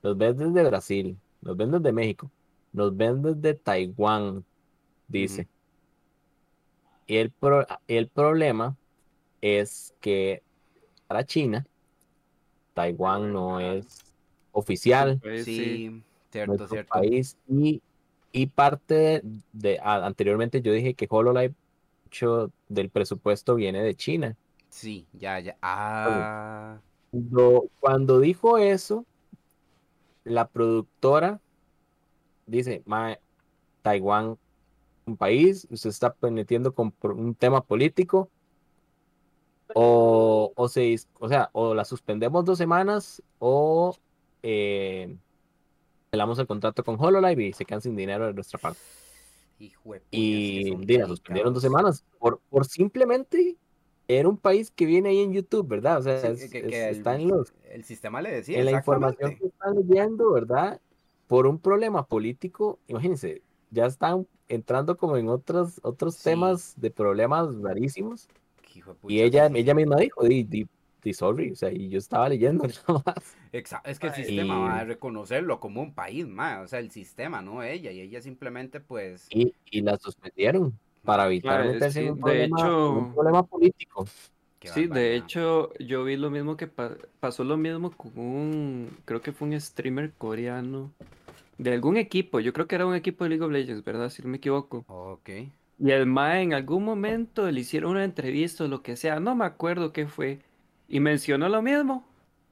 Nos ven desde Brasil. Nos ven desde México. Nos ven desde Taiwán, dice. Y el, pro- el problema es que para China, Taiwán no es oficial, Pues sí. Cierto, nuestro cierto. país, y, y parte de, anteriormente yo dije que HoloLive, del presupuesto viene de China. Sí, ya, ya. Ah, Cuando, cuando dijo eso, la productora dice, "Mae, Taiwán, un país, usted está metiendo con un tema político, o, o, se, o sea, o la suspendemos dos semanas, o eh, pelamos el contrato con HoloLive y se quedan sin dinero de nuestra parte. hijo de Y la suspendieron dos semanas por, por simplemente era un país que viene ahí en YouTube, ¿verdad? O sea, Sí, es- que, es- que está el, en los el sistema le decía, en la información que están leyendo, ¿verdad? Por un problema político, imagínense, ya están entrando como en otros, otros Sí. temas de problemas rarísimos. Hijo de Y ella, sí, ella misma dijo, di, di, di sorry, o sea, y yo estaba leyendo nada más. Exa- Es que el Ay. sistema va a Y, reconocerlo como un país, ma, o sea, el sistema, no ella, y ella simplemente, pues, y, y la suspendieron para evitar Mae, meterse en sí, un de problema, en un hecho, problema político. qué sí, de hecho, yo vi lo mismo que pa- pasó lo mismo con un, creo que fue un streamer coreano de algún equipo, yo creo que era un equipo de League of Legends, ¿verdad? Si no me equivoco. Ok. Y el mae en algún momento le hicieron una entrevista o lo que sea, no me acuerdo qué fue, y mencionó lo mismo.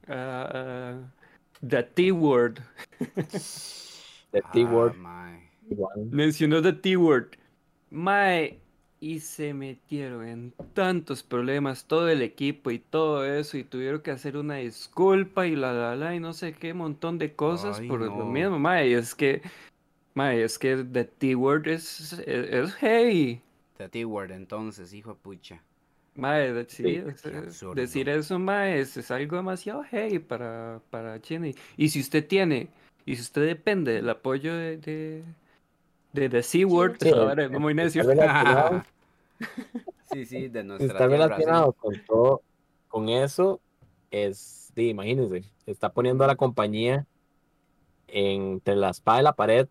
ah, the T-word. The Ah, T-word. Mencionó the T-word. Mae, y se metieron en tantos problemas todo el equipo y todo eso, y tuvieron que hacer una disculpa y la la la y no sé qué montón de cosas Ay, por lo mismo, mae. Es que, mae, es que the T-word es, es, es heavy. The T-word, entonces, hijo de pucha. Mae, sí, Sí, decir eso, mae, es, es algo demasiado heavy para, para China. Y, si usted tiene, y si usted depende del apoyo de, de, de The Sí, ahora es muy necio. sí, sí, de si nuestra está tierra, sí. relacionado con todo, con eso, es, sí, imagínense, está poniendo a la compañía entre la espada y la pared.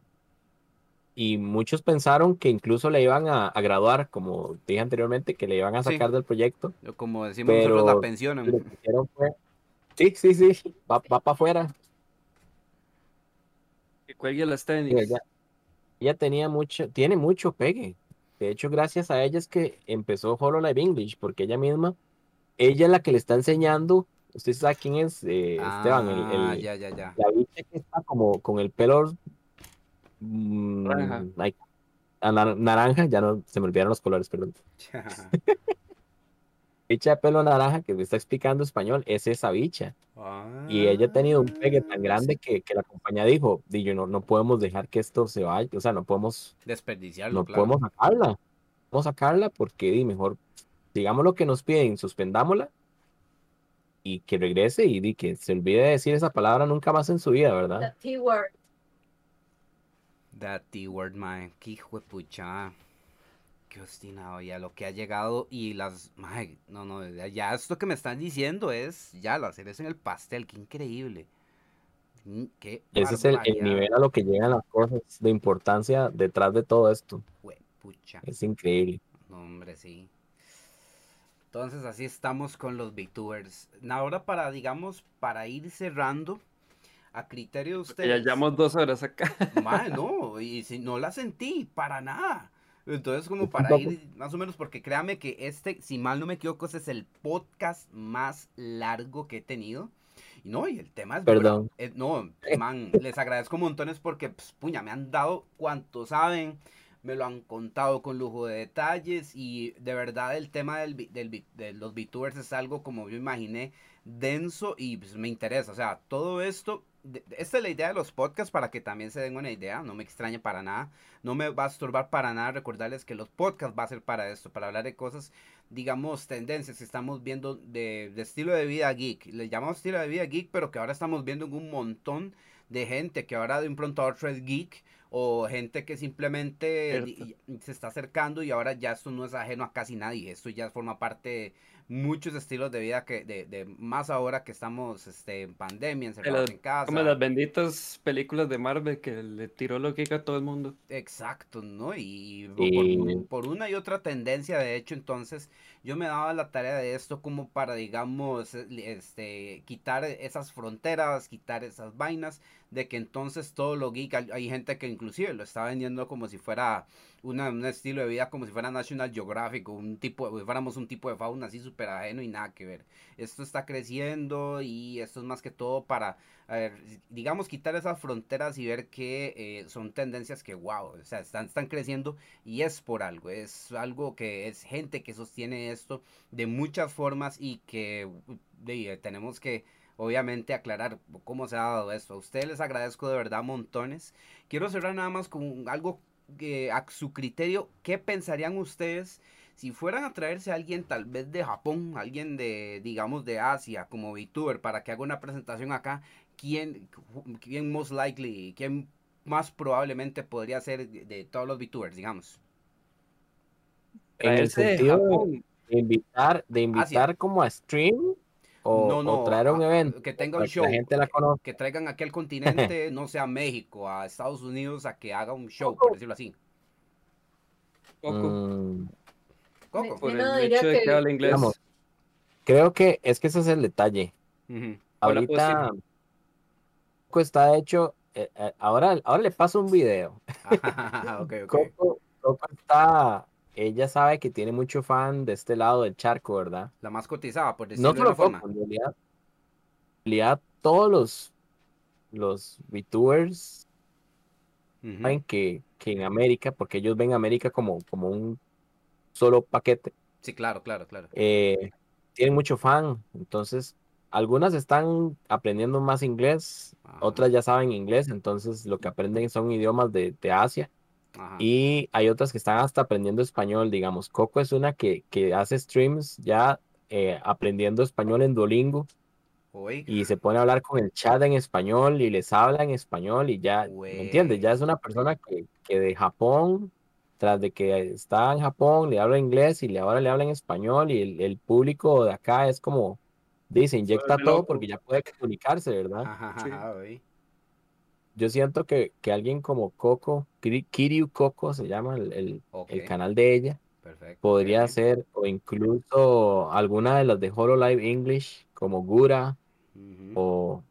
Y muchos pensaron que incluso le iban a, a graduar, como dije anteriormente, que le iban a Sí. sacar del proyecto. Como decimos nosotros, la Pero- pensionan. Lo que hicieron fue, sí, sí, sí, va, va para afuera. Que cuelgue las tenis. ella, ella tenía mucho, tiene mucho pegue. De hecho, gracias a ella es que empezó HoloLive English, porque ella misma, ella es la que le está enseñando. Usted sabe quién es eh, Esteban, el, Ah, el- ya, ya, ya. la bicha que está como con el pelo mm, Naranja. ay, a nar- naranja, ya no se me olvidaron los colores, perdón. Bicha de pelo naranja que me está explicando español, es esa bicha. Y ella ha tenido un pegue tan Ah, grande sí. que, que la compañía dijo, di, yo no, no podemos dejar que esto se vaya, o sea, no podemos Desperdiciarlo, no claro. podemos sacarla. Vamos a sacarla porque di, mejor digamos lo que nos piden, suspendámosla y que regrese y di, que se olvide de decir esa palabra nunca más en su vida, ¿verdad? The That T-word, man. Qué hijo de pucha. Qué obstinado ya lo que ha llegado y las... mae, no, no, ya- esto que me están diciendo es ya la cereza en el pastel. Qué increíble. Mm, Qué Ese es el, el nivel a lo que llegan las cosas de importancia detrás de todo esto. juepucha. Es increíble. No, hombre, sí. Entonces así estamos con los VTubers. Ahora para, digamos, para ir cerrando, a criterio de Ya ustedes. llevamos dos horas acá. Mae, no, y si no la sentí, para nada. Entonces, como para ir más o menos, porque créame que este, si mal no me equivoco, ese es el podcast más largo que he tenido. Y no, y el tema es... Perdón. eh, no, man, les agradezco montones porque, pues, puña, me han dado cuanto saben, me lo han contado con lujo de detalles y de verdad el tema del, del de los VTubers es algo como yo imaginé denso y pues, me interesa. O sea, todo esto, esta es la idea de los podcasts para que también se den una idea, no me extrañe para nada, no me va a estorbar para nada recordarles que los podcasts va a ser para esto, para hablar de cosas, digamos, tendencias que estamos viendo de, de estilo de vida geek. Le llamamos estilo de vida geek, pero que ahora estamos viendo en un montón de gente que ahora de un pronto a otro es geek o gente que simplemente Cierto. se está acercando y ahora ya esto no es ajeno a casi nadie, esto ya forma parte de muchos estilos de vida que de, de más ahora que estamos este, en pandemia, encerrados en casa. Como las benditas películas de Marvel que le tiró lo que a todo el mundo. Exacto, ¿no? Y por una y otra tendencia, de hecho, entonces yo me daba la tarea de esto como para, digamos, este, quitar esas fronteras, quitar esas vainas, de que entonces todo lo geek, hay, gente que inclusive lo está vendiendo como si fuera una, un estilo de vida, como si fuera National Geographic, un tipo, de- fuéramos un tipo de fauna así súper ajeno y nada que ver. Esto está creciendo y esto es más que todo para digamos, quitar esas fronteras y ver que eh, son tendencias que, wow, o sea, están, están creciendo y es por algo, es algo que es gente que sostiene esto de muchas formas y que de- eh, tenemos que, obviamente, aclarar cómo se ha dado esto. A ustedes les agradezco de verdad montones. Quiero cerrar nada más con algo que a su criterio, ¿qué pensarían ustedes? Si fueran a traerse a alguien tal vez de Japón, alguien de, digamos, de Asia, como VTuber, para que haga una presentación acá, quién, quién most likely, quién más probablemente podría ser de, de todos los VTubers, digamos. En el Traerse de sentido Japón. De invitar, de invitar como a stream o, no, no, o traer un a- evento que tenga un que show, la gente la conozca. que traigan aquí al continente, no sé, a México, a Estados Unidos, a que haga un show, por decirlo así. Poco. Mm, Coco. Por no el hecho de que que- habla inglés. Digamos, creo que es que ese es el detalle. Ahorita Coco está hecho, eh, eh, ahora, ahora le paso un video. ok. Coco, Coco está, ella sabe que tiene mucho fan de este lado del charco, ¿verdad? La más cotizada, por decirlo No de una forma. En realidad, en realidad todos los, los VTubers saben que, que en América, porque ellos ven América como, como un solo paquete, Sí, claro, claro, claro. eh, tienen mucho fan, entonces algunas están aprendiendo más inglés, Ajá. otras ya saben inglés, entonces lo que aprenden son idiomas de, de Asia Ajá. Y hay otras que están hasta aprendiendo español, digamos. Coco es una que, que hace streams ya eh, aprendiendo español en Duolingo Oiga. y se pone a hablar con el chat en español y les habla en español y ya, ¿me entiendes? Ya es una persona que, que de Japón, tras de que está en Japón, le habla inglés y le, ahora le habla en español y el, el público de acá es como, dice, inyecta todo porque ya puede comunicarse, ¿verdad? Ajá, Sí. Yo siento que, que alguien como Coco, Kiryu Coco se llama el, el- canal de ella, perfecto. podría ser, o incluso alguna de las de Hololive English, como Gura o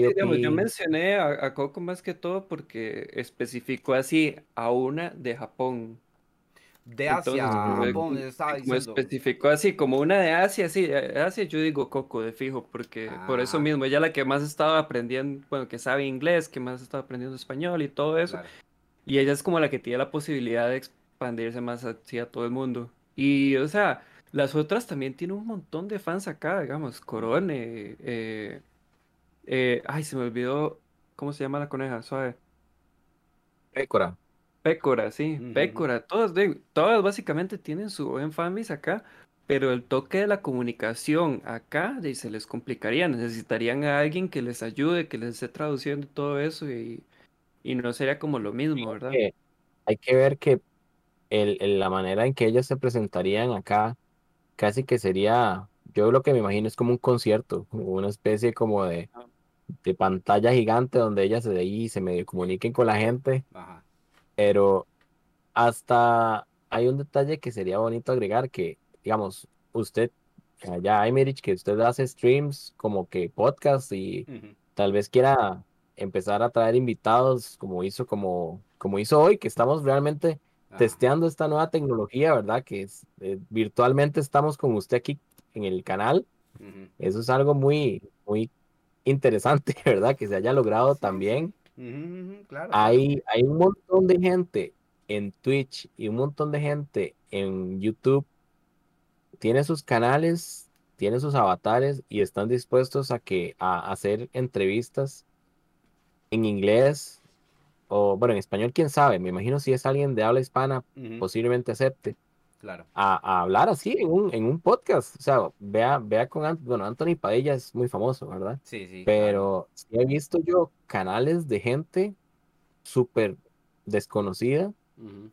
Sí, digamos, yo mencioné a, a Coco más que todo porque especificó así a una de Japón. De Asia, Entonces, Japón, estaba diciendo. especificó así, como una de Asia, sí, de Asia yo digo Coco de fijo, porque por eso Ah. mismo, ella la que más estaba aprendiendo, bueno, que sabe inglés, que más estaba aprendiendo español y todo eso, Claro. y ella es como la que tiene la posibilidad de expandirse más hacia todo el mundo. Y, o sea, las otras también tienen un montón de fans acá, digamos, Corone, eh, eh, ay, se me olvidó, ¿cómo se llama la coneja? Suave. Pécora. Pécora, sí. Pécora, todas, de- todas básicamente tienen su buen fanbase acá, pero el toque de la comunicación acá de- se les complicaría, necesitarían a alguien que les ayude, que les esté traduciendo todo eso y, y no sería como lo mismo, ¿verdad? que hay que ver que el, el- la manera en que ellas se presentarían acá casi que sería, yo lo que me imagino es como un concierto, como una especie como de, de pantalla gigante donde ellas de ahí se medio comuniquen con la gente, Ajá. Pero hasta hay un detalle que sería bonito agregar que, digamos, usted, allá Emerich, que usted hace streams como que podcast y tal vez quiera empezar a traer invitados como hizo como, como hizo hoy, que estamos realmente testeando esta nueva tecnología, ¿verdad? Que es, eh, virtualmente estamos con usted aquí en el canal. Eso es algo muy, muy interesante, ¿verdad? Que se haya logrado Sí, también. Claro. Hay, hay un montón de gente en Twitch y un montón de gente en YouTube. Tiene sus canales, tiene sus avatares y están dispuestos a que a hacer entrevistas en inglés o bueno, en español, quién sabe. Me imagino si es alguien de habla hispana, posiblemente acepte Claro. a, a hablar así en un, en un podcast. O sea, vea, vea con Ant- bueno, Anthony Padilla es muy famoso, ¿verdad? Sí, sí. claro. Pero sí he visto yo canales de gente súper desconocida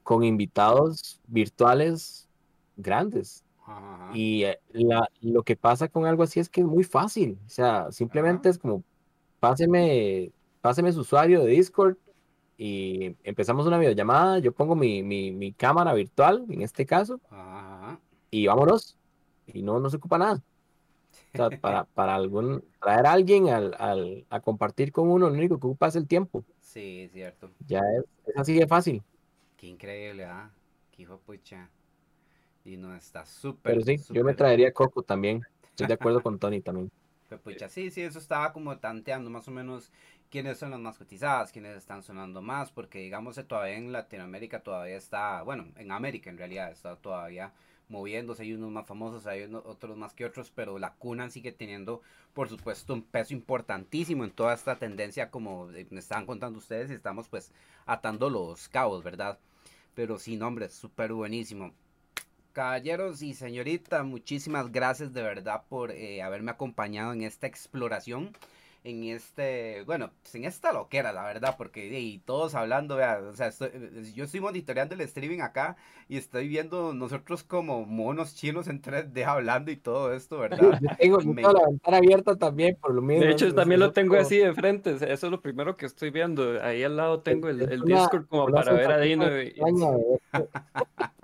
con invitados virtuales grandes. Ajá. Y eh, la, lo que pasa con algo así es que es muy fácil. O sea, simplemente es como, páseme, páseme su usuario de Discord y empezamos una videollamada. Yo pongo mi, mi, mi cámara virtual, en este caso, Ajá, y vámonos. Y no, no se ocupa nada. O sea, para, para algún, traer a alguien al, al- a compartir con uno, lo único que ocupa es el tiempo. Sí, es cierto. Ya es, es así de fácil. Qué increíble, ¿ah? Qué hijo pucha. Y no está súper. Pero sí, yo me traería Coco también. Estoy de acuerdo con Tony también. Pero, pucha, sí, sí, eso estaba como tanteando más o menos quiénes son las más cotizadas, quiénes están sonando más, porque digamos que todavía en Latinoamérica todavía está, bueno, en América en realidad está todavía moviéndose, hay unos más famosos, hay uno- otros más que otros, pero la cuna sigue teniendo, por supuesto, un peso importantísimo en toda esta tendencia, como eh, me estaban contando ustedes, y estamos pues atando los cabos, ¿verdad? Pero sí, no, hombre, súper buenísimo. Caballeros y señorita, muchísimas gracias de verdad por eh, haberme acompañado en esta exploración, en este, bueno, pues en esta loquera, la verdad, porque y todos hablando, vea, o sea, estoy- eh, yo estoy monitoreando el streaming acá y estoy viendo nosotros como monos chinos en 3D hablando y todo esto, ¿verdad? Yo tengo Me- tengo la ventana abierta también por lo mismo. De hecho, también lo tengo así de frente, eso es lo primero que estoy viendo. Ahí al lado tengo el, el una- Discord como para ver a Dino. y- ver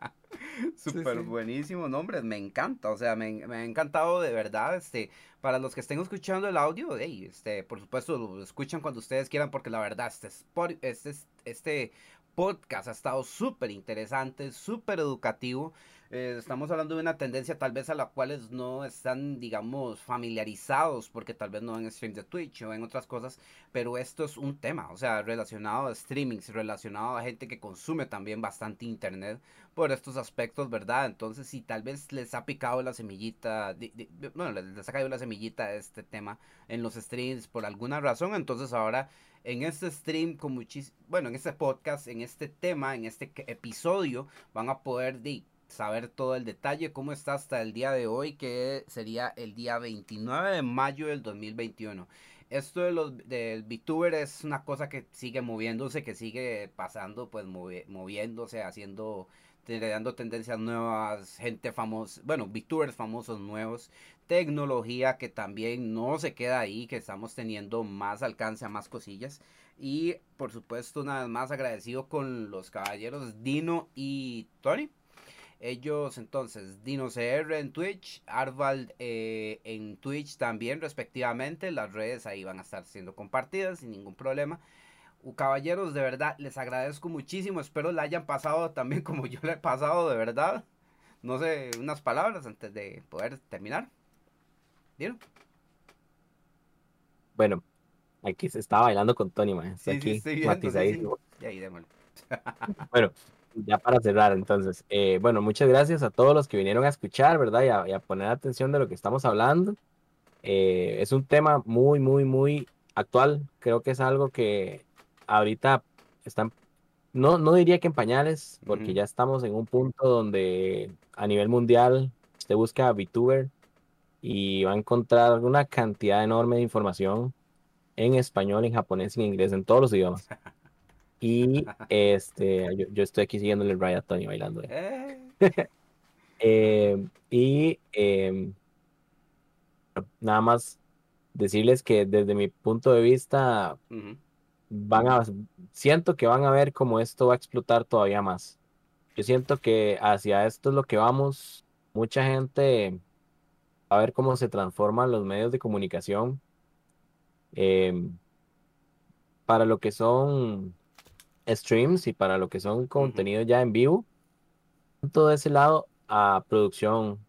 Súper sí. buenísimo, nombres, me encanta, o sea, me, me ha encantado de verdad, este, para los que estén escuchando el audio, hey, este, por supuesto, lo escuchan cuando ustedes quieran, porque la verdad, este, este, este podcast ha estado súper interesante, súper educativo, Eh, estamos hablando de una tendencia tal vez a la cual no están, digamos, familiarizados porque tal vez no ven streams de Twitch o en otras cosas, pero esto es un tema, o sea, relacionado a streamings, relacionado a gente que consume también bastante internet por estos aspectos, ¿verdad? Entonces, si tal vez les ha picado la semillita, bueno, les, ha caído la semillita de este tema en los streams por alguna razón, entonces ahora en este stream con muchísimo, bueno, en este podcast, en este tema, en este episodio, van a poder saber todo el detalle, cómo está hasta el día de hoy, que sería el día 29 de mayo del 2021. Esto de los del VTuber es una cosa que sigue moviéndose, que sigue pasando, pues moviéndose, haciendo, tendencias nuevas, gente famosa, bueno, VTubers famosos nuevos, tecnología que también no se queda ahí, que estamos teniendo más alcance a más cosillas. Y por supuesto, una vez más agradecido con los caballeros Dino y Tony ellos entonces, DinoCR en Twitch, Arvald eh, en Twitch también respectivamente. Las redes ahí van a estar siendo compartidas sin ningún problema. caballeros, de verdad, les agradezco muchísimo. Espero la hayan pasado también como yo la he pasado, de verdad. No sé, unas palabras antes de poder terminar. ¿Dino? Bueno, aquí se está bailando con Tony, man. aquí sí, bueno, ya para cerrar, entonces, eh, bueno, muchas gracias a todos los que vinieron a escuchar, ¿verdad? Y a, poner atención de lo que estamos hablando. Eh, es un tema muy, muy, muy actual. Creo que es algo que ahorita están, no, no diría que en pañales, porque ya estamos en un punto donde a nivel mundial usted busca VTuber y va a encontrar una cantidad enorme de información en español, en japonés, en inglés, en todos los idiomas. Y este, yo, estoy aquí siguiéndole el ride a Tony bailando. Eh. Em, y em, nada más decirles que desde mi punto de vista van a siento que van a ver cómo esto va a explotar todavía más. Yo siento que hacia esto es lo que vamos. Mucha gente va a ver cómo se transforman los medios de comunicación em, para lo que son streams y para lo que son contenidos ya en vivo, todo ese lado a producción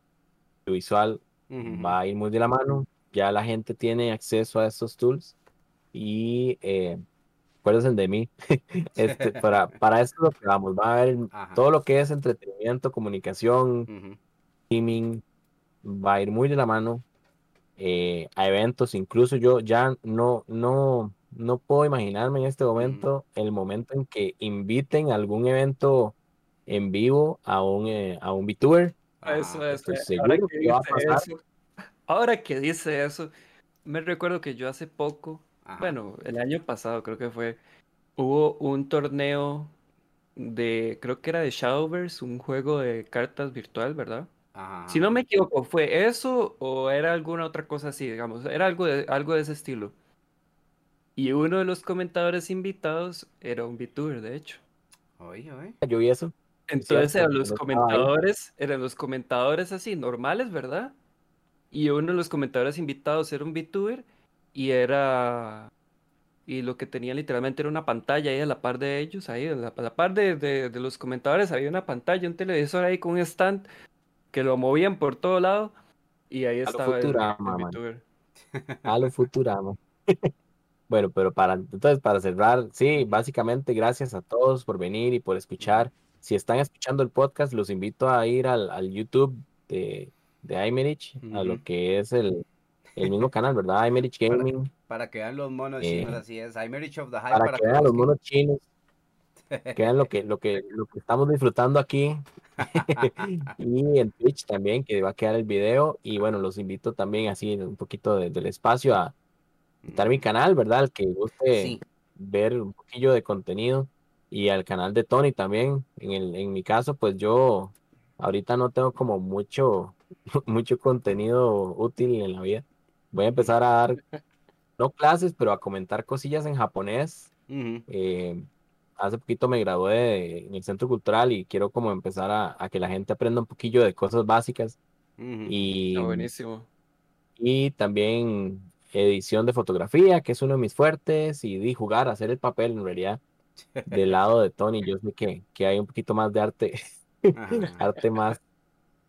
visual va a ir muy de la mano. Ya la gente tiene acceso a estos tools y eh, acuérdense de mí. este, para, para esto lo que vamos, va a haber todo lo que es entretenimiento, comunicación, streaming, va a ir muy de la mano eh, a eventos. Incluso yo ya no, no, no puedo imaginarme en este momento el momento en que inviten a algún evento en vivo a un, eh, a un VTuber. Eso es. Ahora que, dice eso, ahora que dice eso, me recuerdo que yo hace poco, bueno, el año pasado creo que fue, hubo un torneo de, creo que era de Shadowverse, un juego de cartas virtual, ¿verdad? Si no me equivoco, ¿fue eso o era alguna otra cosa así, digamos? Era algo de, algo de ese estilo. Y uno de los comentadores invitados era un VTuber, de hecho. Oye, oye. Yo vi eso. Entonces eran los comentadores, eran los comentadores así, normales, ¿verdad? Y uno de los comentadores invitados era un VTuber y era... Y lo que tenía literalmente era una pantalla ahí a la par de ellos, ahí a la, par de, de, los comentadores había una pantalla, un televisor ahí con un stand que lo movían por todo lado y ahí estaba el, VTuber. A lo Futurama. Bueno, pero para entonces para cerrar, sí, básicamente gracias a todos por venir y por escuchar. Si están escuchando el podcast, los invito a ir al, al YouTube de, de iMerich, a lo que es el, el mismo canal, ¿verdad? iMerich Gaming. Para, que vean los monos eh, chinos, así es. iMerich of the High. Para, que vean los monos chinos. que vean lo que, lo que, lo que estamos disfrutando aquí. y en Twitch también, que va a quedar el video. Y bueno, los invito también así un poquito del espacio a visitar mi canal, ¿verdad? El que guste ver un poquillo de contenido y al canal de Tony también. En, el, en mi caso, pues yo ahorita no tengo como mucho, mucho contenido útil en la vida. Voy a empezar a dar, no clases, pero a comentar cosillas en japonés. Eh, hace poquito me gradué en el Centro Cultural y quiero como empezar a, que la gente aprenda un poquillo de cosas básicas. Y, buenísimo. Y también edición de fotografía, que es uno de mis fuertes, y di jugar, hacer el papel en realidad del lado de Tony. Yo sé que, que hay un poquito más de arte, arte más,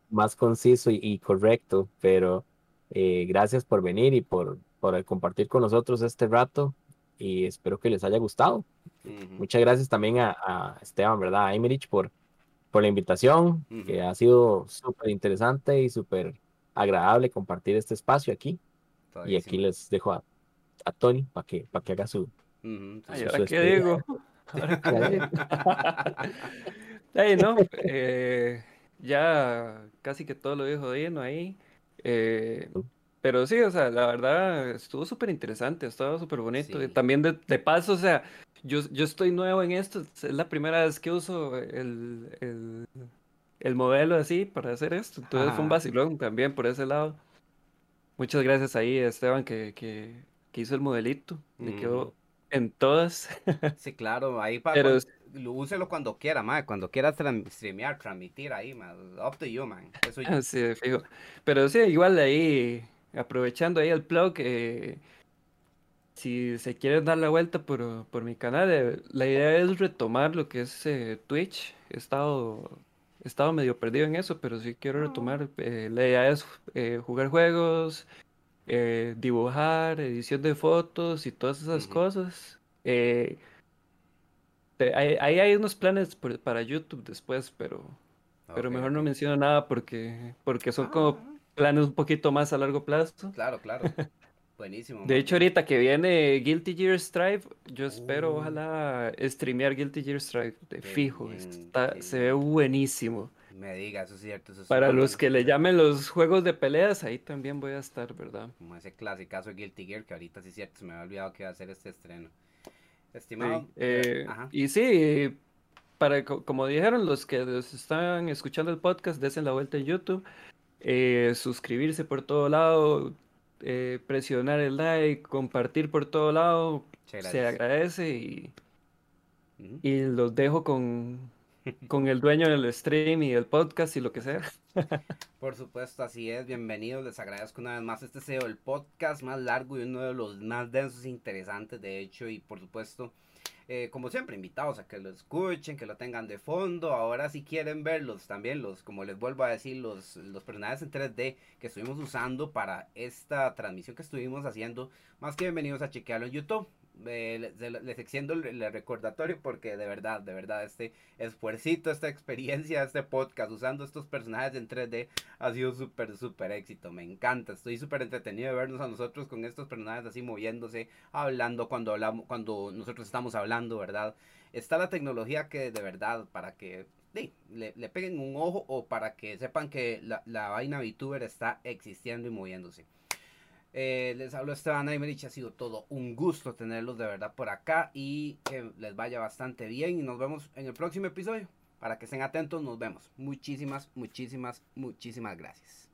más conciso y, y correcto, pero eh, gracias por venir y por, por compartir con nosotros este rato y espero que les haya gustado. Ujú. Muchas gracias también a, a Esteban, ¿verdad? A Emerich por, por la invitación, que Ujú. ha sido súper interesante y súper agradable compartir este espacio aquí. Y aquí les dejo a, a Tony para que, para que haga su... Ujú, Ay, entonces, ¿ahora su qué digo? Ay, no, eh, ya casi que todo lo dijo Dino ahí. eh, pero sí, o sea, la verdad estuvo súper interesante, estuvo súper bonito. Y también de, de paso, o sea, yo, yo estoy nuevo en esto, es la primera vez que uso el, el, el modelo así para hacer esto. Entonces fue un vacilón también por ese lado. Muchas gracias ahí Esteban que, que, que hizo el modelito. Quedó Ujú. en todas. Sí, claro, ahí para Pero úselo cuando quiera, man, cuando quiera streamear, transmitir ahí, man, up to you, man. Eso Ah, sí, fijo. Pero sí, igual ahí, aprovechando ahí el plug, eh, si se quieren dar la vuelta por, por mi canal, eh, la idea es retomar lo que es eh, Twitch. He estado, he estado medio perdido en eso, pero sí quiero retomar. eh, la idea es eh, jugar juegos, eh, dibujar, edición de fotos y todas esas cosas. Eh, ahí, hay unos planes por- para YouTube después, pero... Pero Ok, mejor no menciono nada porque, porque son como Ah, planes un poquito más a largo plazo. Claro, claro. Buenísimo. De man. hecho, ahorita que viene Guilty Gear Strive, yo espero, Uh. ojalá, streamear Guilty Gear Strive de fijo. bien, Está, se ve buenísimo. Me diga, eso es cierto. Eso es Para los que le llamen los juegos de peleas, ahí también voy a estar, ¿verdad? Como ese clasicazo de Guilty Gear, que ahorita sí es cierto, se me había olvidado que iba a hacer este estreno. Sí, Estimado. eh, ajá. y sí, para, co- como dijeron los que los están escuchando el podcast, desen la vuelta en YouTube, eh, suscribirse por todo lado, eh, presionar el like, compartir por todo lado, se agradece y, y los dejo con, con el dueño del stream y el podcast y lo que sea. Por supuesto, así es. Bienvenidos. Les agradezco una vez más. Este sido el podcast más largo y uno de los más densos e interesantes, de hecho. Y por supuesto, eh, como siempre, invitados a que lo escuchen, que lo tengan de fondo. Ahora, si quieren verlos también, los, como les vuelvo a decir, los, los personajes en 3D que estuvimos usando para esta transmisión que estuvimos haciendo, más que bienvenidos a chequearlo en YouTube. Eh, les, extiendo el recordatorio porque de verdad, de verdad, este esfuercito, esta experiencia, este podcast usando estos personajes en 3D ha sido súper, súper éxito. Me encanta. Estoy súper entretenido de vernos a nosotros con estos personajes así moviéndose, hablando cuando hablamos, cuando nosotros estamos hablando, ¿verdad? Está la tecnología que de verdad, para que sí, le, le peguen un ojo o para que sepan que la, la vaina VTuber está existiendo y moviéndose. Eh, les hablo Esteban Aymerich, ha sido todo un gusto tenerlos de verdad por acá y que les vaya bastante bien y nos vemos en el próximo episodio. Para que estén atentos, nos vemos. Muchísimas, muchísimas, muchísimas gracias.